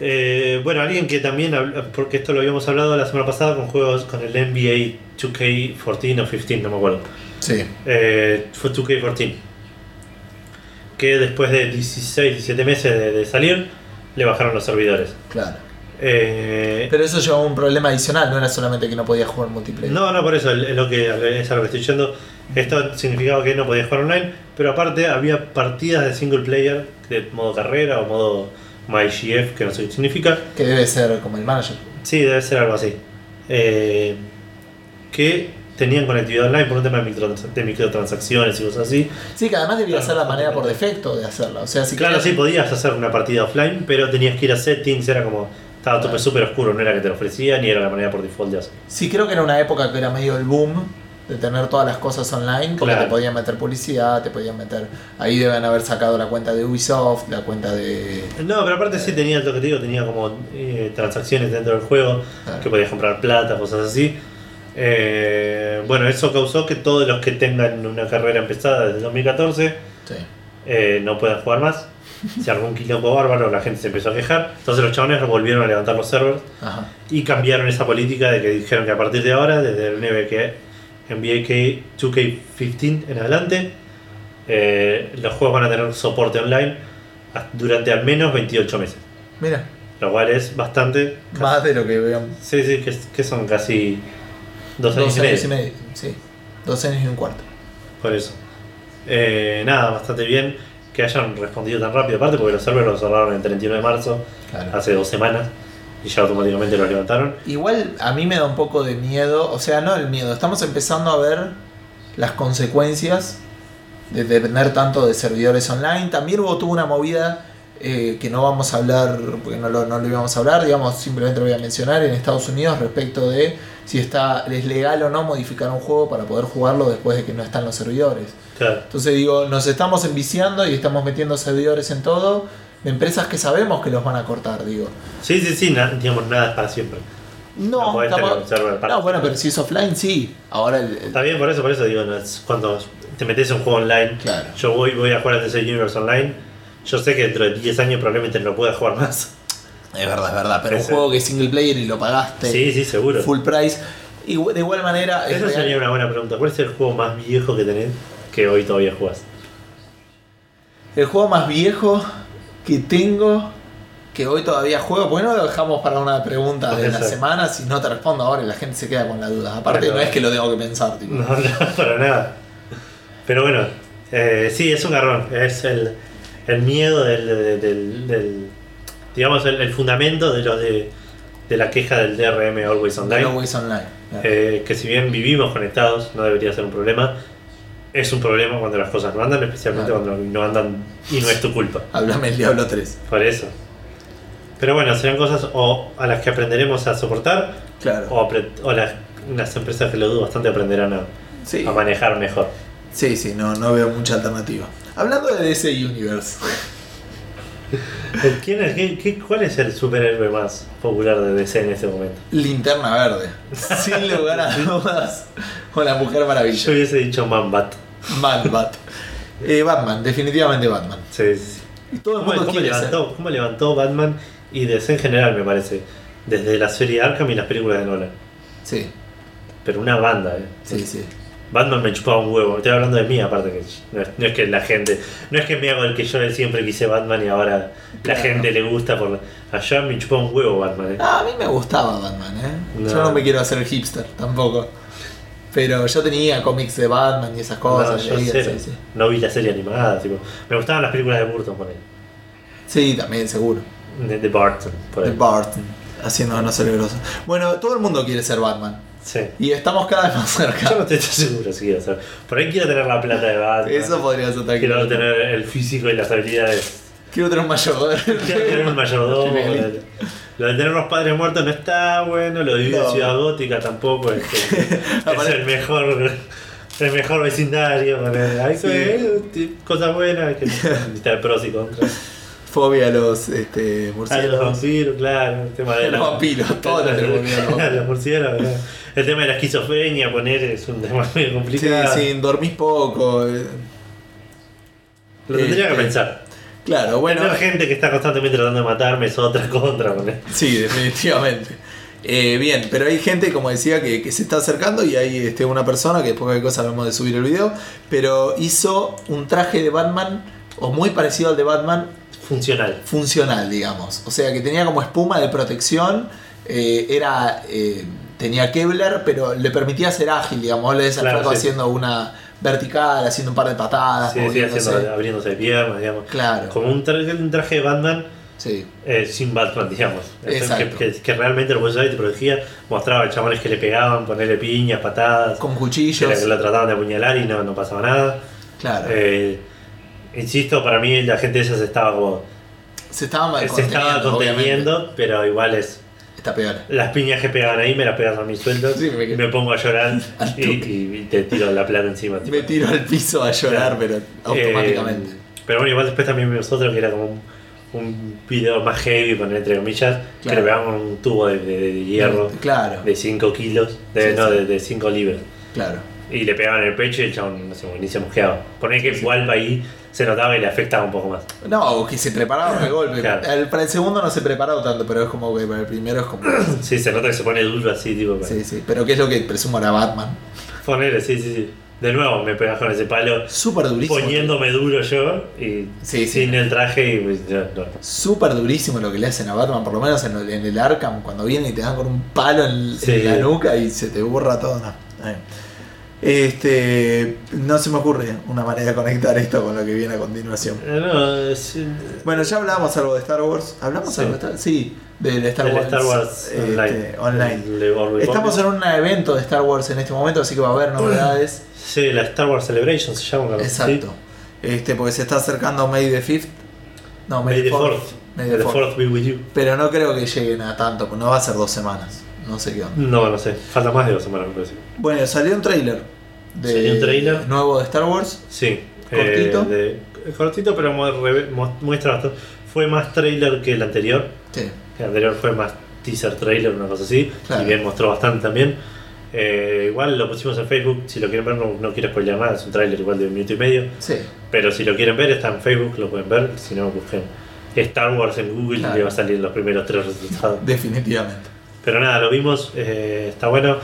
Eh, bueno, alguien que también, porque esto lo habíamos hablado la semana pasada con juegos con el NBA 2K14 o 15, no me acuerdo. Sí. Eh, fue 2K14. Que después de 16, 17 meses de, de salir, le bajaron los servidores. Claro. Eh, Pero eso llevaba un problema adicional, no era solamente que no podías jugar multiplayer. no, no, por eso es lo que, es a lo que estoy diciendo. Esto significaba que no podías jugar online, pero aparte había partidas de single player, de modo carrera o modo MyGF, que no sé qué significa. Que debe ser como el manager. Sí, debe ser algo así. Eh, que tenían conectividad online por un tema de, microtrans- de microtransacciones y cosas así. Sí, que además debía Claro. ser la manera por defecto de hacerla. O sea, si Claro, querías- sí, podías hacer una partida offline, pero tenías que ir a settings, era como. Estaba todo Claro. súper oscuro, no era que te lo ofrecían ni era la manera por default de hacer. Sí, creo que era una época que era medio el boom de tener todas las cosas online, porque Claro. te podían meter publicidad, te podían meter. Ahí deben haber sacado la cuenta de Ubisoft, la cuenta de. No, pero aparte sí tenía, lo que te digo, tenía como eh, transacciones dentro del juego, Claro. que podías comprar plata, cosas así. Eh, bueno, eso causó que todos los que tengan una carrera empezada desde el 2014 Sí. eh, no puedan jugar más. Se armó un quilombo bárbaro, la gente se empezó a quejar. Entonces los chabones volvieron a levantar los servers Ajá. y cambiaron esa política de que dijeron que a partir de ahora, desde el NBA, NBA K- 2K15 en adelante, eh, los juegos van a tener soporte online durante al menos 28 meses. Mira, Lo cual es bastante. más de lo que vean. Sí, sí, que, que son casi dos años, Dos y medio. años y medio. Sí. Dos años y un cuarto. Por eso. Eh, nada, bastante bien que hayan respondido tan rápido, aparte porque los servers los cerraron el 31 de marzo, Claro. hace dos semanas, y ya automáticamente los levantaron. Igual a mí me da un poco de miedo, o sea, no el miedo, estamos empezando a ver las consecuencias de depender tanto de servidores online. También hubo tuvo una movida eh, que no vamos a hablar, porque no lo, no lo íbamos a hablar, digamos, simplemente lo voy a mencionar en Estados Unidos respecto de si está es legal o no modificar un juego para poder jugarlo después de que no están los servidores. Claro. Entonces digo, nos estamos enviciando y estamos metiendo servidores en todo, de empresas que sabemos que los van a cortar, digo. Sí, sí, sí, na- digamos, nada es para siempre. No No, estamos- no, bueno, pero si es offline, sí. Ahora el, el- Está bien, por eso, por eso digo, no es- cuando te metes en un juego online, Claro. yo voy, voy a jugar al DC Universe Online, yo sé que dentro de 10 años probablemente no pueda jugar más. Es verdad, es verdad. Pero un juego que es single player y lo pagaste Sí, sí, seguro. full price. Y de igual manera, es Eso real- sería una buena pregunta. ¿Cuál es el juego más viejo que tenés que hoy todavía jugás? el juego más viejo que tengo, que hoy todavía juego. ¿Por qué no lo dejamos para una pregunta de la semana? Si no te respondo ahora y la gente se queda con la duda. Aparte, Bueno. no es que lo tengo que pensar. tipo. No, no, para nada. Pero bueno, eh, sí, es un garrón. Es el, el miedo del, del- del- del- digamos, el, el fundamento de, lo de, de la queja del DRM Always Online. Always online. claro. Eh, que si bien vivimos conectados, no debería ser un problema. Es un problema cuando las cosas no andan, especialmente Claro. cuando no andan y no es tu culpa. Háblame el Diablo 3. Por eso. Pero bueno, serán cosas o a las que aprenderemos a soportar Claro. o, o las, las empresas que lo dudo bastante aprenderán a, Sí. a manejar mejor. Sí, sí, no, no veo mucha alternativa. Hablando de DC Universe. ¿Quién es, qué- qué- ¿Cuál es el superhéroe más popular de DC en este momento? Linterna verde. Sin lugar a dudas. O la Mujer Yo Maravilla. hubiese dicho Man-Bat. Man, Bat. Eh, Batman, definitivamente Batman. Sí, sí. Y todo el ¿Cómo, mundo cómo quiere ser. levantó, cómo levantó Batman y DC en general, me parece? Desde la serie Arkham y las películas de Nolan. Sí, Pero una banda, ¿eh? sí, sí. Batman me chupaba un huevo. Estoy hablando de mí, aparte que no es, no es que la gente. No es que me hago el que yo siempre quise Batman y ahora la Claro. gente le gusta por. Allá me chupaba un huevo Batman, ¿eh? Ah, a mí me gustaba Batman, ¿eh? Yo No. no me quiero hacer hipster tampoco. Pero yo tenía cómics de Batman y esas cosas. No, yo leía, cero. sí, sí. No vi la serie animada, tipo. Me gustaban las películas de Burton por ahí. Sí, también, seguro. De, de Barton, por De ahí. Barton, haciéndonos grosso. Bueno, todo el mundo quiere ser Batman. Sí. Y estamos cada vez más Yo no cerca. estoy seguro si quiero ser. Por ahí quiero tener la plata de Batman. Eso podría ser tranquilo. Quiero tener el físico y las habilidades. Quiero tener un mayor. Quiero tener un mayordomo. Lo de tener los padres muertos no está bueno. Lo de vivir No. en Ciudad Gótica tampoco es, que- es el mejor. El mejor vecindario. Hay Sí. que- cosas buenas que necesitar pros y contras. Fobia a los este, A los murciélagos. vampiros, claro. El tema de Los vampiros, todos los a los murciélagos. El tema de la esquizofrenia, poner es un tema muy Sí, complicado. sí, dormís poco. eh. Lo tendría que Este, pensar. Claro, bueno. Tener gente que está constantemente tratando de matarme es otra contra. poner. Sí, definitivamente. Eh, bien, pero hay gente, como decía, que, que se está acercando y hay este, una persona que después cualquier cosa vamos de subir el video, pero hizo un traje de Batman, o muy parecido al de Batman, Funcional. funcional, digamos. O sea, que tenía como espuma de protección, eh, era eh, tenía Kevlar, pero le permitía ser ágil, digamos. Le al Claro, sí. haciendo una vertical, haciendo un par de patadas, Sí, sí, moviéndose. haciendo, abriéndose de piernas, digamos. Claro, Como un traje, un traje de Batman sí. eh, sin Batman, digamos. Que, que- que realmente lo puedes usar y te protegía. Mostraba chabones que le pegaban, ponerle piñas, patadas. Con Que cuchillos. le- lo trataban de apuñalar y no, no pasaba nada. Claro. Eh, insisto, para mí la gente esa se estaba como. se estaba se estaba conteniendo, obviamente. pero igual es. Está peor. Las piñas que pegaban ahí me las pegas a mis sueldos Sí, me- y me pongo a llorar y, y- te tiro la plata encima. tipo. Me tiro al piso a llorar, Claro. pero automáticamente. Eh, pero bueno, igual después también vimos otro que era como un, un video más heavy, poner entre comillas, que Claro. le pegaban un tubo de, de- de hierro Claro, de 5 kilos, de, Sí, no, sí. de, de 5 libras. claro. Y le pegaban en el pecho y el chabón no sé, ni se mosqueaba. Poner que igual ahí se notaba que le afectaba un poco más. No, que se preparaba para el golpe. Claro. El- para el segundo no se preparó tanto, pero es como que para el primero es como. Sí, se nota que se pone duro así, tipo. para- sí, sí. Pero ¿qué es lo que presumo era Batman? Ponerle, sí, sí, sí. De nuevo me pegas con ese palo, Súper durísimo. poniéndome duro yo y Sí, sí. sin el traje y pues, no. Súper durísimo lo que le hacen a Batman, por lo menos en, el- en el Arkham, cuando viene y te dan con un palo en, la nuca y se te borra todo. No. Eh. Este, no se me ocurre una manera de conectar esto con lo que viene a continuación. Eh, no, es- Bueno, ya hablamos algo de Star Wars. ¿Hablamos Sí. algo de Star Wars? Sí, del Star Wars, Star Wars este, Online. Estamos en un evento de Star Wars en este momento, así que va a haber novedades. Sí, la Star Wars Celebration se llama. así. Exacto. Este, porque se está acercando May the 5th. No, May, May the the 4th. 4th. May The the 4th. fourth be with you. Pero no creo que lleguen a tanto, no va a ser dos semanas. No sé qué onda. No, no sé. Falta más de dos semanas, me parece. Bueno, salió un trailer. De Salió un tráiler. nuevo de Star Wars. Sí. Cortito. eh, de- cortito, pero muestra bastante. Fue más trailer que el anterior. Sí. El anterior fue más teaser trailer, una cosa así. Claro. Y bien mostró bastante también. Eh, igual lo pusimos en Facebook. Si lo quieren ver, no, no quiero spoilear nada. Es un trailer igual de un minuto y medio. Sí. Pero si lo quieren ver, está en Facebook, lo pueden ver. Si no, busquen Star Wars en Google Claro. y le va a salir los primeros tres resultados. Definitivamente. Pero nada, lo vimos, eh, está bueno.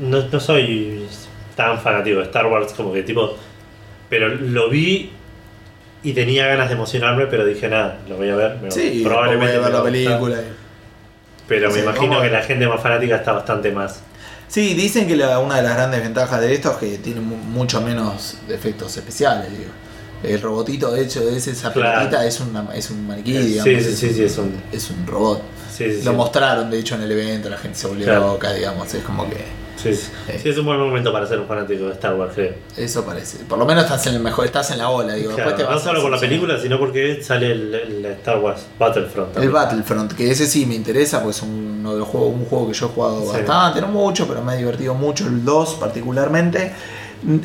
No, no soy tan fanático de Star Wars como que tipo. Pero lo vi y tenía ganas de emocionarme, pero dije nada, lo voy a ver. me- Sí, probablemente voy a ver la película. Pero Sí, me imagino que la gente más fanática está bastante más. Sí, dicen que la- una de las grandes ventajas de esto es que tiene mu- mucho menos efectos especiales, digo. El robotito, de hecho, de ese- esa Claro. es, una, es un maniquí, Sí, digamos. sí, sí, sí, es un. Es un robot. Sí, sí, Lo sí. mostraron, de hecho, en el evento, la gente se volvió Claro. loca, digamos. Es como que Sí, sí. Eh. Sí, es un buen momento para ser un fanático de Star Wars, creo. eso parece. Por lo menos estás en el mejor, estás en la ola, digo. Claro, Después te no solo por la película, sino porque sale el, el Star Wars Battlefront. El. Battlefront, que ese sí me interesa, pues es un, uno de los juegos, un juego que yo he jugado Sí. bastante, no mucho, pero me ha divertido mucho, el 2 particularmente.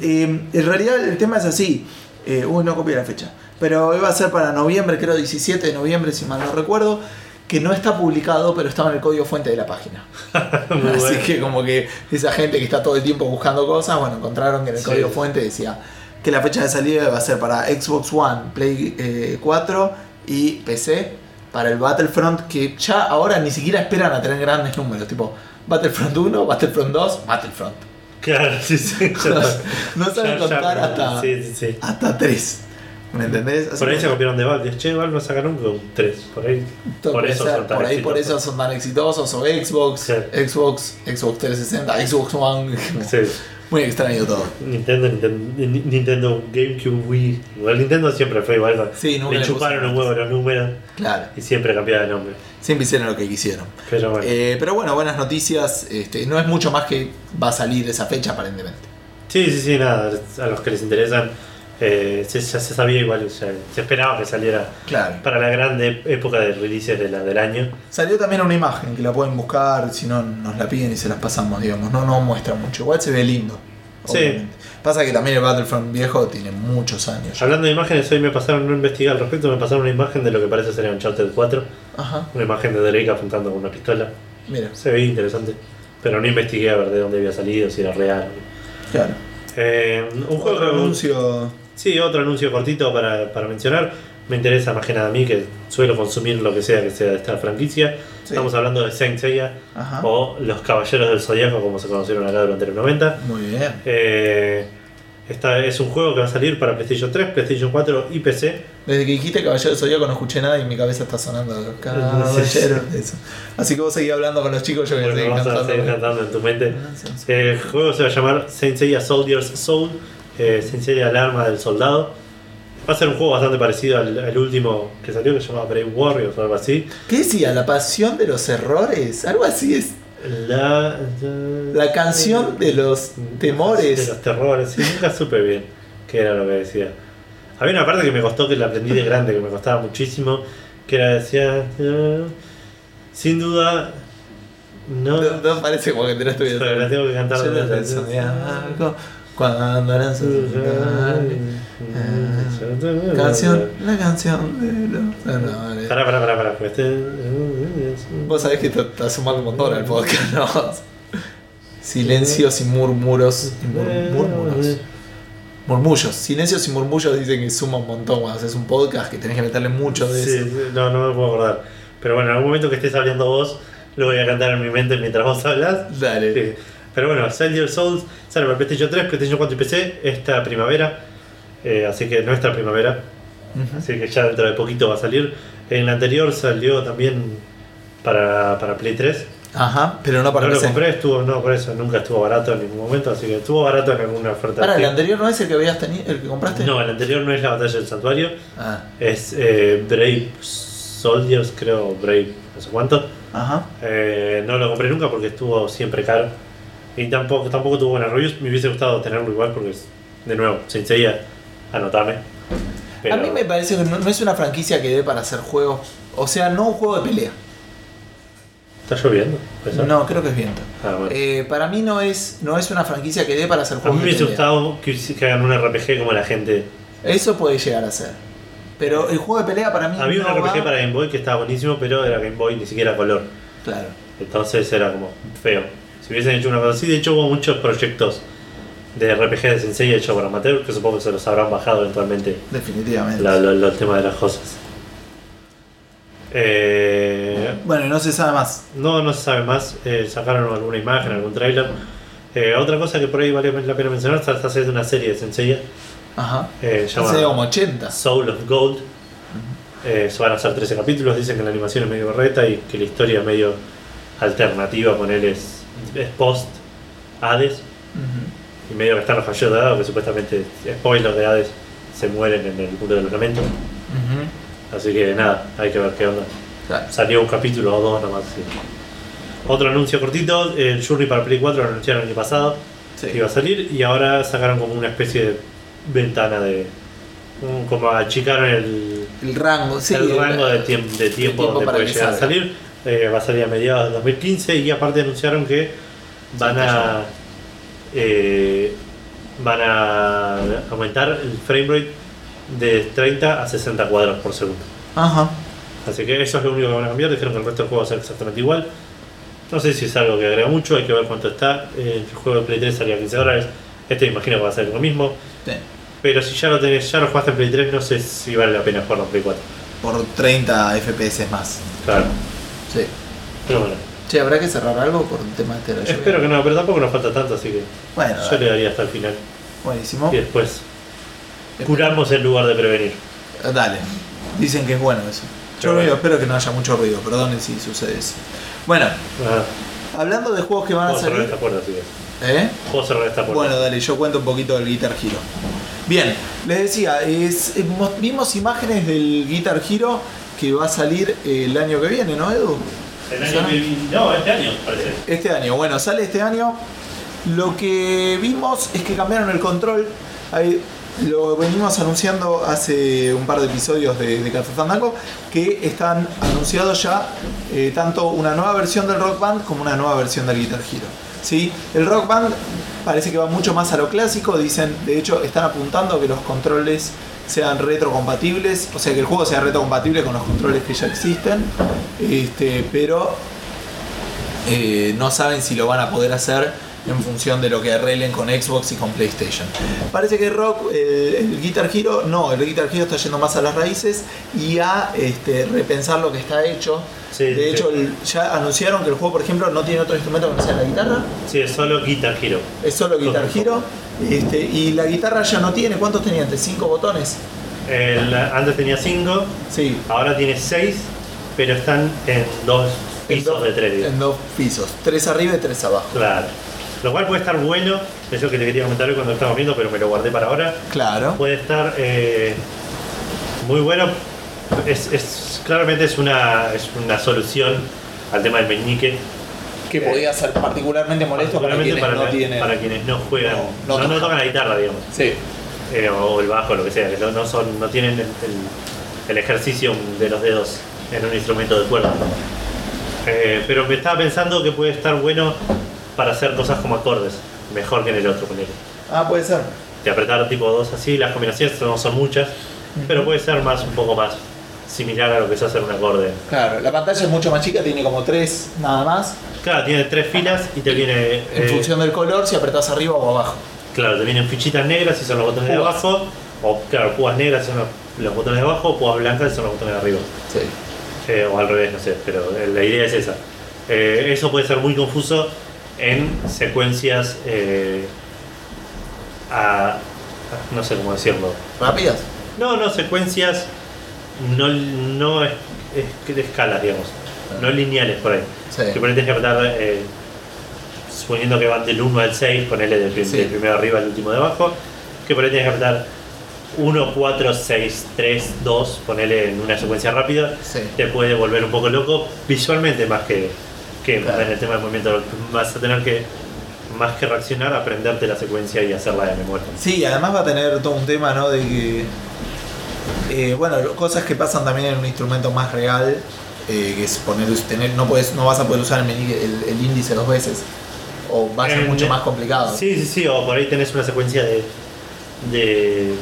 Eh, en realidad el tema es así, eh, uy, no copié la fecha, pero iba a ser para noviembre, creo 17 de noviembre, si mal no recuerdo, que no está publicado, pero estaba en el código fuente de la página. Así bueno. que como que esa gente que está todo el tiempo buscando cosas, bueno, encontraron que en el Sí. código fuente decía que la fecha de salida va a ser para Xbox One, Play eh, 4 y PC para el Battlefront, que ya ahora ni siquiera esperan a tener grandes números, tipo Battlefront 1, Battlefront 2, Battlefront. Claro, sí, sí. está. no saben ya, contar hasta, sí. hasta 3. ¿Me entendés? Así Por ahí que- se copiaron de Valve. Che, Valve no saca nunca un 3. Por ahí. Todo por eso ser, son tan por ahí por eso exitosos. son tan exitosos o Xbox, Sí. Xbox, Xbox 360, Xbox One, Sí. muy extraño todo. Nintendo, Nintendo, Ni- Nintendo GameCube, Wii. Igual Nintendo siempre fue igual. Sí, nunca Le le chuparon un huevo los números Claro, y siempre cambiaba de nombre. siempre hicieron lo que quisieron. Pero bueno. Eh, pero bueno, buenas noticias. Este, no es mucho más que va a salir esa fecha aparentemente. Sí, sí, sí, nada. A los que les interesan, eh, se- ya se sabía igual. se esperaba que saliera Claro. para la grande época de releases de la, del año. Salió también una imagen que la pueden buscar, si no nos la piden y se las pasamos, digamos. No, no muestra mucho. Igual se ve lindo. Sí. Pasa que también el Battlefront viejo tiene muchos años. Hablando de imágenes, hoy me pasaron, no investigué al respecto, me pasaron una imagen de lo que parece ser Uncharted 4. Ajá, Una imagen de Drake apuntando con una pistola. mira, Se veía interesante. Pero no investigué a ver de dónde había salido, si era real. claro. Eh, un juego Otro anuncio. Sí, otro anuncio cortito para, para mencionar. Me interesa más que nada a mí, que suelo consumir lo que sea que sea de esta franquicia. Sí. Estamos hablando de Saint Seiya Ajá. o los Caballeros del Zodiaco, como se conocieron acá durante los 90. Muy bien. Eh, Esta es un juego que va a salir para PlayStation 3, PlayStation 4 y PC. Desde que dijiste Caballero del Zodíaco no escuché nada y mi cabeza está sonando Caballero de eso. Así que vos seguís hablando con los chicos, yo voy Bueno, a seguir cantando en tu mente. El juego se va a llamar Saint Seiya Soldier's Soul, eh, Saint Seiya el arma del soldado. Va a ser un juego bastante parecido al, al último que salió, que se llama Brave Warriors o algo así. ¿Qué decía? ¿La pasión de los errores? Algo así es. La, La canción de los temores. De los terrores, sí, nunca supe bien qué era lo que decía. Había una parte que me costó, que la aprendí de grande, que me costaba muchísimo, que era, decía, "Ah, sin duda, no, No, no parece como que te la estoy pero la tengo que cantar. Yo cuando eran sus Canción, la canción de los. Pará, pará, pará, pará, porque este- Vos sabés que te, te sumando un montón al podcast, ¿no? Silencios y murmuros. y mur- murmuros. Murmullos. Silencios y murmullos dicen que suma un montón cuando haces un podcast que tenés que meterle mucho de Sí, eso. sí, no, no me puedo acordar. Pero bueno, en algún momento que estés hablando vos, lo voy a cantar en mi mente mientras vos hablas. Dale. Sí. Pero bueno, Soldier Souls sale para PlayStation 3, PlayStation 4 y PC esta primavera. Eh, así que nuestra primavera. Así que ya dentro de poquito va a salir. En la anterior salió también para, para Play 3. Ajá, pero no para no lo compré, estuvo, no, por eso nunca estuvo barato en ningún momento, así que estuvo barato en alguna oferta. De el anterior no es el que habías tenido, el que compraste. No, el anterior no es la batalla del santuario, Ah, es eh, Brave Soldiers, creo, Brave, no sé cuánto. ajá. Eh, no lo compré nunca porque estuvo siempre caro. Y tampoco, tampoco tuvo buenas reviews. Me hubiese gustado tenerlo igual porque, es, de nuevo, sin Seiya, anotame. Pero- A mí me parece que no, no es una franquicia que dé para hacer juegos. O sea, no un juego de pelea. ¿Está lloviendo? No, creo que es viento. Ah, bueno. Eh, para mí no es, no es una franquicia que dé para hacer A mí juegos me hubiese gustado que, que hagan un RPG como la gente. Eso puede llegar a ser. Pero el juego de pelea para mí Había no un RPG va- para Game Boy que estaba buenísimo, pero era Game Boy ni siquiera color. Claro. Entonces era como feo. Si hubiesen hecho una cosa así, de hecho hubo muchos proyectos de RPG de Sensei hechos por amateur que supongo que se los habrán bajado eventualmente Definitivamente. la- lo- los temas de las cosas. Eh, Bueno, no se sabe más. no, no se sabe más. Eh, sacaron alguna imagen, algún trailer. Eh, otra cosa que por ahí vale la pena mencionar, está, haciendo una serie de Sensei Ajá. Hace como 80. Soul of Gold. Eh, se van a hacer 13 capítulos, dicen que la animación es medio berreta y que la historia es medio alternativa con él es, es post Hades y medio que están los caballeros de Hades que supuestamente, spoilers de Hades, se mueren en el mundo del lamento. Ujú. Así que nada, hay que ver qué onda. Claro. Salió un capítulo o dos nomás. sí. Otro anuncio cortito, el Journey para Play 4 lo anunciaron el año pasado Sí. que iba a salir y ahora sacaron como una especie de ventana de... como achicaron el, El rango, sí. el el- rango de, tiemp- de tiempo tiempo donde puede llegar a salir. Eh, va a salir a mediados de 2015 y aparte anunciaron que van a eh, van a aumentar el frame rate de 30 a 60 cuadros por segundo. Ajá. Así que eso es lo único que van a cambiar. Dijeron que el resto del juego va a ser exactamente igual. No sé si es algo que agrega mucho, hay que ver cuánto está. Eh, El juego de Play 3 salía a 15 dólares. Este me imagino que va a ser lo mismo. Sí. Pero si ya lo tenés, ya lo jugaste en Play 3, no sé si vale la pena jugarlo en Play 4. Por 30 FPS más. Claro. Sí. Pero bueno. Che, ¿habrá que cerrar algo por un tema de la lluvia? Espero que no, pero tampoco nos falta tanto, así que Bueno, yo dale. le daría hasta el final. buenísimo. Y después curamos en lugar de prevenir. Eh, Dale. Dicen que es bueno eso. Yo bueno. espero que no haya mucho ruido, perdonen si sucede eso. Bueno, Ah, hablando de juegos que van a puedo cerrar salir. esta puerta. ¿Eh? Puedo cerrar esta puerta. Bueno, dale, yo cuento un poquito del Guitar Hero. Bien, les decía, es- eh, mo- vimos imágenes del Guitar Hero que va a salir el año que viene, ¿no, Edu? El año que No, este año, parece. Este año, bueno, sale este año. Lo que vimos es que cambiaron el control. Ahí lo venimos anunciando hace un par de episodios de, de Café Fandango, que están anunciados ya eh, tanto una nueva versión del Rock Band como una nueva versión del Guitar Hero. ¿sí? El Rock Band parece que va mucho más a lo clásico, dicen, de hecho están apuntando que los controles sean retrocompatibles, o sea que el juego sea retrocompatible con los controles que ya existen, este, pero eh, no saben si lo van a poder hacer en función de lo que arreglen con Xbox y con PlayStation. Parece que Rock, el, el Guitar Hero, no, el Guitar Hero está yendo más a las raíces y a este, repensar lo que está hecho. Sí, de sí. hecho, el- ya anunciaron que el juego, por ejemplo, no tiene otro instrumento que no sea la guitarra. Sí, es solo Guitar Hero. Es solo Guitar Hero. Este, y la guitarra ya no tiene, ¿cuántos tenía antes? ¿Cinco botones? El- antes tenía 5, Sí. ahora tiene 6, pero están en dos En pisos de 3. En dos pisos. Tres arriba y tres abajo. Claro. Lo cual puede estar bueno, es lo que te quería comentar hoy cuando lo estábamos viendo, pero me lo guardé para ahora. Claro. Puede estar eh, muy bueno. Es, es- claramente es una, es una solución al tema del meñique. Que podía ser particularmente molesto para Particularmente quienes para, no tienen. para quienes no juegan, No, no, no no tocan. la guitarra, digamos. Sí. eh, o el bajo, lo que sea, que no, no son, no tienen el, el- el ejercicio de los dedos en un instrumento de cuerda. Eh, pero me estaba pensando que puede estar bueno para hacer cosas como acordes, mejor que en el otro, ponele. Ah, puede ser. De apretar tipo dos así, las combinaciones no son muchas, pero puede ser más un poco más similar a lo que es hacer un acorde. Claro, la pantalla es mucho más chica, tiene como tres nada más. Claro, tiene tres filas y te viene. En eh, función del color, si apretás arriba o abajo. Claro, te vienen fichitas negras y son los botones de abajo, o claro, púas negras son los, los botones de abajo, o púas blancas son los botones de arriba. Sí. Eh, o al revés, no sé, pero la idea es esa. Eh, eso puede ser muy confuso en secuencias eh, a, no sé cómo decirlo. ¿Rápidas? No, no, secuencias no, no es, es- de escalas, digamos. No lineales por ahí. Sí. Que por ahí tenés que apretar, eh, suponiendo que van del 1 al 6, ponele del, prim- Sí. del primero arriba al último de abajo, que por ahí tenés que apretar 1, 4, 6, 3, 2, ponele en una secuencia rápida, Sí. te puede volver un poco loco visualmente más que, que Claro. en el tema del movimiento. Vas a tener que, más que reaccionar, aprenderte la secuencia y hacerla de memoria. Sí, además va a tener todo un tema, ¿no? De que. eh, bueno, cosas que pasan también en un instrumento más real, eh, que es poner, tener, no, puedes, no vas a poder usar el, el- el índice dos veces. O va a ser En- mucho más complicado. Sí, sí, sí, o por ahí tenés una secuencia de. de.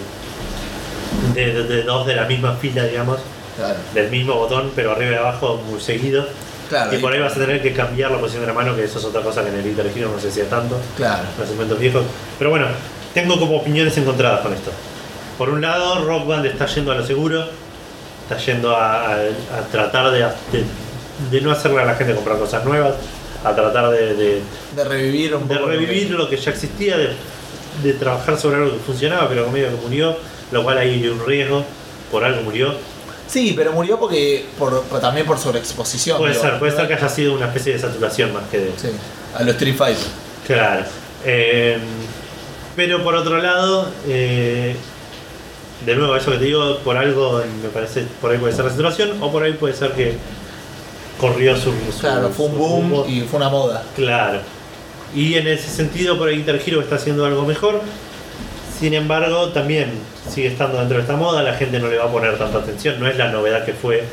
de, de- de dos de la misma fila, digamos, Claro. del mismo botón, pero arriba y abajo muy seguido. Claro. y por ahí vas a tener que cambiar la posición de la mano, que eso es otra cosa que en el Hero no se hacía tanto, Claro. en los instrumentos viejos. Pero bueno, tengo como opiniones encontradas con esto. Por un lado, Rock Band está yendo a lo seguro, está yendo a, a- a tratar de, de, de no hacerle a la gente comprar cosas nuevas, a tratar de- de De revivir un poco. revivir lo que ya existía, de, de trabajar sobre algo que funcionaba, pero medio que murió, lo cual hay un riesgo, por algo murió. Sí, pero murió porque por, por- también por sobreexposición. Puede digo, ser, puede ser que haya sido una especie de saturación más que de. Sí, a los Street Fighter. Claro. Eh, pero por otro lado, eh, de nuevo, eso que te digo, por algo me parece, por ahí puede ser la saturación, o por ahí puede ser que corrió su. su- Claro, fue un su boom rumbo. y fue una moda. Claro. Y en ese sentido, por ahí Guitar Hero está haciendo algo mejor. Sin embargo, también sigue estando dentro de esta moda, la gente no le va a poner tanta atención. No es la novedad que fue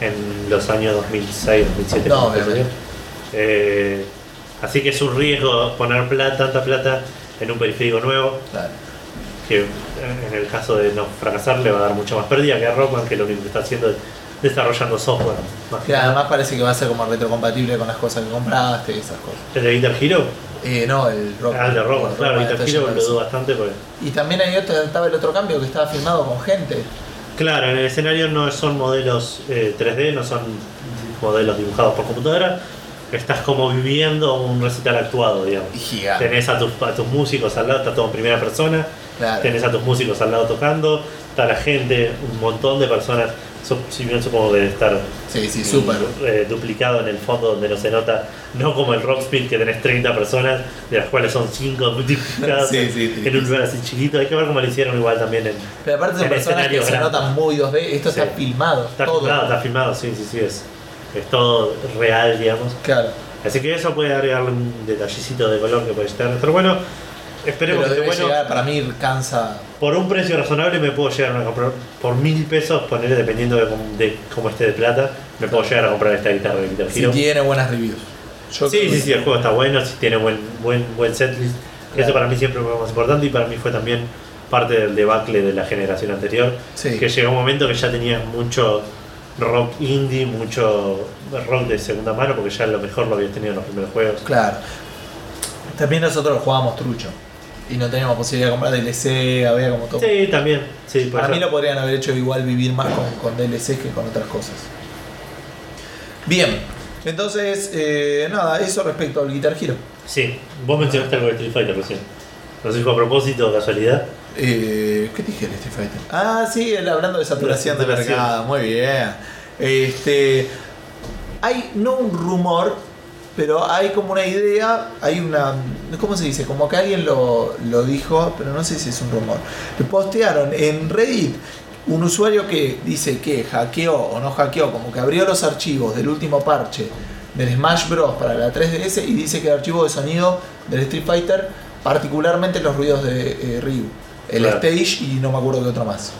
en los años 2006, 2007. No. Eh, así que es un riesgo poner plata, tanta plata en un periférico nuevo, Claro. que en el caso de no fracasar le va a dar mucha más pérdida que a Rockman, que lo único que está haciendo es desarrollando software. Más nada. además parece que va a ser como retrocompatible con las cosas que compraste y esas cosas. ¿El de Guitar Hero? Eh, no, el rock. Ah, el de claro, Rockman Guitar está Hero lleno de lo dudo bastante porque Y también ahí estaba el otro cambio que estaba filmado con gente. Claro, en el escenario no son modelos eh, 3D, no son modelos dibujados por computadora. Estás como viviendo un recital actuado, digamos. Y gigante. Tenés a tus, a tus músicos al lado, está todo en primera persona. Claro. Tenés a tus músicos al lado tocando. Está la gente, un montón de personas. Bien supongo que debe estar Sí, sí, súper. eh, duplicado en el fondo donde no se nota, no como el Rockspeed que tenés 30 personas, de las cuales son 5 multiplicadas Sí, en, sí, sí, en un sí. lugar así chiquito. Hay que ver cómo lo hicieron igual también en, Pero aparte son personas que escenario se notan muy 2D. Esto Sí. está filmado. Está todo. filmado, está filmado, sí, sí, sí, es, es todo real, digamos. Claro. Así que eso puede agregarle un detallecito de color que puede estar. Pero bueno, esperemos Pero que debe bueno. llegar, para mí cansa. Por un precio razonable me puedo llegar a comprar, por mil pesos, ponerle dependiendo de cómo, de cómo esté de plata, me puedo llegar a comprar esta guitarra de Guitar Si tiene buenas reviews. Yo Sí, sí, que- sí, el juego está bueno, si tiene buen, buen, buen setlist. Claro. Eso para mí siempre fue lo más importante y para mí fue también parte del debacle de la generación anterior. Sí. Que llegó un momento que ya tenía mucho rock indie, mucho rock de segunda mano, porque ya lo mejor lo habías tenido en los primeros juegos. Claro. También nosotros jugábamos trucho. Y no teníamos posibilidad de comprar DLC, había como todo. Sí, también. Sí, Para mí lo podrían haber hecho igual vivir más con, con DLCs que con otras cosas. Bien, entonces, eh, nada, eso respecto al Guitar Hero. Sí, vos mencionaste algo de Street Fighter recién. No sé si fue a propósito casualidad. Eh, ¿Qué dije el Street Fighter? Ah, sí, hablando de saturación de mercado, muy bien. Este, hay no un rumor, pero hay como una idea, hay una, ¿cómo se dice? Como que alguien lo, lo dijo, pero no sé si es un rumor. Le postearon en Reddit un usuario que dice que hackeó o no hackeó, como que abrió los archivos del último parche del Smash Bros. para la 3DS y dice que el archivo de sonido del Street Fighter, particularmente los ruidos de eh, Ryu, el Claro. stage y no me acuerdo qué otro más.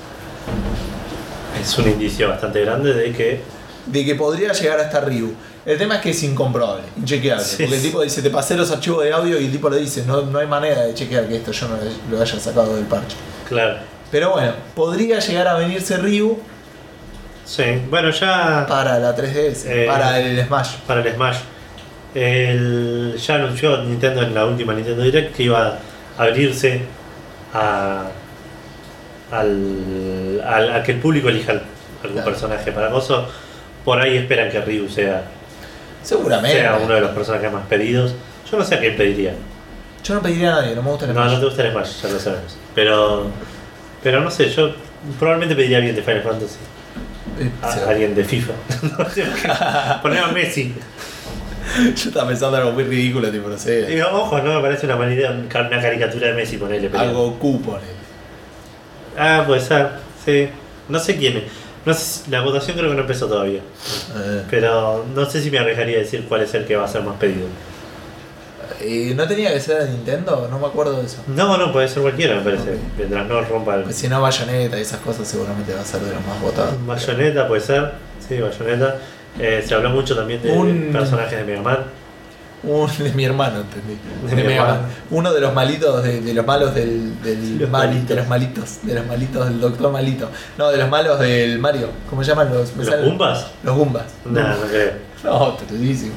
Es un indicio bastante grande de que. De que podría llegar hasta Ryu. El tema es que es incomprobable, inchequeable. Sí, porque el tipo dice, te pasé los archivos de audio y el tipo le dice, no, no hay manera de chequear que esto yo no lo haya sacado del parche. Claro. Pero bueno, podría llegar a venirse Ryu Sí. Bueno, ya. para la 3DS, Eh, para el Smash. para el Smash. El, ya anunció Nintendo en la última Nintendo Direct que iba a abrirse a, al, al- a que el público elija algún Claro. personaje para gozo. Por ahí esperan que Ryu sea, Seguramente. sea uno de los personajes más pedidos. Yo no sé a quién pediría. Yo no pediría a nadie, no me gusta el No, Smash. no te gusta el Smash, ya lo sabemos. Pero, pero no sé, yo probablemente pediría a alguien de Final Fantasy. Eh, A sí. alguien de FIFA. No sé, Poner a Messi. Yo estaba pensando algo muy ridículo, tipo, no sé. Digo, ojo, no me parece una mala idea una caricatura de Messi ponerle pero- Algo Q ponele. Ah, puede ser, sí. No sé quién es. No sé si- la votación creo que no empezó todavía. Eh, Pero no sé si me arriesgaría a decir cuál es el que va a ser más pedido. eh, ¿No tenía que ser de Nintendo? No me acuerdo de eso. No, no, puede ser cualquiera, me parece. Mientras no rompa el. Pues si no, Bayonetta y esas cosas seguramente va a ser de los más votados. Bayonetta puede ser. Sí, Bayonetta. Eh, se habló mucho también de Un- personajes de Mega Man. Un de mi hermano, entendí. De De mi hermano. Uno de los malitos, de, de los malos del, del Los malitos. de los malitos, de los malitos del doctor malito. No, de los malos del Mario. ¿Cómo se llaman los? ¿Los Goombas? Los Goombas. No, no creo. No, tremendísimo.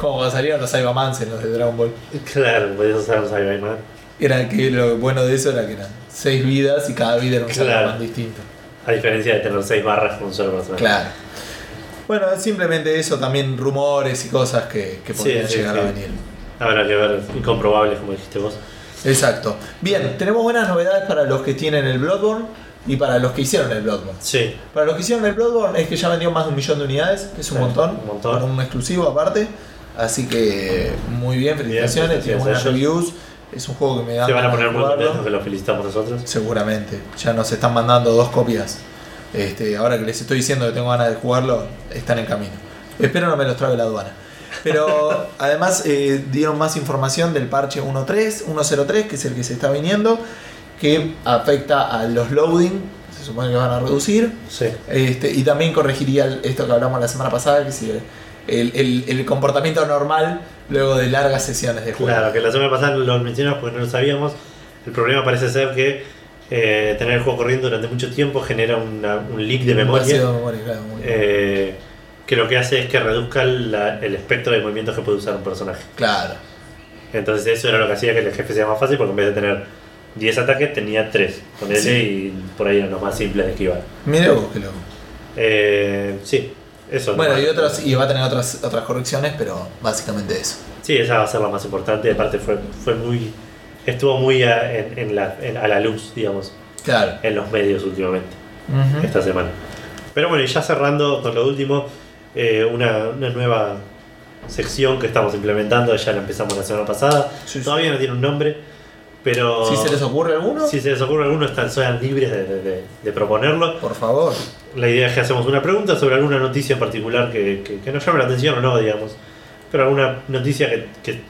Como cuando salieron los Saibamans en los de Dragon Ball. Claro, podías usar un Cyberman. Era que lo bueno de eso era que eran seis vidas y cada vida era un Claro. Saibaman distinto. A diferencia de tener 6 barras con un solo personaje. Claro. Bueno, simplemente eso, también rumores y cosas que, que podrían sí, llegar a venir. Habrá que ver incomprobables, como dijiste vos. Exacto. Bien, tenemos buenas novedades para los que tienen el Bloodborne y para los que hicieron el Bloodborne. Sí, Para los que hicieron el Bloodborne es que ya vendió más de un millón de unidades, que es un Sí, montón, un montón. un exclusivo aparte. Así que muy bien, felicitaciones, tiene buenas reviews. Es un juego que me da se van a poner muy contentos que los felicitamos nosotros. Seguramente. Ya nos están mandando dos copias. Este, ahora que les estoy diciendo que tengo ganas de jugarlo, están en camino. Espero no me los trague la aduana. Pero además eh, dieron más información del parche 1.3, 1.03, que es el que se está viniendo, que afecta a los loading, se supone que van a reducir, Sí. este, y también corregiría esto que hablamos la semana pasada, que el- el- el comportamiento normal luego de largas sesiones de juego. Claro, que la semana pasada lo mencionamos porque no lo sabíamos. El problema parece ser que eh, tener el juego corriendo durante mucho tiempo genera una- un leak de Un memoria. eh, que lo que hace es que reduzca la- el espectro de movimientos que puede usar un personaje. Claro. Entonces eso era lo que hacía que el jefe sea más fácil porque en vez de tener 10 ataques tenía 3 con él Sí. y por ahí eran los más simples de esquivar. Mira vos que loco. Eh, sí, eso. Bueno, y otras, y va a tener otras, otras correcciones, pero básicamente eso. Sí, esa va a ser la más importante. Aparte fue, fue muy... Estuvo muy a, en, en la, en- a la luz, digamos, Claro. en los medios últimamente, Ujú. esta semana. Pero bueno, y ya cerrando con lo último, eh, una, una nueva sección que estamos implementando, ya la empezamos la semana pasada. Sí, sí. Todavía no tiene un nombre, pero Si se les ocurre alguno, si se les ocurre alguno, están, sean libres de, de- de- de proponerlo. por favor. La idea es que hacemos una pregunta sobre alguna noticia en particular que, que- que nos llame la atención o no, digamos. Pero alguna noticia que, que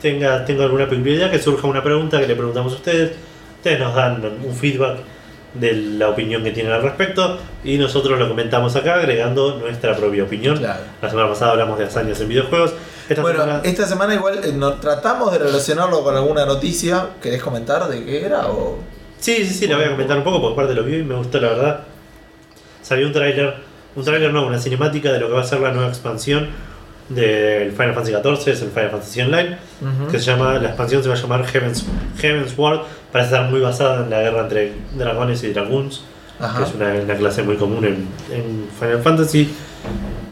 tenga, tenga alguna peculiaridad, que surja una pregunta que le preguntamos a ustedes. Ustedes nos dan un feedback de la opinión que tienen al respecto y nosotros lo comentamos acá agregando nuestra propia opinión. Claro. La semana pasada hablamos de hazañas en videojuegos. Esta Bueno, semana- esta semana igual eh, no- tratamos de relacionarlo con alguna noticia. ¿Querés comentar de qué era? O... Sí, sí, sí, la voy a comentar un poco porque parte lo vi y me gustó la verdad. Salió un tráiler, un tráiler no, una cinemática de lo que va a ser la nueva expansión del Final Fantasy XIV, es el Final Fantasy Online, que se llama, la expansión se va a llamar Heaven's, Heaven's Ward, parece estar muy basada en la guerra entre dragones y dragoons, Ajá. que es una, una clase muy común en, en Final Fantasy.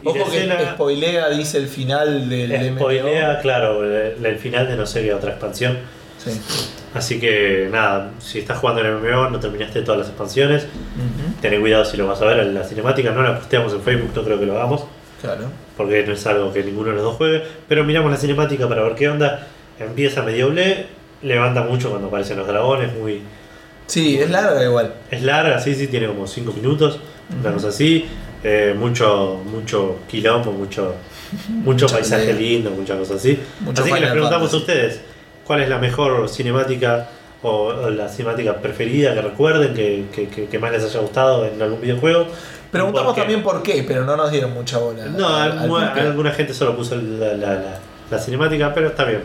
Y Ojo que escena- spoilea, dice el final del MMO. Spoilea, claro, el, el final de no sé qué otra expansión. Sí. Así que nada, si estás jugando en MMO, no terminaste todas las expansiones, ten cuidado si lo vas a ver. La cinemática no la posteamos en Facebook, no creo que lo hagamos, Claro. porque no es algo que ninguno de los dos juegue. Pero miramos la cinemática para ver qué onda. Empieza medio ble, levanta mucho cuando aparecen los dragones, muy. Sí, es larga igual. Es larga, sí, sí, tiene como 5 minutos, una Ujú. cosa así. Eh, mucho, mucho quilombo, mucho, mucho Mucha paisaje lindo, muchas cosas así. Mucho así que les preguntamos a ustedes, ¿cuál es la mejor cinemática o, o la cinemática preferida que recuerden, que- que- que más les haya gustado en algún videojuego? Preguntamos ¿Por también por qué, pero no nos dieron mucha bola. No, al- al algu- por qué. alguna gente solo puso la, la- la- la cinemática, pero está bien.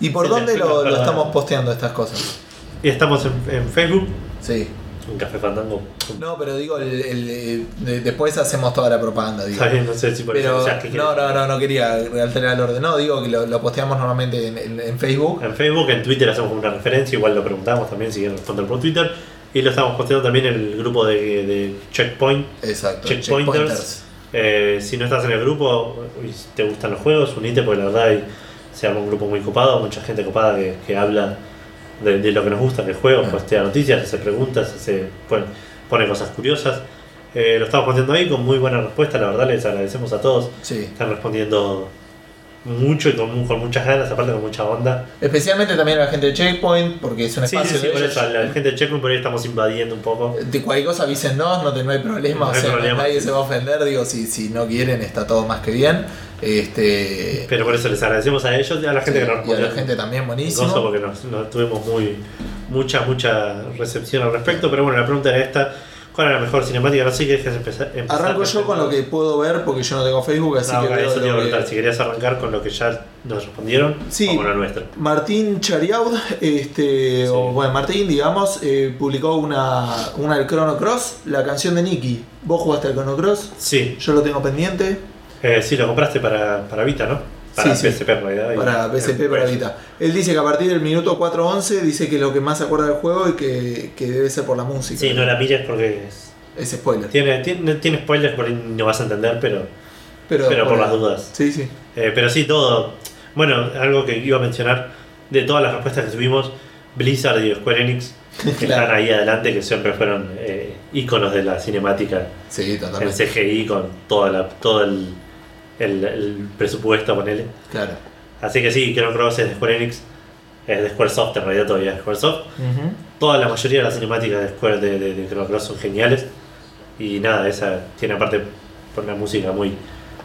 ¿Y por se dónde lo, lo estamos posteando estas cosas? Y estamos en, en Facebook, Sí. en Café Fandango. No, pero digo, el, el- el- de- después hacemos toda la propaganda, digo. Está bien, no sé si por Pero eso. ¿qué no, no, no, no quería alterar el orden. No, digo que lo, lo posteamos normalmente en, en- en Facebook. En Facebook, en Twitter hacemos una referencia, igual lo preguntamos también si quieren responder por Twitter. Y lo estamos posteando también en el grupo de, de Checkpoint. Exacto. Checkpointers. Eh, si no estás en el grupo y te gustan los juegos, unite porque la verdad hay- se arma un grupo muy copado, mucha gente copada que, que habla de, de lo que nos gusta del juego, Ah. postea noticias, hace preguntas, hace, pone, pone cosas curiosas. Eh, lo estamos poniendo ahí con muy buena respuesta, la verdad les agradecemos a todos. Sí. Están respondiendo mucho y con, con muchas ganas, aparte con mucha onda. Especialmente también a la gente de Checkpoint, porque es un Sí, espacio sí, sí, de por ellos. eso, a la gente de Checkpoint por ahí estamos invadiendo un poco. De cualquier cosa avísennos, no, te- no hay problema, No o hay sea, problema. nadie se va a ofender, digo, si, si no quieren está todo más que bien. Este, Pero por eso les agradecemos a ellos y a la gente que nos y a respondió. la gente también Gozo buenísimo. porque nos, nos tuvimos muy mucha mucha recepción al respecto pero bueno la pregunta era esta ¿cuál era la mejor cinemática? no sé empezar, empezar Arranco yo con lo que puedo ver porque yo no tengo Facebook, así no, que eso te iba a que- si querías arrancar con lo que ya nos respondieron Sí. o con la nuestra Martín Chariaud, este, Sí. o bueno, Martín, digamos, eh, publicó una, una del Chrono Cross, la canción de Nicky. ¿Vos jugaste al Chrono Cross? sí, Yo lo tengo pendiente. eh, sí lo compraste para, para Vita ¿no? Para Sí. PSP realidad Para PSP, para Vita. Él dice que a partir del minuto 4.11 dice que es lo que más se acuerda del juego y que, que debe ser por la música. sí no la mires porque es- Es spoiler. tiene, tiene, tiene spoilers por ahí no vas a entender pero, Pero, pero por las dudas Sí, sí. Eh, pero sí, todo. Bueno, algo que iba a mencionar de todas las respuestas que tuvimos, Blizzard y Square Enix que Claro. están ahí adelante, que siempre fueron eh, íconos de la cinemática Sí, en totalmente. CGI con toda la, todo el, el, el presupuesto, ponele. Claro. Así que sí, Chrono Cross es de Square Enix, es de Squaresoft en realidad todavía es Squaresoft. Ujú. Toda la mayoría de las cinemáticas de Square de, de, de Chrono Cross son geniales. Y nada, esa tiene aparte por una música muy,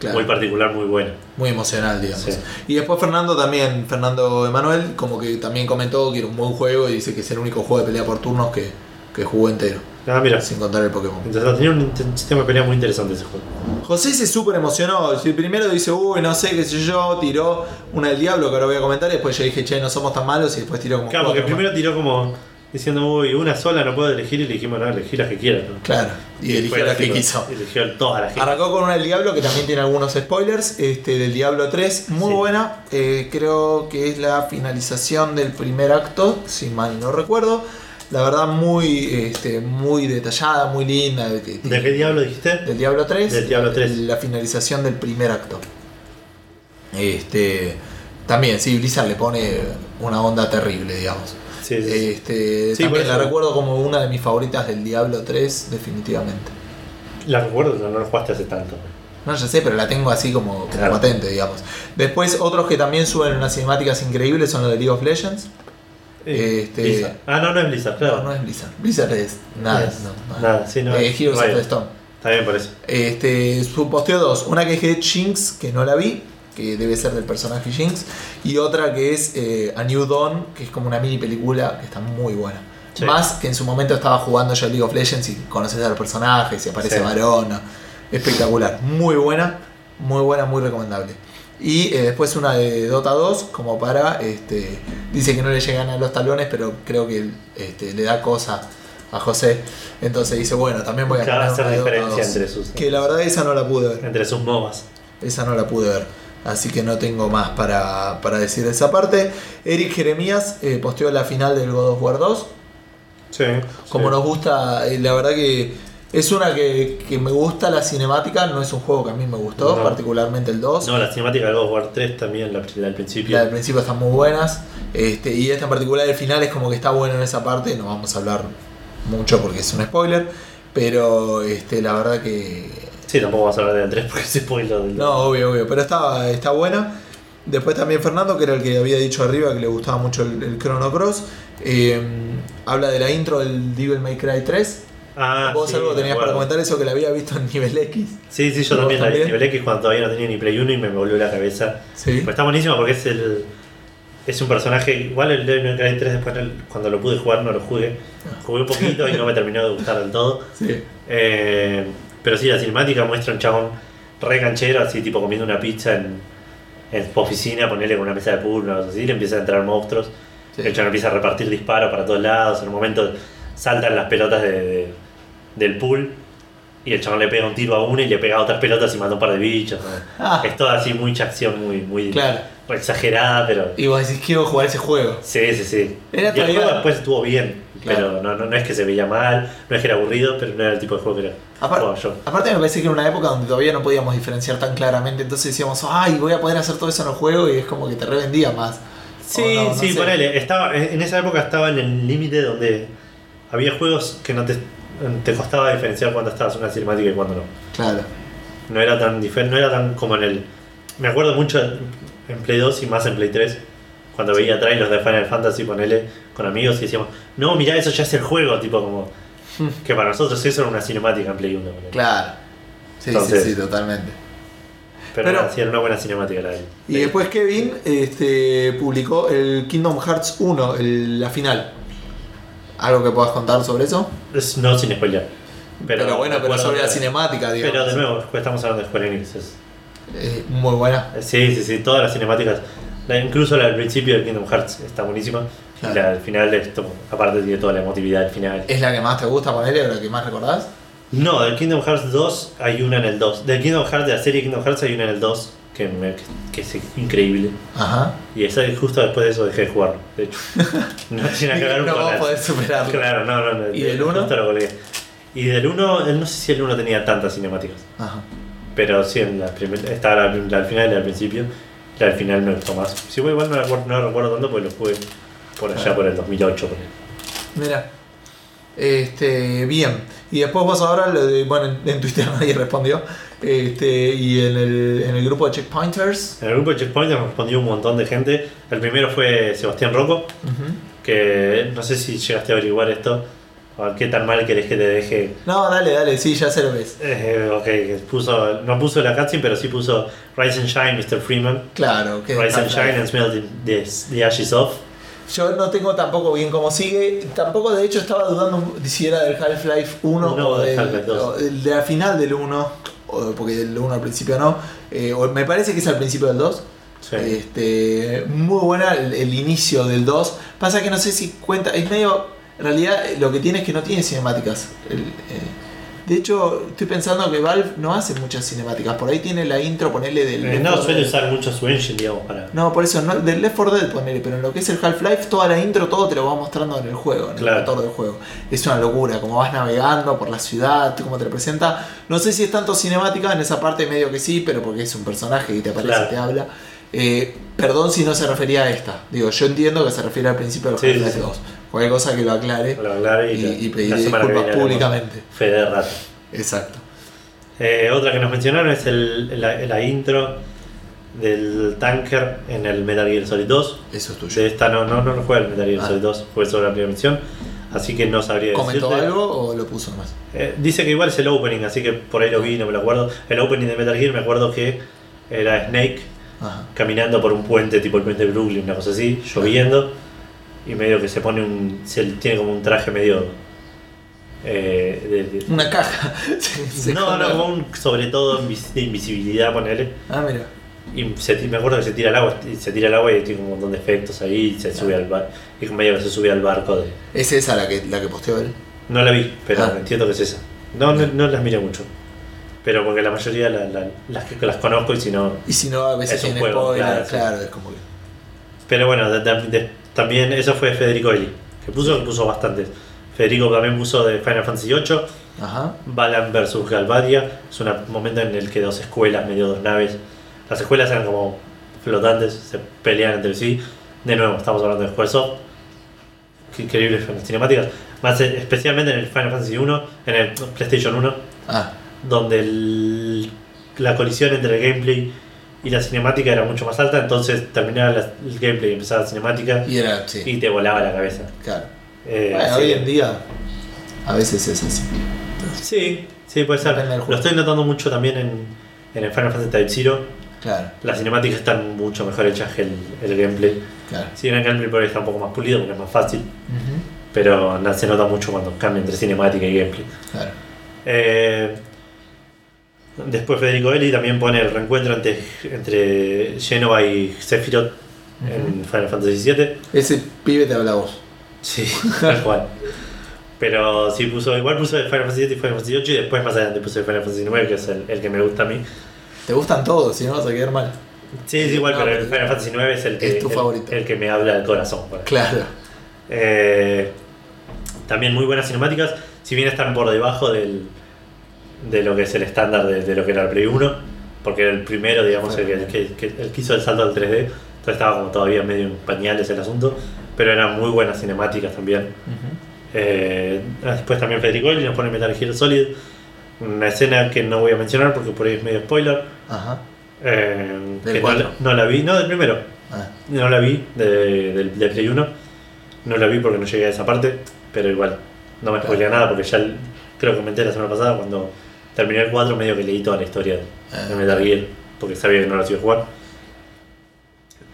Claro. muy particular, muy buena. Muy emocional, digamos. Sí. Y después Fernando también, Fernando Emanuel, como que también comentó que era un buen juego y dice que es el único juego de pelea por turnos que, que jugó entero, Ah, mira. sin contar el Pokémon. Entonces tenía un sistema de pelea muy interesante ese juego. José se súper emocionó. Si Primero dice, uy, no sé, qué sé yo, tiró una del diablo que ahora voy a comentar. Y después yo dije, che, no somos tan malos. Y después tiró como. Claro, porque primero tiró como diciendo, uy, una sola no puedo elegir y le dijimos, no, elegí las que quieras. Claro, y eligió después la que quiso. Eligió todas las que Arrancó con una del Diablo que también tiene algunos spoilers. Este, del Diablo 3, muy Sí. buena. Eh, creo que es la finalización del primer acto, si mal no recuerdo. La verdad, muy, este, muy detallada, muy linda. de que- ¿De qué diablo dijiste? Del Diablo 3. Del Diablo 3. La finalización del primer acto. Este. También, sí, Blizzard le pone una onda terrible, digamos. Sí, sí, sí. Este, Sí, también la recuerdo como una de mis favoritas del Diablo 3, definitivamente. La recuerdo, no, no lo jugaste hace tanto. No, ya sé, pero la tengo así como, como Claro. patente, digamos. Después, otros que también suben unas cinemáticas increíbles son los de League of Legends. Eh, Este- Blizzard. Ah, no, no es Blizzard, claro. No, no es Blizzard. Blizzard es nada. Es- no, nada, sí, no, Eh, es Heroes of the Storm. Está bien por eso. Este, su posteo dos. Una que es de Jinx, que no la vi, que debe ser del personaje Jinx. Y otra que es eh, A New Dawn, que es como una mini película que está muy buena. Sí. Más que en su momento estaba jugando yo League of Legends y conoces a los personajes y aparece Sí. varón. Espectacular. Muy buena, muy buena, muy recomendable. Y eh, después una de Dota 2, como para. Este, dice que no le llegan a los talones, pero creo que este, le da cosa a José. Entonces dice, bueno, también voy a hacer una de Dota diferencia 2. entre sus, Que la verdad esa no la pude ver. entre sus MOBAs. Esa no la pude ver. Así que no tengo más para, para decir de esa parte. Eric Jeremías eh, posteó la final del God of War 2. Sí. Como sí. nos gusta, eh, la verdad que es una que, que me gusta la cinemática, no es un juego que a mí me gustó, No. particularmente el 2. No, la cinemática de God of War 3 también, la, la del principio. La del principio están muy buenas. Este, y esta en particular el final es como que está bueno en esa parte. No vamos a hablar mucho porque es un spoiler. Pero este, la verdad que. Sí, tampoco vamos a hablar del 3 porque se spoiler del No, obvio, obvio. Pero está, está buena. Después también Fernando, que era el que había dicho arriba que le gustaba mucho el, el Chrono Cross. eh, habla de la intro del Devil May Cry 3. Ah, Vos sí, algo tenías para comentar eso que la había visto en nivel X. Sí, sí, yo ¿Vos también la vi en nivel X cuando todavía no tenía ni Play 1 y me volvió la cabeza. Sí. Pues está buenísimo porque es el. Es un personaje. Igual el Devil May Cry 3 después cuando lo pude jugar no lo jugué. Jugué un poquito y no me terminó de gustar del todo. Sí. Eh, pero sí, la cinemática muestra un chabón re canchero, así tipo comiendo una pizza en, en su oficina, ponerle con una mesa de pool, así, le empiezan a entrar monstruos. Sí. El chabón empieza a repartir disparos para todos lados. En un momento saltan las pelotas de- de- del pool. Y el chabón le pega un tiro a una y le pega a otras pelotas y mata un par de bichos. ¿no? Ah. Es toda así mucha acción muy, muy Claro. exagerada, pero. Y vos decís, quiero jugar ese juego. Sí, sí, sí. Era y el juego después estuvo bien, Claro. pero no, no, no es que se veía mal, no es que era aburrido, pero no era el tipo de juego que era Apar- jugaba yo. Aparte me parece que era una época donde todavía no podíamos diferenciar tan claramente, entonces decíamos, ay, voy a poder hacer todo eso en el juego y es como que te revendía más. Sí, sí, sé. ponele. Estaba, en esa época estaba en el límite donde había juegos que no te, te costaba diferenciar cuando estabas en una cinemática y cuando no. Claro. No era tan difer- no era tan como en el. Me acuerdo mucho en Play 2 y más en Play 3. Cuando veía trailers de Final Fantasy, ponele con amigos y decíamos, no, mirá, eso ya es el juego, tipo como. Que para nosotros eso era una cinemática en Play 1. ponele. Claro. Sí, Entonces- sí, sí, totalmente. Pero, Pero- nada, sí, era una buena cinemática la de Y después Kevin este, publicó el Kingdom Hearts 1, el- la final. ¿Algo que puedas contar sobre eso? Es- no sin spoiler. Pero, bueno, pero sobre la que- cinemática, digamos. Pero de nuevo, estamos hablando de Square Enix. es- Eh, muy buena. Sí, sí, sí, todas las cinemáticas. la- incluso la del principio de Kingdom Hearts está buenísima. Claro. Y la del final, esto, aparte tiene toda la emotividad del final. ¿Es la que más te gusta ponerle o la que más recordás? No, del Kingdom Hearts 2 hay una en el 2. Del Kingdom Hearts, de la serie Kingdom Hearts hay una en el 2 que, me- que, es increíble. Ajá. Y esa, justo después de eso dejé de jugarlo, de hecho. No tiene que ver no con a poder superarlo. Claro, no, no, no. ¿Y del uno? justo lo colgué. Y del 1, no sé si el 1 tenía tantas cinemáticas. Ajá. Pero sí, en la primer- estaba la, la al final y la al principio. La al final me gustó más. Sí, bueno, igual no recuerdo, no recuerdo tanto porque lo jugué por allá por el 2008. por. Mira. Este, bien. Y después vos ahora, lo de- bueno, en, en Twitter nadie respondió. Este, y en el, en el grupo de Checkpointers. En el grupo de Checkpoint me respondió un montón de gente. El primero fue Sebastián Rocco, que no sé si llegaste a averiguar esto. A ver qué tan mal querés que te deje. No, dale, dale, sí, ya se lo ves. Eh, ok, puso, no puso la cutscene, pero sí puso Rise and Shine, Mr. Freeman. Claro, que Rise and Shine and Smell the, the, Ashes Off. Yo no tengo tampoco bien cómo sigue. Tampoco, de hecho, estaba dudando si era del Half-Life 1 No, o del del, Half-Life 2. o de la final del 1. Porque del 1 al principio no. Eh, o me parece que es al principio del 2. Sí. Este, muy buena el, el inicio del 2. Pasa que no sé si cuenta. Es medio. En realidad, eh, lo que tiene es que no tiene cinemáticas. El, eh, de hecho, estoy pensando que Valve no hace muchas cinemáticas. Por ahí tiene la intro, ponerle del. Eh, no 4 suele usar mucho su engine, digamos, para. No, por eso, no, del Left 4 Dead ponele, pero en lo que es el Half-Life, toda la intro, todo te lo va mostrando en el juego, en Claro. el motor del juego. Es una locura, como vas navegando por la ciudad, cómo te representa. No sé si es tanto cinemática, en esa parte medio que sí, pero porque es un personaje y te aparece Claro. y te habla. Eh, perdón si no se refería a esta. Digo, yo entiendo que se refiere al principio del Sí, Half-Life sí, sí. 2. Cualquier cosa que lo aclare Lo aclare y, y, y pedir disculpas públicamente. Fe de rato. Exacto. Eh, otra que nos mencionaron es el, la, la intro del tanker en el Metal Gear Solid 2. Eso es tuyo. De esta no, no, no lo juega el Metal Gear Ah. Solid 2, fue sobre la primera misión. Así que no sabría ¿Comentó decirte. algo o lo puso nomás? Eh, dice que igual es el opening, así que por ahí lo vi, no me lo acuerdo. El opening de Metal Gear me acuerdo que era Snake Ajá. caminando por un puente, tipo el puente de Brooklyn, una cosa así, lloviendo. Y medio que se pone un. Se, tiene como un traje medio. eh, de- de- Una caja. Se- se no, no, como un sobre todo de invisibilidad, ponele. Ah, mira. Y se, me acuerdo que se tira al agua, se tira al agua y tiene un montón de efectos ahí, y se sube al barco. Y como medio que se sube al barco de. ¿Es esa la que, la que posteó él? No la vi, pero Ah. entiendo que es esa. No, no, no las miré mucho. pero porque la mayoría la- la- las que las conozco y si no. Y si no, a veces Es un tiene juego, spoiler, claro, claro, es como que. Pero bueno, de- de- también eso fue Federico Eli, que puso, que puso bastantes. Federico también puso de Final Fantasy VIII, Ajá. Balan versus Galvadia. Es un momento en el que dos escuelas, medio dos naves. Las escuelas eran como flotantes, se pelean entre sí. De nuevo, estamos hablando de Squaresoft. Qué increíbles cinemáticas. Más eh, especialmente en el Final Fantasy 1, en el PlayStation 1, Ah, donde el- la colisión entre el gameplay y la cinemática era mucho más alta. Entonces terminaba la- el gameplay y empezaba la cinemática y era, sí, y te volaba la cabeza. claro. Eh, Bueno, hoy en día, a veces es así. Sí, sí, puede ser. Lo estoy notando mucho también en, en el Final Fantasy Type Zero. Claro, Las cinemáticas están mucho mejor hechas que el, el gameplay. claro. Si bien el gameplay por ahí está un poco más pulido porque es más fácil, pero se nota mucho cuando cambia entre cinemática y gameplay. Claro. Eh, después Federico Eli también pone el reencuentro entre, entre Genova y Sephiroth en Final Fantasy VII. Ese pibe te habla vos. Sí, tal cual. Pero sí puso, igual puso el Final Fantasy VII y Final Fantasy VIII y después más adelante puso el Final Fantasy IX, que es el, el que me gusta a mí. Te gustan todos, si no vas a quedar mal. Sí, es igual, No, pero el Final Fantasy IX es el que, es tu el- favorito. el que me habla al corazón. por. Claro. Eh, también muy buenas cinemáticas, si bien están por debajo del, de lo que es el estándar de, de lo que era el Play 1, porque era el primero, digamos, el que, el que hizo el salto al 3D, entonces estaba como todavía medio en pañales el asunto, pero eran muy buenas cinemáticas también. Eh, después también Federico Eli nos pone Metal Gear Solid, una escena que no voy a mencionar porque por ahí es medio spoiler, Ajá. eh, ¿Del que no, la- no la vi, no del primero, Ah, no la vi de, del de Play 1. No la vi porque no llegué a esa parte, pero igual, no me Claro. spoilea nada porque ya el- creo que comenté la semana pasada cuando terminé el 4 medio que leí toda la historia de. Metal Gear porque sabía que no la iba a jugar.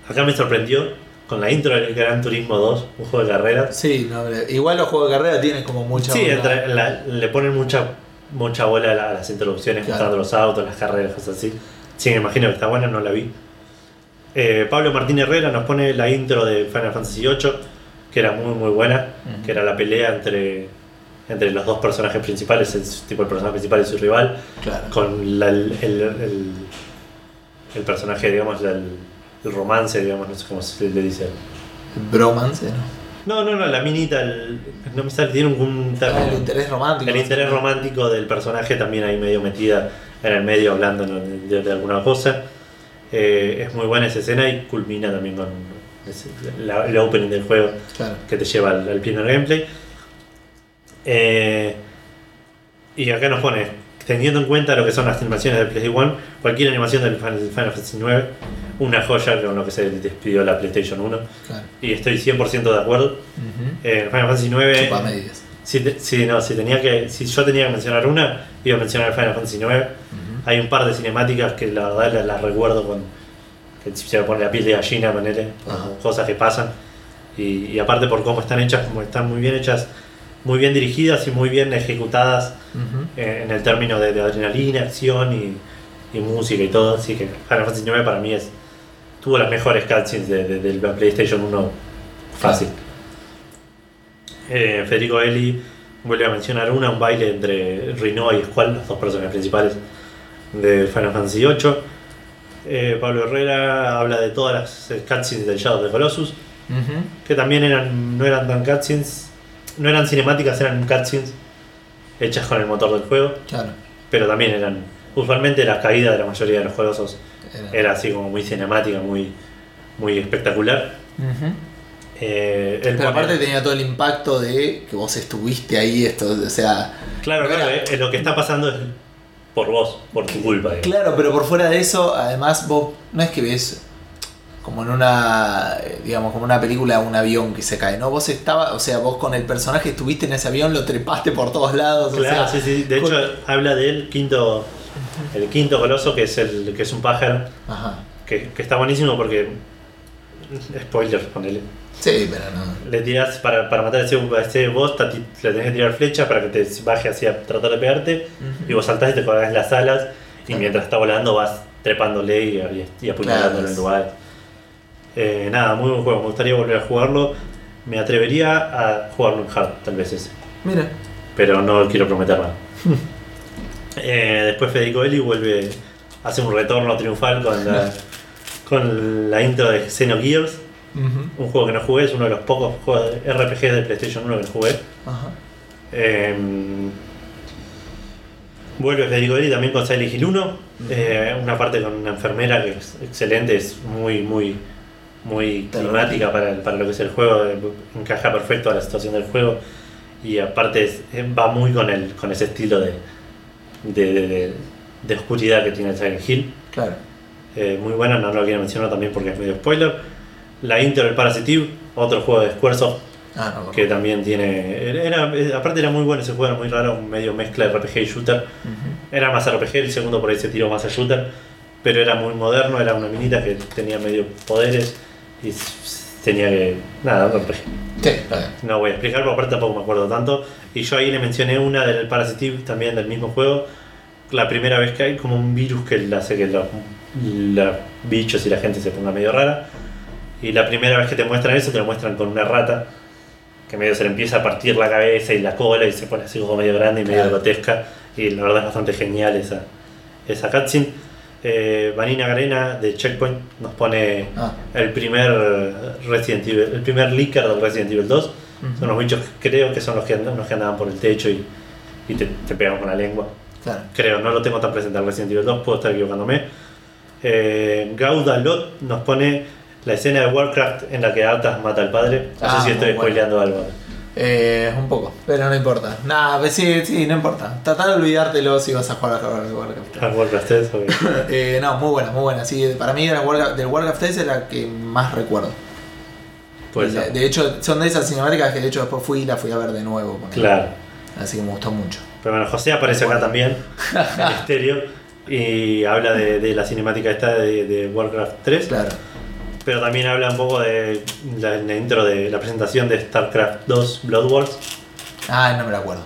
Acá me sorprendió con la intro del Gran Turismo 2, un juego de carreras. Sí, no, igual los juegos de carrera tienen como mucha. Sí, onda. entre- la- le ponen mucha mucha bola a, la- a las introducciones Claro. mostrando los autos, las carreras, cosas así. Sí, me imagino que está buena, no la vi. Eh, Pablo Martín Herrera nos pone la intro de Final Fantasy VIII, que era muy muy buena, que era la pelea entre, entre los dos personajes principales, el, tipo el personaje principal y su rival, Claro. con la- el, el, el- el personaje, digamos, el, romance, digamos, no sé cómo se le dice. Bromance, ¿no? No, no, la minita, el- no me sale, tiene un, un Ah, término. el interés romántico. El interés romántico del personaje también ahí medio metida en el medio hablando de, de alguna cosa. Eh, es muy buena esa escena y culmina también con el opening del juego Claro. que te lleva al, al primer gameplay. Eh, y acá nos pone, teniendo en cuenta lo que son las animaciones del PlayStation 1, cualquier animación del Final, Fantasy 9, una joya con lo que se despidió la PlayStation 1. Claro. Y estoy 100% de acuerdo. Ujú. Eh, Final Fantasy 9... Chupa medias. Si, te- si no, si, tenía que, si yo tenía que mencionar una, iba a mencionar Final Fantasy IX. Ujú. Hay un par de cinemáticas que la verdad las, las recuerdo con. que se me pone la piel de gallina, ponele, Ajá. como cosas que pasan. Y, y aparte por cómo están hechas, como están muy bien hechas, muy bien dirigidas y muy bien ejecutadas Ujú. eh, en el término de, de adrenalina, acción y, y música y todo. Así que Final Fantasy IX para mí es. tuvo las mejores cutscenes de, de- del PlayStation 1 fácil. Eh, Federico Eli vuelve a mencionar una, un baile entre Rinoa y Squall, los dos personajes principales de Final Fantasy VIII. Eh, Pablo Herrera habla de todas las cutscenes del Shadow of the Colossus, Ujú. que también eran, no eran tan cutscenes, no eran cinemáticas, eran cutscenes hechas con el motor del juego, Claro. pero también eran, usualmente la caída de la mayoría de los juegos Era. era así como muy cinemática, muy, muy espectacular. Eh, él Pero aparte tenía todo el impacto de que vos estuviste ahí, esto, o sea. Claro, Era- claro, eh, lo que está pasando es por vos, por tu culpa. digamos. Claro, pero por fuera de eso, además vos no es que ves como en una, eh, digamos, como una película un avión que se cae, ¿no? Vos estabas, o sea, vos con el personaje estuviste en ese avión, lo trepaste por todos lados, Claro, o sea, sí, sí. De con- hecho, habla del quinto, el quinto coloso, que es el que es un pájaro, Ajá. que, que está buenísimo porque. Spoilers, ponele. Sí, pero no. Le tiras para, para matar a ese, a ese boss, le tenés que tirar flechas para que te baje hacia tratar de pegarte. Y vos saltás y te colgás las alas. Y mientras está volando vas trepándole y, y, y apuñalándolo Claro. en lugares. Eh, nada, muy buen juego. Me gustaría volver a jugarlo. Me atrevería a jugarlo en hard, tal vez ese. Mira. Pero no quiero prometer nada. Eh, después Federico Eli vuelve, hace un retorno triunfal con la, con la intro de Xenogears, Ujú. un juego que no jugué, es uno de los pocos juegos de RPG de PlayStation 1 que no jugué. Ajá. Eh, vuelve Federico Eli también con Silent Hill 1, eh, una parte con una enfermera que es excelente, es muy, muy, muy climática para, para lo que es el juego, eh, encaja perfecto a la situación del juego y aparte es- eh, va muy con, el, con ese estilo de, de, de- oscuridad que tiene Silent Hill. Claro. Eh, muy buena, no lo quiero mencionar también porque es medio spoiler. La Inter del Parasitive, otro juego de Squaresoft Ah, no, que también tiene. Era, aparte era muy bueno ese juego, era muy raro, medio mezcla de RPG y shooter. Era más RPG, el segundo por ahí se tiró más a shooter, pero era muy moderno, era una minita que tenía medio poderes y tenía que. Nada, RPG. Sí. No voy a explicar, porque aparte tampoco me acuerdo tanto. Y yo ahí le mencioné una del Parasitive, también del mismo juego. La primera vez que hay como un virus que hace que los, los bichos y la gente se ponga medio rara. Y la primera vez que te muestran eso, te lo muestran con una rata. Que medio se le empieza a partir la cabeza y la cola y se pone así como medio grande y medio grotesca. Y la verdad es bastante genial esa, esa cutscene. Eh, Vanina Garena de Checkpoint nos pone Ah. el primer Resident Evil, el primer leaker del Resident Evil 2. Ujú. Son los bichos que creo que son los que, los que andaban por el techo y, y te, te pegan con la lengua. Claro. Creo, no lo tengo tan presente al Resident Evil 2, puedo estar equivocándome. Eh, Gauda Lot nos pone la escena de Warcraft en la que Atas mata al padre. No Ah, sé si estoy bueno. spoileando algo. Eh, un poco, pero no importa. Nada, pues sí, sí, no importa. Tratar de olvidártelo si vas a jugar a Warcraft. Al Warcraft 3, ok. Eh, no, muy buena, muy buena. Sí, para mí del Warcraft 3 es la que más recuerdo. Ser. de, de hecho, son de esas cinemáticas que de hecho después fui y la fui a ver de nuevo. Claro. Así que me gustó mucho. Pero bueno, José aparece acá también, en estéreo, y habla de, de la cinemática esta de, de Warcraft 3. Claro. Pero también habla un poco de la, la intro de la presentación de StarCraft 2 Blood Wars Ah, no me la acuerdo.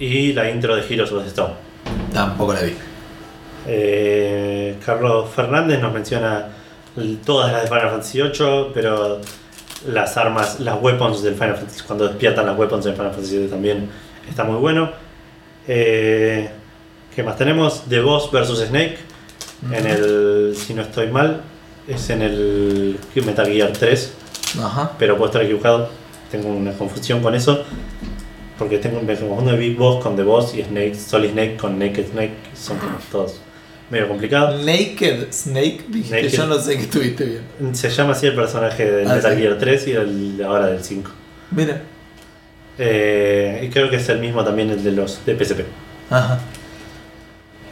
y la intro de Heroes of the Storm. Tampoco la vi. Eh, Carlos Fernández nos menciona todas las de Final Fantasy VIII, pero las armas, las weapons del Final Fantasy, cuando despiertan las weapons del Final Fantasy VII también está muy bueno. Eh, ¿Qué más tenemos? The Boss vs Snake. En el, si no estoy mal, es en el Metal Gear 3, Ajá. pero puedo estar equivocado. Tengo una confusión con eso. Porque tengo me confundo de Big Boss con The Boss y Snake, Solid Snake con Naked Snake. Son como todos medio complicados. Naked Snake, dijiste, Naked. yo no sé que estuviste bien. Se llama así el personaje del Ah, Metal sí. Gear 3 y el, ahora del 5. Mira. Eh, y creo que es el mismo también el de los de PSP. Ajá.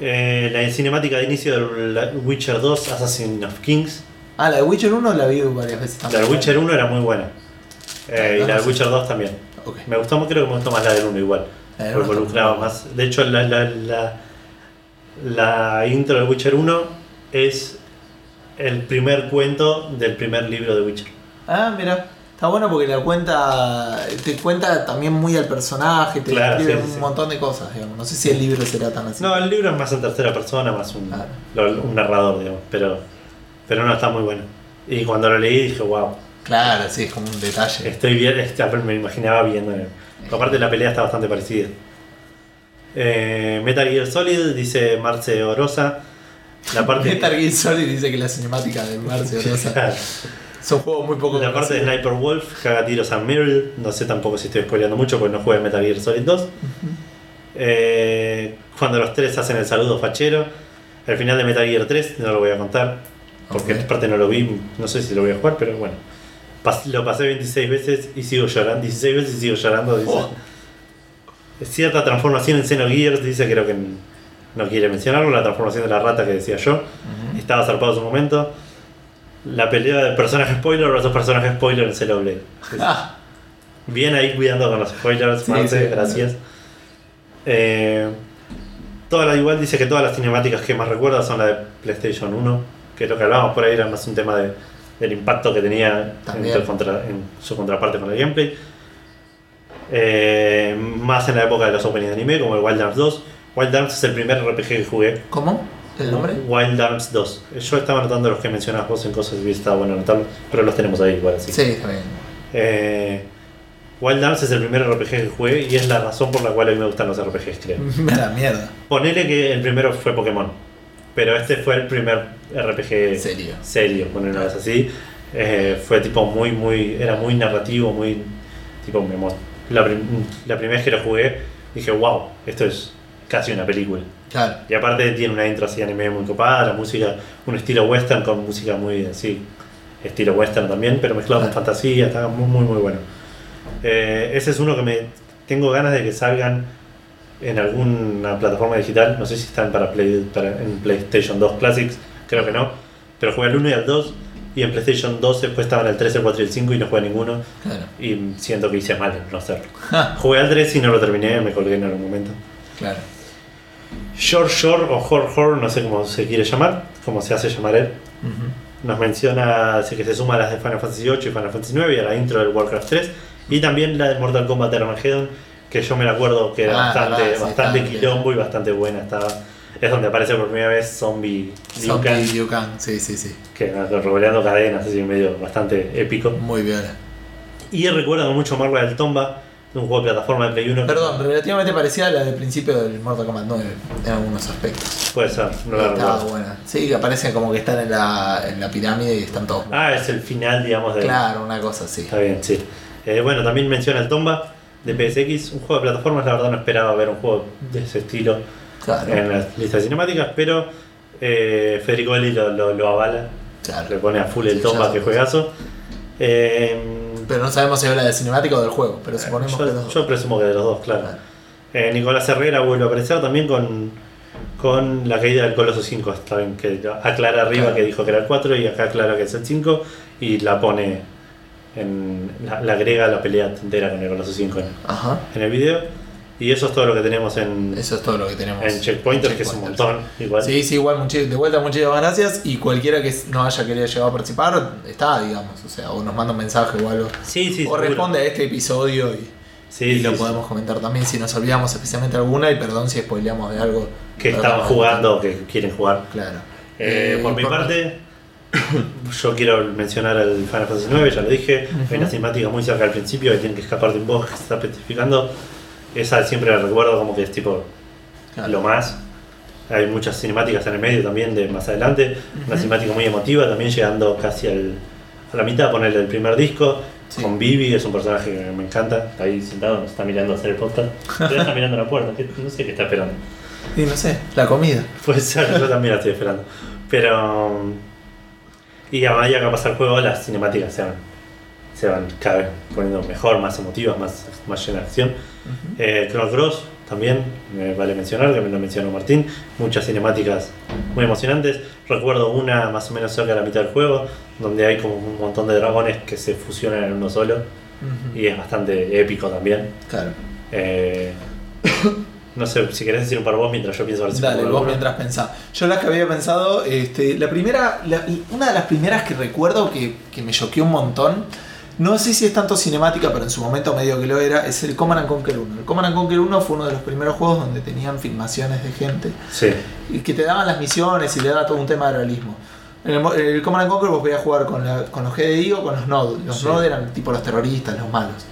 Eh, la cinemática de inicio del Witcher 2, Assassin of Kings. Ah, la de Witcher 1 la vi varias veces La también. de Witcher 1 era muy buena. Eh, y No, la no de sé. Witcher 2 también. Ok. Me gustó, creo que me gustó más la del 1 igual. La del involucraba más. De hecho, la, la, la, la intro de Witcher 1 es el primer cuento del primer libro de Witcher. Ah, mira. Está bueno porque la cuenta te cuenta también muy al personaje, te Claro, describe sí, sí, un sí. montón de cosas, digamos. No sé si el libro será tan así. No, el libro es más en tercera persona, más un, Claro. lo- un narrador, digamos. Pero, pero no, está muy bueno. Y cuando lo leí dije, wow, Claro, sí, es como un detalle. estoy bien, este, me imaginaba viendo. Aparte la pelea está bastante parecida. Eh, Metal Gear Solid, dice Marce Orosa. La parte, Metal Gear Solid dice que la cinemática de Marcio Rosa Claro. son juegos muy poco La parte de. Sniper Wolf, caga tiros a Meryl. No sé tampoco si estoy spoileando mucho porque no jugué Metal Gear Solid 2. Eh, cuando los tres hacen el saludo fachero. El final de Metal Gear 3 no lo voy a contar. Porque Ok. aparte no lo vi, no sé si lo voy a jugar, pero bueno. Pas- lo pasé 26 veces y sigo llorando. 16 veces y sigo llorando. Dice. Oh. Cierta transformación en Xenogears, dice, creo que no quiere mencionarlo. La transformación de la rata que decía yo. Ujú. Estaba zarpado en su momento. La pelea de personaje spoiler versus personaje spoiler en Xenoblade. Ah, Bien ahí cuidando con los spoilers, Sí, Marce, gracias. Eh, toda la, igual dice que todas las cinemáticas que más recuerda son la de PlayStation 1, que lo que hablábamos por ahí era más un tema de- del impacto que tenía en, También. el contra- en su contraparte con el gameplay. Eh, más en la época de los openings de anime, como el Wild Arms 2. Wild Arms es el primer RPG que jugué. ¿Cómo? ¿El nombre? Wild Arms 2. Yo estaba anotando los que mencionabas vos en cosas y estaba bueno anotarlos, pero los tenemos ahí igual así. Sí, está bien. Eh, Wild Arms es el primer RPG que jugué y es la razón por la cual a mí me gustan los RPGs, creo. Me da mierda. Ponele que el primero fue Pokémon, pero este fue el primer RPG Serio. serio, ponerlo así. Eh, fue tipo muy, muy, era muy narrativo, muy, tipo, me la, prim- la primera vez que lo jugué dije, wow, esto es casi una película. Claro. Y aparte tiene una intro así anime muy copada, la música, un estilo western con música muy así, estilo western también, pero mezclado con fantasía, está muy, muy, muy bueno. Eh, ese es uno que me tengo ganas de que salgan en alguna plataforma digital, no sé si están para, Play, para en PlayStation 2 Classics, creo que no, pero jugué al 1 y al 2 y en PlayStation 2 después estaban el 3, el 4 y el 5 y no jugué a ninguno Claro. y siento que hice mal en no hacerlo. Jugué al 3 y no lo terminé, me colgué en algún momento. claro. Shore Shore o Hor Hor, no sé cómo se quiere llamar, cómo se hace llamar él. Nos menciona así que se suma a las de Final Fantasy VIII y Final Fantasy IX y a la intro del Warcraft 3 y también la de Mortal Kombat Armageddon, que yo me acuerdo que era Ah, bastante, verdad, bastante bien. quilombo y bastante buena. Estaba, es donde aparece por primera vez Zombie Liu Kang, sí, sí, sí. que revoleando cadenas, así medio bastante épico. Muy viola. Y recuerdo mucho Marvel del Tomba, un juego de plataforma de Play 1. que- Perdón, relativamente parecida a la del principio del Mortal Kombat 9 en algunos aspectos. Puede ser, no la Estaba buena. Sí, aparecen como que están en la, en la pirámide y están todos. Ah, es el final, digamos, de, claro, una cosa así. Está bien, sí. Eh, bueno, también menciona el Tomba de PSX, un juego de plataformas. La verdad no esperaba ver un juego de ese estilo Claro, en las listas cinemáticas, pero eh, Federico Eli lo, lo, lo avala, claro. le pone a full el Sí, Tomba, que juegazo. Eh, Pero no sabemos si habla de cinemática o del juego, pero suponemos que yo, los yo presumo que de los dos, claro. Eh, Nicolás Herrera vuelve a aparecer también con, con la caída del Coloso 5. Está bien, que aclara arriba Claro. que dijo que era el 4 y acá aclara que es el 5 y la pone en. la, la agrega a la pelea entera con el Coloso 5 en, Ajá. en el video. Y eso es todo lo que tenemos en, Eso es todo lo que tenemos. en Checkpointers, en que es un Checkpointers. montón. Igual. Sí, sí, igual, muchi- de vuelta muchísimas gracias. Y cualquiera que no haya querido llegar a participar, está, digamos. O sea, o nos manda un mensaje o algo. sí, sí, o seguro. responde a este episodio y, Sí, y sí, lo sí. podemos comentar también si nos olvidamos especialmente alguna. Y perdón si spoileamos de algo. Que estaban jugando o que quieren jugar. Claro. Eh, Eh, por mi por- parte, yo quiero mencionar al Final Fantasy IX, ya lo dije. Hay una cinemática muy cerca al principio que tienen que escapar de un bosque que se está petrificando. Esa siempre la recuerdo como que es tipo Claro. lo más. Hay muchas cinemáticas en el medio también de más adelante. Una cinemática muy emotiva, también llegando casi al- a la mitad, ponerle el primer disco. Sí. Con Vivi, es un personaje que me encanta. Está ahí sentado, nos está mirando a hacer el podcast. Pero está mirando la puerta, no sé qué está esperando. Y no sé, la comida. Puede ser, yo también la estoy esperando. Pero. Y a medida que pasa el juego, las cinemáticas se van, se van cada vez poniendo mejor, más emotivas, más, más llenas de acción. Eh, Chrono Cross también, me vale mencionar, me lo mencionó Martín. Muchas cinemáticas muy emocionantes. Recuerdo una más o menos cerca de la mitad del juego, donde hay como un montón de dragones que se fusionan en uno solo. Y es bastante épico también. Claro. Eh, no sé, si querés decir un par vos mientras yo pienso si Dale, vos alguno. mientras pensás. Yo las que había pensado, este, la primera, la- una de las primeras que recuerdo que, que me choqueó un montón, no sé si es tanto cinemática, pero en su momento medio que lo era, es el Command and Conquer 1. El Command and Conquer 1 fue uno de los primeros juegos donde tenían filmaciones de gente Sí. y que te daban las misiones y le daba todo un tema de realismo. En el, el Command and Conquer vos podías jugar con, la- con los GDI o con los Node. Los Sí. Eran tipo los terroristas, los malos.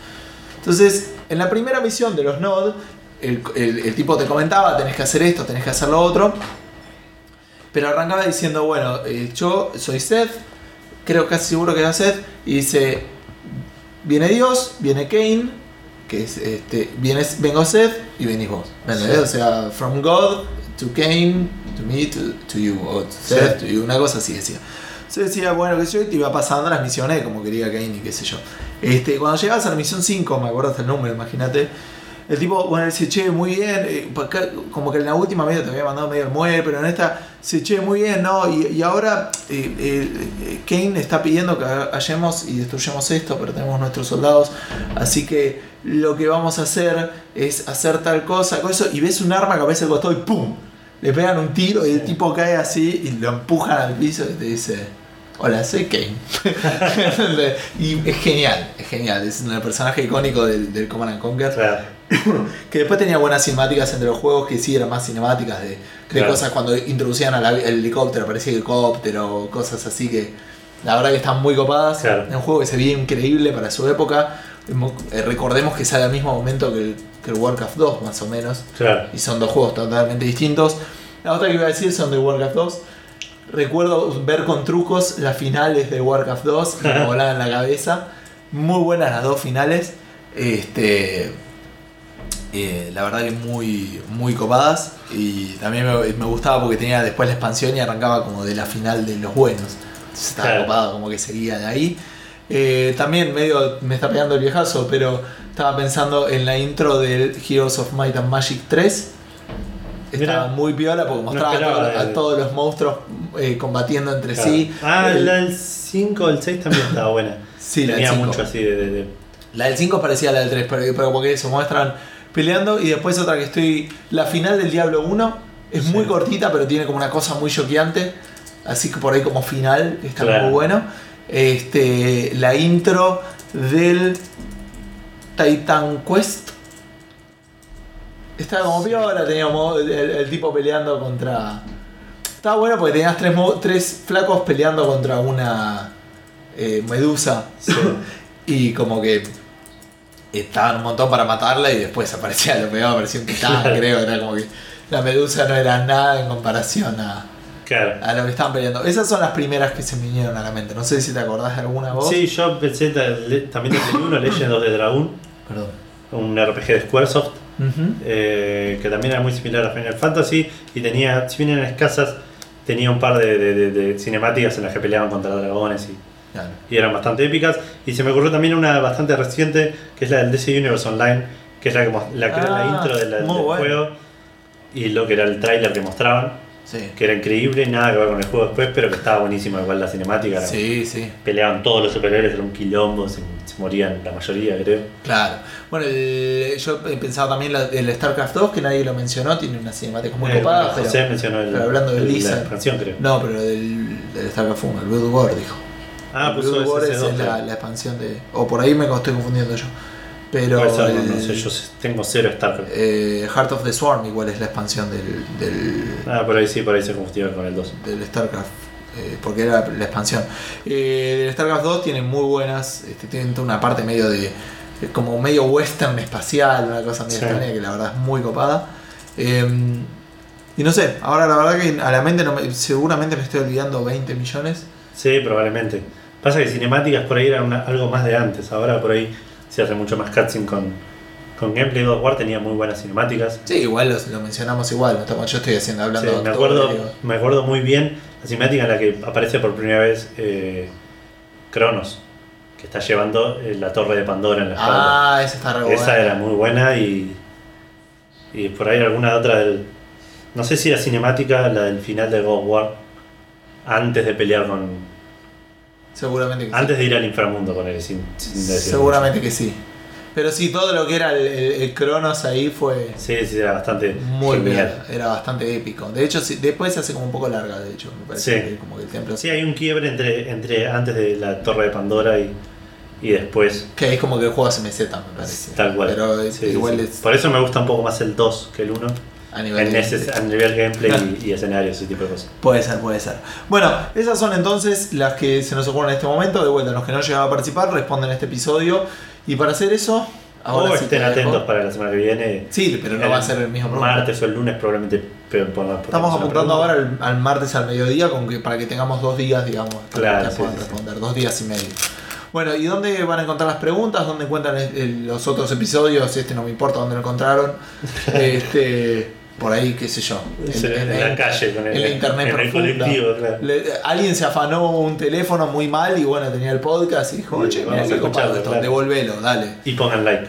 Entonces, en la primera misión de los el, el- el tipo te comentaba, tenés que hacer esto, tenés que hacer lo otro. Pero arrancaba diciendo, bueno, eh, yo soy Seth, creo casi seguro que era Seth, y dice, viene Dios, viene Cain, que es, este, vienes, vengo Seth y venís vos. ¿Me entendés? Sí. O sea, from God to Cain, to me, to, to you, o Seth, to you, una cosa así decía. Yo decía, bueno, que yo te iba pasando las misiones como quería Cain y qué sé yo. Este, cuando llegabas a la misión 5, me acuerdo hasta el número, imagínate. El tipo, bueno, se che muy bien, eh, acá, como que en la última medio te había mandado medio el muelle, pero en esta se che muy bien, ¿no? Y, y ahora eh, eh, Kane está pidiendo que hallemos y destruyamos esto, pero tenemos nuestros soldados, así que lo que vamos a hacer es hacer tal cosa, con eso, y ves un arma que aparece al costado y ¡pum! Le pegan un tiro y el tipo cae así y lo empujan al piso y te dice, hola, soy Kane. y es genial, es genial, es un personaje icónico del, del Command and Conquer. Claro. Que después tenía buenas cinemáticas entre los juegos que sí eran más cinemáticas de, de Claro. cosas cuando introducían al el helicóptero, aparecía el helicóptero, cosas así que la verdad que están muy copadas. Claro. Es un juego que se veía increíble para su época. eh, recordemos que sale al mismo momento que el, que el Warcraft 2, más o menos. Claro. Y son dos juegos totalmente distintos. La otra que iba a decir son de Warcraft 2. Recuerdo ver con trucos las finales de Warcraft 2, que me volaban la cabeza. Muy buenas las dos finales. Este, eh, la verdad que muy, muy copadas. Y también me, me gustaba porque tenía después la expansión y arrancaba como de la final de los buenos. Entonces estaba Claro. copado, como que seguía de ahí. Eh, también medio me está pegando el viejazo, pero estaba pensando en la intro del Heroes of Might and Magic 3. Estaba muy piola porque mostraba a, todo- todos los monstruos eh, combatiendo entre Claro. sí. Ah, El- la del 5 o el 6 también estaba buena. Sí, la del Tenía 5. mucho así de. de- de- La del 5 parecía la del 3, pero, pero como que se muestran peleando. Y después otra que estoy. La final del Diablo 1 es muy Sí. cortita, pero tiene como una cosa muy choqueante. Así que por ahí como final está Claro. muy bueno. Este, la intro del Titan Quest. Estaba como piola, teníamos el, el tipo peleando contra. Estaba bueno porque tenías tres, tres flacos peleando contra una eh, medusa. sí. Y como que estaban un montón para matarla y después aparecía lo peor, aparecía un titán, Claro. creo. Era como que la medusa no era nada en comparación a, Claro. a lo que estaban peleando. Esas son las primeras que se me vinieron a la mente. No sé si te acordás de alguna voz. Sí, yo pensé también del 1, Legend of the Dragon, Perdón. un RPG de Squaresoft, Eh, que también era muy similar a Final Fantasy y tenía, si bien eran escasas, tenía un par de, de- de- de cinemáticas en las que peleaban contra dragones y, Claro. y eran bastante épicas. Y se me ocurrió también una bastante reciente, que es la del DC Universe Online, que es la que, la, que era la Ah, intro del bueno. juego y lo que era el tráiler que mostraban, Sí. que era increíble, nada que ver con el juego después, pero que estaba buenísimo igual la cinemática. era- Sí, sí. Peleaban todos los superhéroes, era un quilombo, se, se morían la mayoría, creo. Claro. Bueno, el- yo he pensado también la- el StarCraft 2, que nadie lo mencionó, tiene una cinemática muy Eh, copada, pero. José mencionó el, pero hablando de el- la expansión, creo. No, pero del, del StarCraft 1, el Blood War, dijo. Ah, El puso Blood War es 2 la, la expansión de. O por ahí me estoy confundiendo yo. Pero. Puede ser, no, el- no sé, yo tengo cero StarCraft. eh, Heart of the Swarm igual es la expansión del, del, Ah, por ahí sí, por ahí se confundieron con el 2. del StarCraft. eh, porque era la, la expansión. Eh, del StarCraft 2 tiene muy buenas. Este, tiene toda una parte medio de. de como medio western espacial, una cosa medio Sí. extraña que la verdad es muy copada. Eh, y no sé, ahora la verdad que a la mente no me- seguramente me estoy olvidando 20 millones. Sí, probablemente. Pasa que cinemáticas por ahí era una- algo más de antes. Ahora por ahí se hace mucho más cutscene con, con gameplay. God of War tenía muy buenas cinemáticas. Sí, igual los- lo, mencionamos igual, estamos, yo estoy haciendo Sí, hablando me, todo, acuerdo, me acuerdo muy bien la cinemática en la que aparece por primera vez eh, Cronos, que está llevando eh, la torre de Pandora en la espalda. Ah, esa está re Esa buena. era muy buena y, y por ahí alguna otra del... No sé si la cinemática, la del final de God of War, antes de pelear con... Seguramente que sí. Antes de ir al inframundo con él, sin, sin Seguramente que sí. Pero sí, todo lo que era el, el- el Cronos ahí fue. Sí, sí, era bastante muy genial. bien. Era bastante épico. De hecho, sí, después se hace como un poco larga, de hecho. Me parece Sí. que como que el templo. Sí, hay un quiebre entre, entre antes de la torre de Pandora y, y después. Que es como que el juego meseta, me parece. Tal cual. Pero Sí, sí, igual es Por eso me gusta un poco más el 2 que el 1. A nivel En de- ese a nivel gameplay y, y escenario, ese tipo de cosas. Puede ser, puede ser. Bueno, esas son entonces las que se nos ocurren en este momento. De vuelta, los que no llegaron a participar responden a este episodio. Y para hacer eso, ahora o sí te estén dejo. atentos para la semana que viene. Sí, pero no va a ser el mismo programa. Martes o el lunes probablemente pe- pongamos- Estamos apuntando ahora al, al martes al mediodía con que, para que tengamos dos días, digamos, para Claro, que sí, puedan sí, sí. responder, dos días y medio. Bueno, ¿y dónde van a encontrar las preguntas? ¿Dónde encuentran el- el- los otros episodios? Este no me importa dónde lo encontraron. este, por ahí, qué sé yo. Sí, en la calle, con el- en la internet en el profunda. colectivo, claro. Le- alguien se afanó un teléfono muy mal y bueno, tenía el podcast y dijo, Sí, oye, mira vamos qué a copado esto, claro. devolvelo, dale. Y pongan like.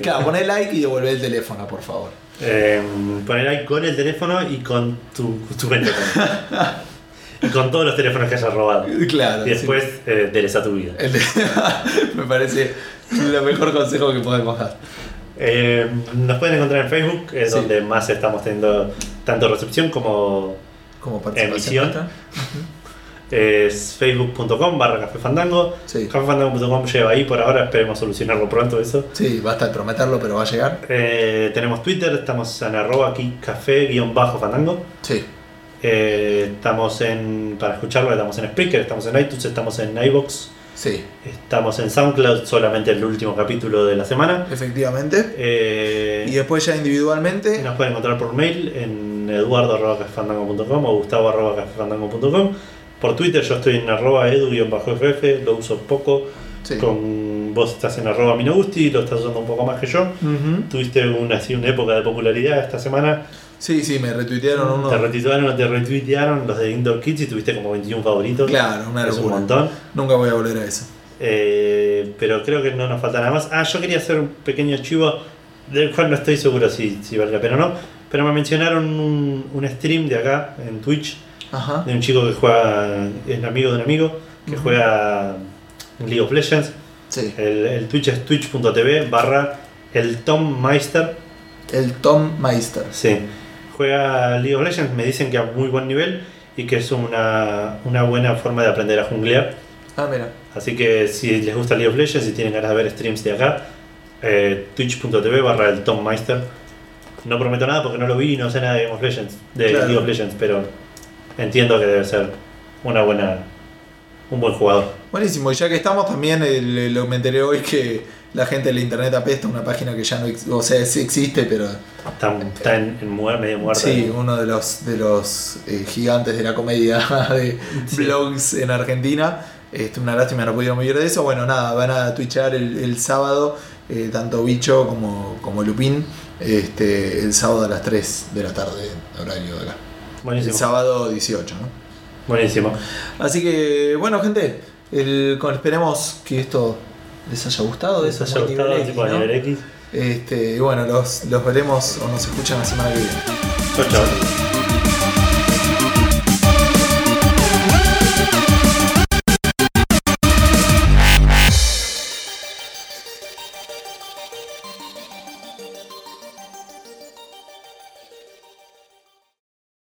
Claro, poné like y devolvé el teléfono, por favor. Eh, like con el teléfono y con tu, tu cuenta. y con todos los teléfonos que hayas robado. Claro. Y después eh, dereza tu vida. sí. El me parece lo mejor consejo que podemos dar. Eh, nos pueden encontrar en Facebook, es Sí. donde más estamos teniendo tanto recepción como Como Emisión. es facebook.com barra café fandango. Sí. Cafefandango.com lleva ahí por ahora, esperemos solucionarlo pronto eso. Sí, basta de prometerlo, pero va a llegar. Eh, tenemos Twitter, estamos en arroba aquí café guion bajo fandango. Sí. Eh, estamos en, para escucharlo, estamos en Spreaker, estamos en iTunes, estamos en iBox, Sí, Estamos en SoundCloud, solamente el último capítulo de la semana. efectivamente. Eh, Y después ya individualmente. nos pueden encontrar por mail en eduardo.cafandango.com o gustavo.cafandango.com. Por Twitter yo estoy en arroba edu-ff, lo uso poco. Sí. Con, vos estás en arroba minogusti, lo estás usando un poco más que yo. Ujú. Tuviste una, así, una época de popularidad esta semana. Sí, sí, me retuitearon uno. Te retuitearon o te retuitearon los de Indoor Kids y tuviste como 21 favoritos. Claro, una es un locura. montón. Nunca voy a volver a eso. Eh, pero creo que no nos falta nada más. Ah, yo quería hacer un pequeño chivo del cual no estoy seguro si, si vale la pena o no. Pero me mencionaron un, un stream de acá en Twitch Ajá. de un chico que juega, es amigo de un amigo, que juega en League of Legends. Sí. El, el Twitch es twitch.tv barra el Tom Meister. El Tom Meister. Sí. Juega League of Legends, me dicen que a muy buen nivel y que es una, una buena forma de aprender a junglear. Ah, mira. Así que si les gusta League of Legends y tienen ganas de ver streams de acá, eh, twitch.tv barra el Tom Meister. No prometo nada porque no lo vi y no sé nada de Game of Legends, de Claro. League of Legends, pero entiendo que debe ser una buena, un buen jugador. Buenísimo. Y ya que estamos, también el- lo me enteré hoy que la gente de la internet apesta, una página que ya no o sea, sí existe, pero Está, está en, en muer- medio muerta. sí, uno de los de los eh, gigantes de la comedia de Sí. blogs en Argentina. Este, una lástima no pudieron vivir de eso. Bueno, nada, van a twitchar el, el sábado, eh, tanto Bicho como, como Lupín, este, el sábado a las 3 de la tarde, horario de acá. El Buenísimo. sábado 18, ¿no? Buenísimo. Así que, bueno, gente, el, esperemos que esto les haya gustado. Les es haya gustado, X, tipo de ¿no? X. Este, y bueno, los, los veremos o nos escuchan la semana que viene. Chau, chau.